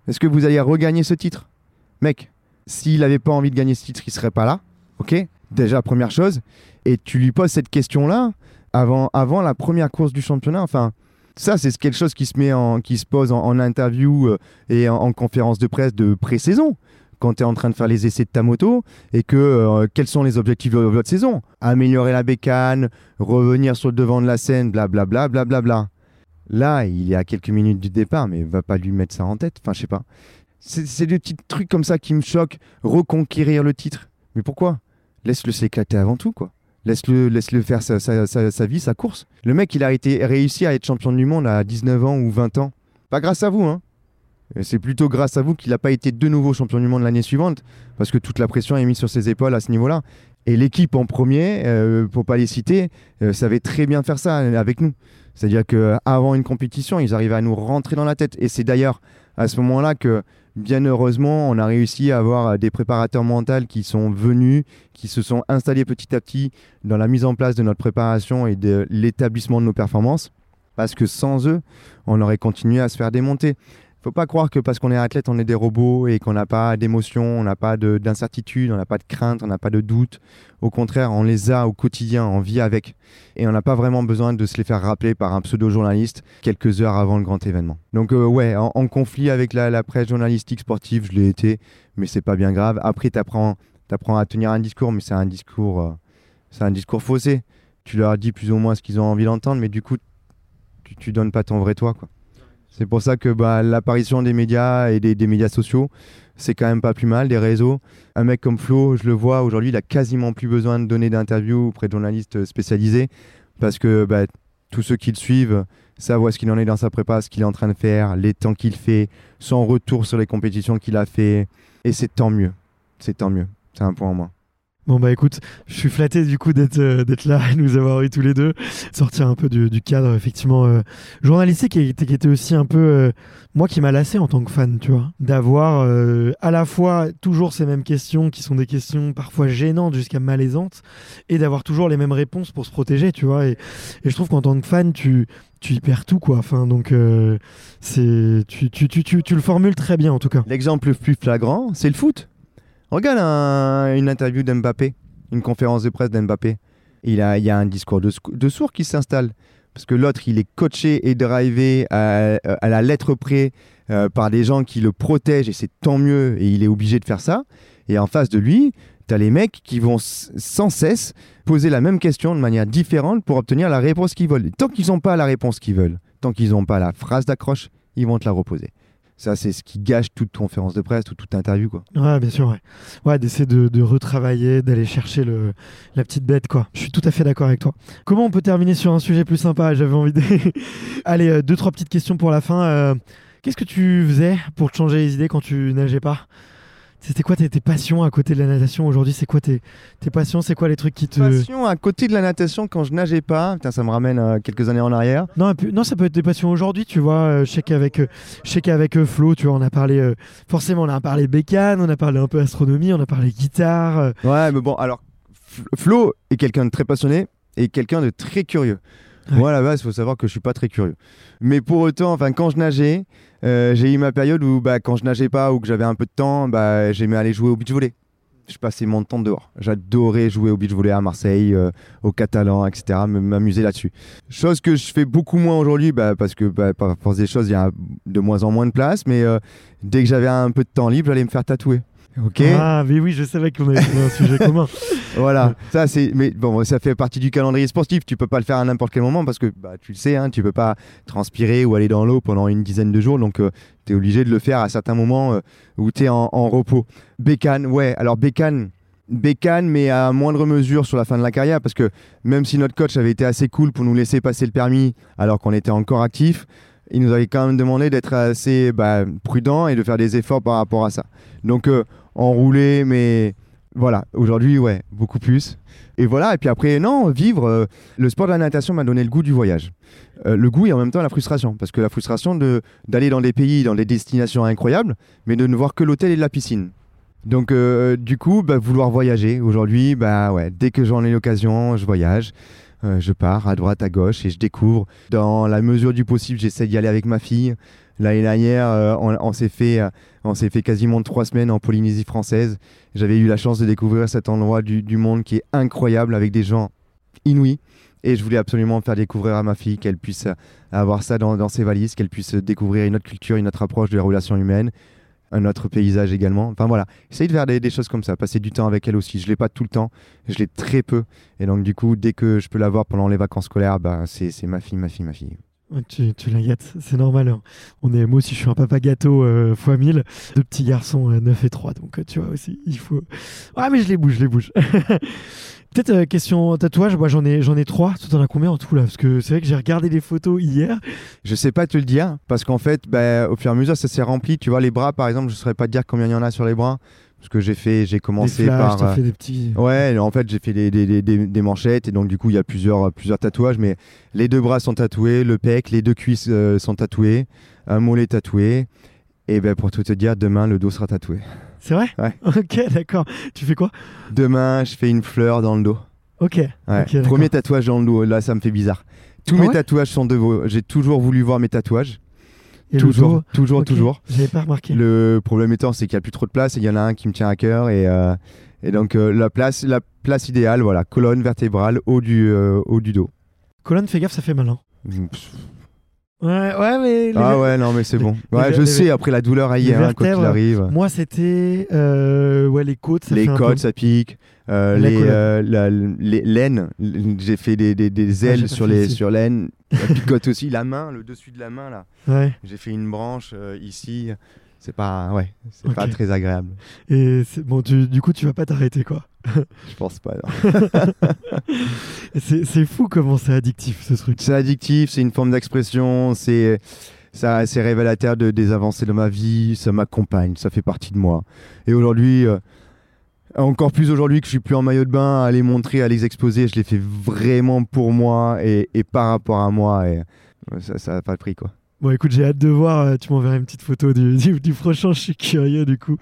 Speaker 2: est-ce que vous allez regagner ce titre? Mec, s'il n'avait pas envie de gagner ce titre, il serait pas là. Ok? Déjà, première chose. Et tu lui poses cette question-là avant, la première course du championnat. Enfin, ça, c'est quelque chose qui se, qui se pose en, interview euh, et en, conférence de presse de pré-saison. Quand tu es en train de faire les essais de ta moto et que euh, quels sont les objectifs de votre saison? Améliorer la bécane, revenir sur le devant de la scène, blablabla, blablabla. Bla, bla, bla. Là, il est à quelques minutes du départ, mais va pas lui mettre ça en tête. Enfin, je sais pas. C'est des petits trucs comme ça qui me choquent. Reconquérir le titre. Mais pourquoi? Laisse-le s'éclater avant tout, quoi. Laisse-le laisse -le faire sa, sa, sa, vie, sa course. Le mec, il a été, réussi à être champion du monde à 19 ans ou 20 ans. Pas grâce à vous, hein. C'est plutôt grâce à vous qu'il n'a pas été de nouveau champion du monde l'année suivante, parce que toute la pression est mise sur ses épaules à ce niveau-là. Et l'équipe en premier, euh, pour pas les citer, euh, savait très bien faire ça avec nous. C'est-à-dire qu'avant une compétition, ils arrivaient à nous rentrer dans la tête. Et c'est d'ailleurs à ce moment-là que, bien heureusement, on a réussi à avoir des préparateurs mentaux qui sont venus, qui se sont installés petit à petit dans la mise en place de notre préparation et de l'établissement de nos performances. Parce que sans eux, on aurait continué à se faire démonter faut pas croire que parce qu'on est athlète, on est des robots et qu'on n'a pas d'émotions, on n'a pas d'incertitude, on n'a pas de crainte, on n'a pas de doute. Au contraire, on les a au quotidien, on vit avec. Et on n'a pas vraiment besoin de se les faire rappeler par un pseudo-journaliste quelques heures avant le grand événement. Donc euh, ouais, en, conflit avec la, presse journalistique sportive, je l'ai été, mais c'est pas bien grave. Après, tu apprends, à tenir un discours, mais c'est un discours, euh, un discours faussé. Tu leur dis plus ou moins ce qu'ils ont envie d'entendre, mais du coup, tu, tu donnes pas ton vrai toi. C'est pour ça que bah, l'apparition des médias et des, médias sociaux, c'est quand même pas plus mal, des réseaux. Un mec comme Flo, je le vois aujourd'hui, il a quasiment plus besoin de donner d'interviews auprès de journalistes spécialisés parce que bah, tous ceux qui le suivent savent ce qu'il en est dans sa prépa, ce qu'il est en train de faire, les temps qu'il fait, son retour sur les compétitions qu'il a fait. Et c'est tant mieux. C'est tant mieux. C'est un point en moins.
Speaker 3: Bon bah écoute, je suis flatté du coup d'être euh, d'être là et nous avoir eu tous les deux, sortir un peu du, cadre effectivement euh, journalistique qui était, aussi un peu euh, moi qui m'a lassé en tant que fan, tu vois, d'avoir à la fois toujours ces mêmes questions qui sont des questions parfois gênantes jusqu'à malaisantes et d'avoir toujours les mêmes réponses pour se protéger, tu vois. Et, je trouve qu'en tant que fan, tu tu y perds tout quoi. Enfin donc c'est tu, tu, tu, tu, le formules très bien en tout cas.
Speaker 2: L'exemple le plus flagrant, c'est le foot. Regarde une interview d'Mbappé, une conférence de presse d'Mbappé. Il, il y a un discours de, de sourd qui s'installe. Parce que l'autre, il est coaché et drivé à, la lettre près euh, par des gens qui le protègent et c'est tant mieux et il est obligé de faire ça. Et en face de lui, tu as les mecs qui vont sans cesse poser la même question de manière différente pour obtenir la réponse qu'ils veulent. tant qu'ils n'ont pas la réponse qu'ils veulent, tant qu'ils n'ont pas la phrase d'accroche, ils vont te la reposer ça c'est ce qui gâche toute conférence de presse ou toute interview quoi.
Speaker 3: Ouais bien sûr ouais. Ouais d'essayer de, retravailler, d'aller chercher le, la petite bête quoi. Je suis tout à fait d'accord avec toi. Comment on peut terminer sur un sujet plus sympa? J'avais envie de... [LAUGHS] Allez euh, deux trois petites questions pour la fin. Euh, qu'est-ce que tu faisais pour te changer les idées quand tu nageais pas? C'était quoi tes, passions à côté de la natation aujourd'hui? C'est quoi tes, tes passions? C'est quoi les trucs qui te.
Speaker 2: Passions à côté de la natation quand je nageais pas. ça me ramène euh, quelques années en arrière.
Speaker 3: Non, non, ça peut être des passions aujourd'hui, tu vois. Euh, je sais qu'avec, euh, Flo, tu vois, on a parlé. forcément, on a parlé bécane, on a parlé un peu astronomie, on a parlé guitare.
Speaker 2: Ouais, mais bon, alors, Flo est quelqu'un de très passionné et quelqu'un de très curieux. Moi, à la il faut savoir que je suis pas très curieux. Mais pour autant, enfin, quand je nageais, euh, j'ai eu ma période où, bah, quand je nageais pas ou que j'avais un peu de temps, bah, j'aimais aller jouer au beach volley. Je passais mon temps dehors. J'adorais jouer au beach volley à Marseille, euh, au Catalan, etc. M'amuser là-dessus. Chose que je fais beaucoup moins aujourd'hui, bah, parce que bah, par force des choses, il y a de moins en moins de place. Mais euh, dès que j'avais un peu de temps libre, j'allais me faire tatouer. Ok
Speaker 3: Ah, mais oui, je savais qu'on avait trouvé un sujet commun. [LAUGHS]
Speaker 2: Voilà, ça c'est, mais bon, ça fait partie du calendrier sportif. Tu peux pas le faire à n'importe quel moment parce que bah, tu le sais, hein, tu peux pas transpirer ou aller dans l'eau pendant une dizaine de jours, donc euh, tu es obligé de le faire à certains moments euh, où tu es en, en repos. Bécane, ouais, alors Bécane, Bécane, mais à moindre mesure sur la fin de la carrière parce que même si notre coach avait été assez cool pour nous laisser passer le permis alors qu'on était encore actif, il nous avait quand même demandé d'être assez bah, prudent et de faire des efforts par rapport à ça. Donc euh, enroulé, mais voilà, aujourd'hui, ouais, beaucoup plus. Et voilà, et puis après, non, vivre, euh, le sport de la natation m'a donné le goût du voyage. Euh, le goût et en même temps la frustration, parce que la frustration de- d'aller dans des pays, dans des destinations incroyables, mais de ne voir que l'hôtel et la piscine. Donc euh, du coup, bah, vouloir voyager. Aujourd'hui, bah ouais, dès que j'en ai l'occasion, je voyage. Euh, je pars à droite, à gauche et je découvre. Dans la mesure du possible, j'essaie d'y aller avec ma fille. L'année dernière, euh, on, s'est fait, euh, fait quasiment trois semaines en Polynésie française. J'avais eu la chance de découvrir cet endroit du, monde qui est incroyable avec des gens inouïs. Et je voulais absolument faire découvrir à ma fille qu'elle puisse avoir ça dans ses valises, qu'elle puisse découvrir une autre culture, une autre approche de la relation humaine, un autre paysage également. Enfin voilà, essayer de faire des, choses comme ça, passer du temps avec elle aussi. Je l'ai pas tout le temps, je l'ai très peu. Et donc du coup, dès que je peux la voir pendant les vacances scolaires, bah, c'est ma fille, ma fille, ma fille.
Speaker 3: Tu, tu la gâtes, c'est normal. hein. On est, moi aussi, je suis un papa gâteau euh, fois 1000. Deux petits garçons, euh, 9 et 3. Donc, euh, tu vois aussi, il faut. Ah, mais je les bouge, je les bouge. [LAUGHS] Peut-être euh, question tatouage, moi j'en ai, j'en ai trois. Toi, t'en as combien en tout là? Parce que c'est vrai que j'ai regardé les photos hier.
Speaker 2: Je sais pas te le dire parce qu'en fait, bah, au fur et à mesure, ça s'est rempli. Tu vois, les bras, par exemple, je saurais pas te dire combien il y en a sur les bras parce que j'ai fait, j'ai commencé
Speaker 3: des flashs,
Speaker 2: par. euh,
Speaker 3: fait des petits.
Speaker 2: Ouais, en fait, j'ai fait des, des- des- des- des manchettes et donc du coup, il y a plusieurs, plusieurs tatouages, mais les deux bras sont tatoués, le pec, les deux cuisses euh, sont tatouées, un mollet tatoué. Et ben pour tout te dire, demain, le dos sera tatoué.
Speaker 3: C'est vrai
Speaker 2: Ouais.
Speaker 3: Ok, d'accord. Tu fais quoi
Speaker 2: Demain, je fais une fleur dans le dos.
Speaker 3: Ok.
Speaker 2: Ouais. Premier tatouage dans le dos, là, ça me fait bizarre. Tous
Speaker 3: Ah
Speaker 2: mes
Speaker 3: ouais
Speaker 2: tatouages sont de vos. J'ai toujours voulu voir mes tatouages.
Speaker 3: Et
Speaker 2: toujours, toujours,
Speaker 3: Ok,
Speaker 2: toujours.
Speaker 3: J'avais pas remarqué.
Speaker 2: Le problème étant, c'est qu'il n'y a plus trop de place et il y en a un qui me tient à cœur. Et, euh, et donc, euh, la, place, la place idéale, voilà, colonne vertébrale, haut du, euh, haut du dos.
Speaker 3: Colonne, fais gaffe, ça fait mal. hein. Ouais, ouais, mais.
Speaker 2: Ah ouais, non, mais c'est bon. Ouais,
Speaker 3: les-
Speaker 2: je
Speaker 3: les-
Speaker 2: sais, après la douleur
Speaker 3: les
Speaker 2: aille, hein, quand il arrive.
Speaker 3: Moi, c'était. euh, ouais, les côtes. Ça
Speaker 2: Les
Speaker 3: fait
Speaker 2: côtes, ça pique. Euh, les, euh, la- les l'aine, j'ai fait des, des, des
Speaker 3: Ah,
Speaker 2: ailes sur les
Speaker 3: ici.
Speaker 2: sur l'aine. [LAUGHS] La picote aussi, la main, le dessus de la main là.
Speaker 3: Ouais.
Speaker 2: J'ai fait une branche euh, ici. C'est pas, ouais, c'est pas très agréable.
Speaker 3: Et bon, tu- du coup, tu vas pas t'arrêter, quoi. [LAUGHS]
Speaker 2: Je pense pas. [LAUGHS]
Speaker 3: C'est fou comment c'est addictif, ce truc.
Speaker 2: C'est addictif, c'est une forme d'expression, c'est ça, c'est révélateur de des avancées de ma vie, ça m'accompagne, ça fait partie de moi. Et aujourd'hui, euh, encore plus aujourd'hui que je suis plus en maillot de bain, à les montrer, à les exposer, je les fais vraiment pour moi et, et par rapport à moi. Et ça, ça a pas de prix quoi.
Speaker 3: Bon, écoute, j'ai hâte de voir. euh, Tu m'enverras une petite photo [LAUGHS] du, du, prochain. Je suis curieux, du coup.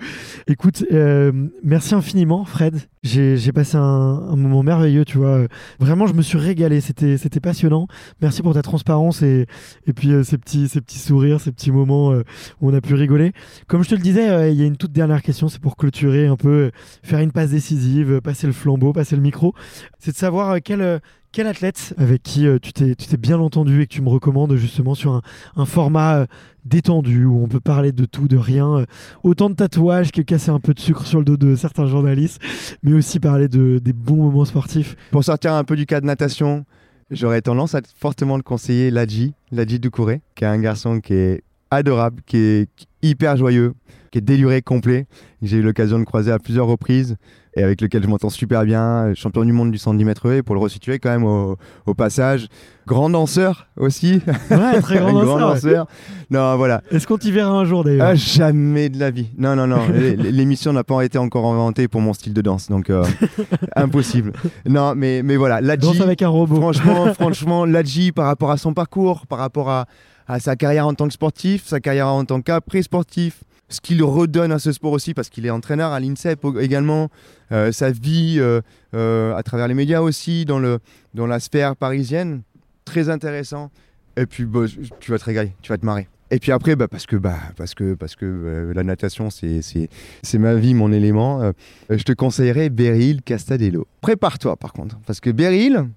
Speaker 3: Écoute, euh, merci infiniment, Fred. J'ai passé un, un moment merveilleux, tu vois. Vraiment, je me suis régalé. C'était passionnant. Merci pour ta transparence et, et puis euh, ces, petits, ces petits sourires, ces petits moments euh, où on a pu rigoler. Comme je te le disais, euh, il y a une toute dernière question. C'est pour clôturer un peu, faire une passe décisive, passer le flambeau, passer le micro. C'est de savoir quel. Quel athlète avec qui euh, tu t'es bien entendu et que tu me recommandes justement sur un, format euh, détendu où on peut parler de tout, de rien, euh, autant de tatouages que casser un peu de sucre sur le dos de certains journalistes, mais aussi parler de, des bons moments sportifs?
Speaker 2: Pour sortir un peu du cas de natation, j'aurais tendance à fortement le conseiller Ladji, Ladji Doucouré, qui est un garçon qui est adorable, qui est hyper joyeux, qui est déluré complet, j'ai eu l'occasion de croiser à plusieurs reprises et avec lequel je m'entends super bien, champion du monde du 110 mètres haies, pour le resituer quand même au, au passage. Grand danseur aussi,
Speaker 3: Ouais, très grand [LAUGHS] danseur, ouais.
Speaker 2: Non, voilà.
Speaker 3: Est-ce qu'on t'y verra un jour d'ailleurs?
Speaker 2: Ah, jamais de la vie. Non, non, non. [LAUGHS] L'émission n'a pas été encore inventée pour mon style de danse, donc euh, [LAUGHS] impossible. Non, mais, mais voilà. Ladji,
Speaker 3: Danse avec un robot.
Speaker 2: franchement, franchement, Ladji, par rapport à son parcours, par rapport à, à sa carrière en tant que sportif, sa carrière en tant qu'après-sportif, ce qu'il redonne à ce sport aussi, parce qu'il est entraîneur à l'INSEP également, euh, sa vie euh, euh, à travers les médias aussi, dans, le, dans la sphère parisienne, très intéressant. Et puis, bah, tu vas te régaler, tu vas te marrer. Et puis après, bah, parce que, bah, parce que, parce que la natation, c'est, ma vie, mon élément, je te conseillerais Beryl Castadello. Prépare-toi par contre, parce que Beryl,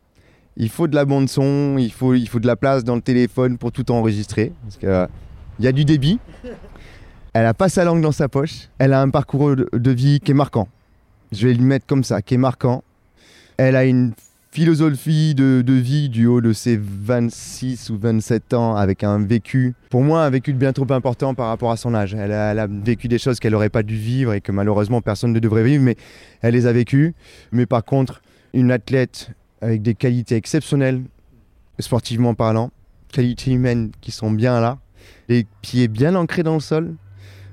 Speaker 2: il faut de la bande son, il faut, il faut de la place dans le téléphone pour tout enregistrer, parce qu'il y a du débit. Elle a pas sa langue dans sa poche. Elle a un parcours de, vie qui est marquant. Je vais le mettre comme ça, qui est marquant. Elle a une philosophie de, vie du haut de ses 26 ou 27 ans avec un vécu, pour moi, un vécu bien trop important par rapport à son âge. Elle a, elle a vécu des choses qu'elle n'aurait pas dû vivre et que malheureusement personne ne devrait vivre, mais elle les a vécues. Mais par contre, une athlète avec des qualités exceptionnelles, sportivement parlant, qualités humaines qui sont bien là, les pieds bien ancrés dans le sol,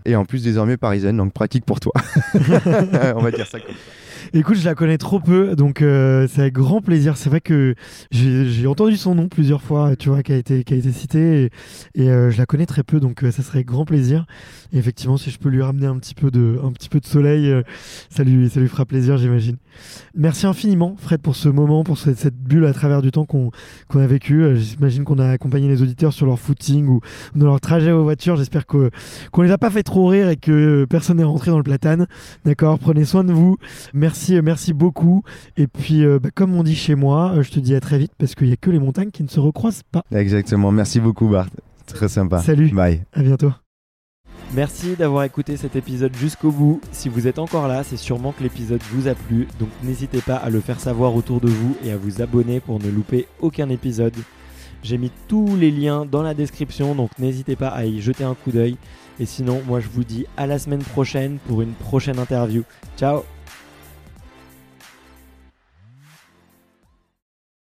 Speaker 2: et en plus désormais parisienne, donc pratique pour toi. [LAUGHS] On va dire ça comme ça.
Speaker 3: Écoute, je la connais trop peu, donc euh, c'est avec grand plaisir. C'est vrai que j'ai entendu son nom plusieurs fois, tu vois, qui a été, qui a été cité, et, et, euh, je la connais très peu, donc euh, ça serait avec grand plaisir. Et effectivement, si je peux lui ramener un petit peu de, un petit peu de soleil, euh, ça, lui, ça lui fera plaisir, j'imagine. Merci infiniment, Fred, pour ce moment, pour cette, cette bulle à travers du temps qu'on qu'on a vécu. Euh, J'imagine qu'on a accompagné les auditeurs sur leur footing ou dans leur trajet aux voitures. J'espère qu'on les a pas fait trop rire et que personne n'est rentré dans le platane. D'accord Prenez soin de vous. Merci, euh, merci beaucoup. Et puis, euh, bah, comme on dit chez moi, euh, je te dis à très vite parce qu'il y a que les montagnes qui ne se recroisent pas.
Speaker 2: Exactement. Merci beaucoup, Bart. Très sympa.
Speaker 3: Salut.
Speaker 2: Bye.
Speaker 3: À bientôt. Merci d'avoir écouté cet épisode jusqu'au bout. Si vous êtes encore là, c'est sûrement que l'épisode vous a plu, donc n'hésitez pas à le faire savoir autour de vous et à vous abonner pour ne louper aucun épisode. J'ai mis tous les liens dans la description, donc n'hésitez pas à y jeter un coup d'œil. Et sinon, moi je vous dis à la semaine prochaine pour une prochaine interview. Ciao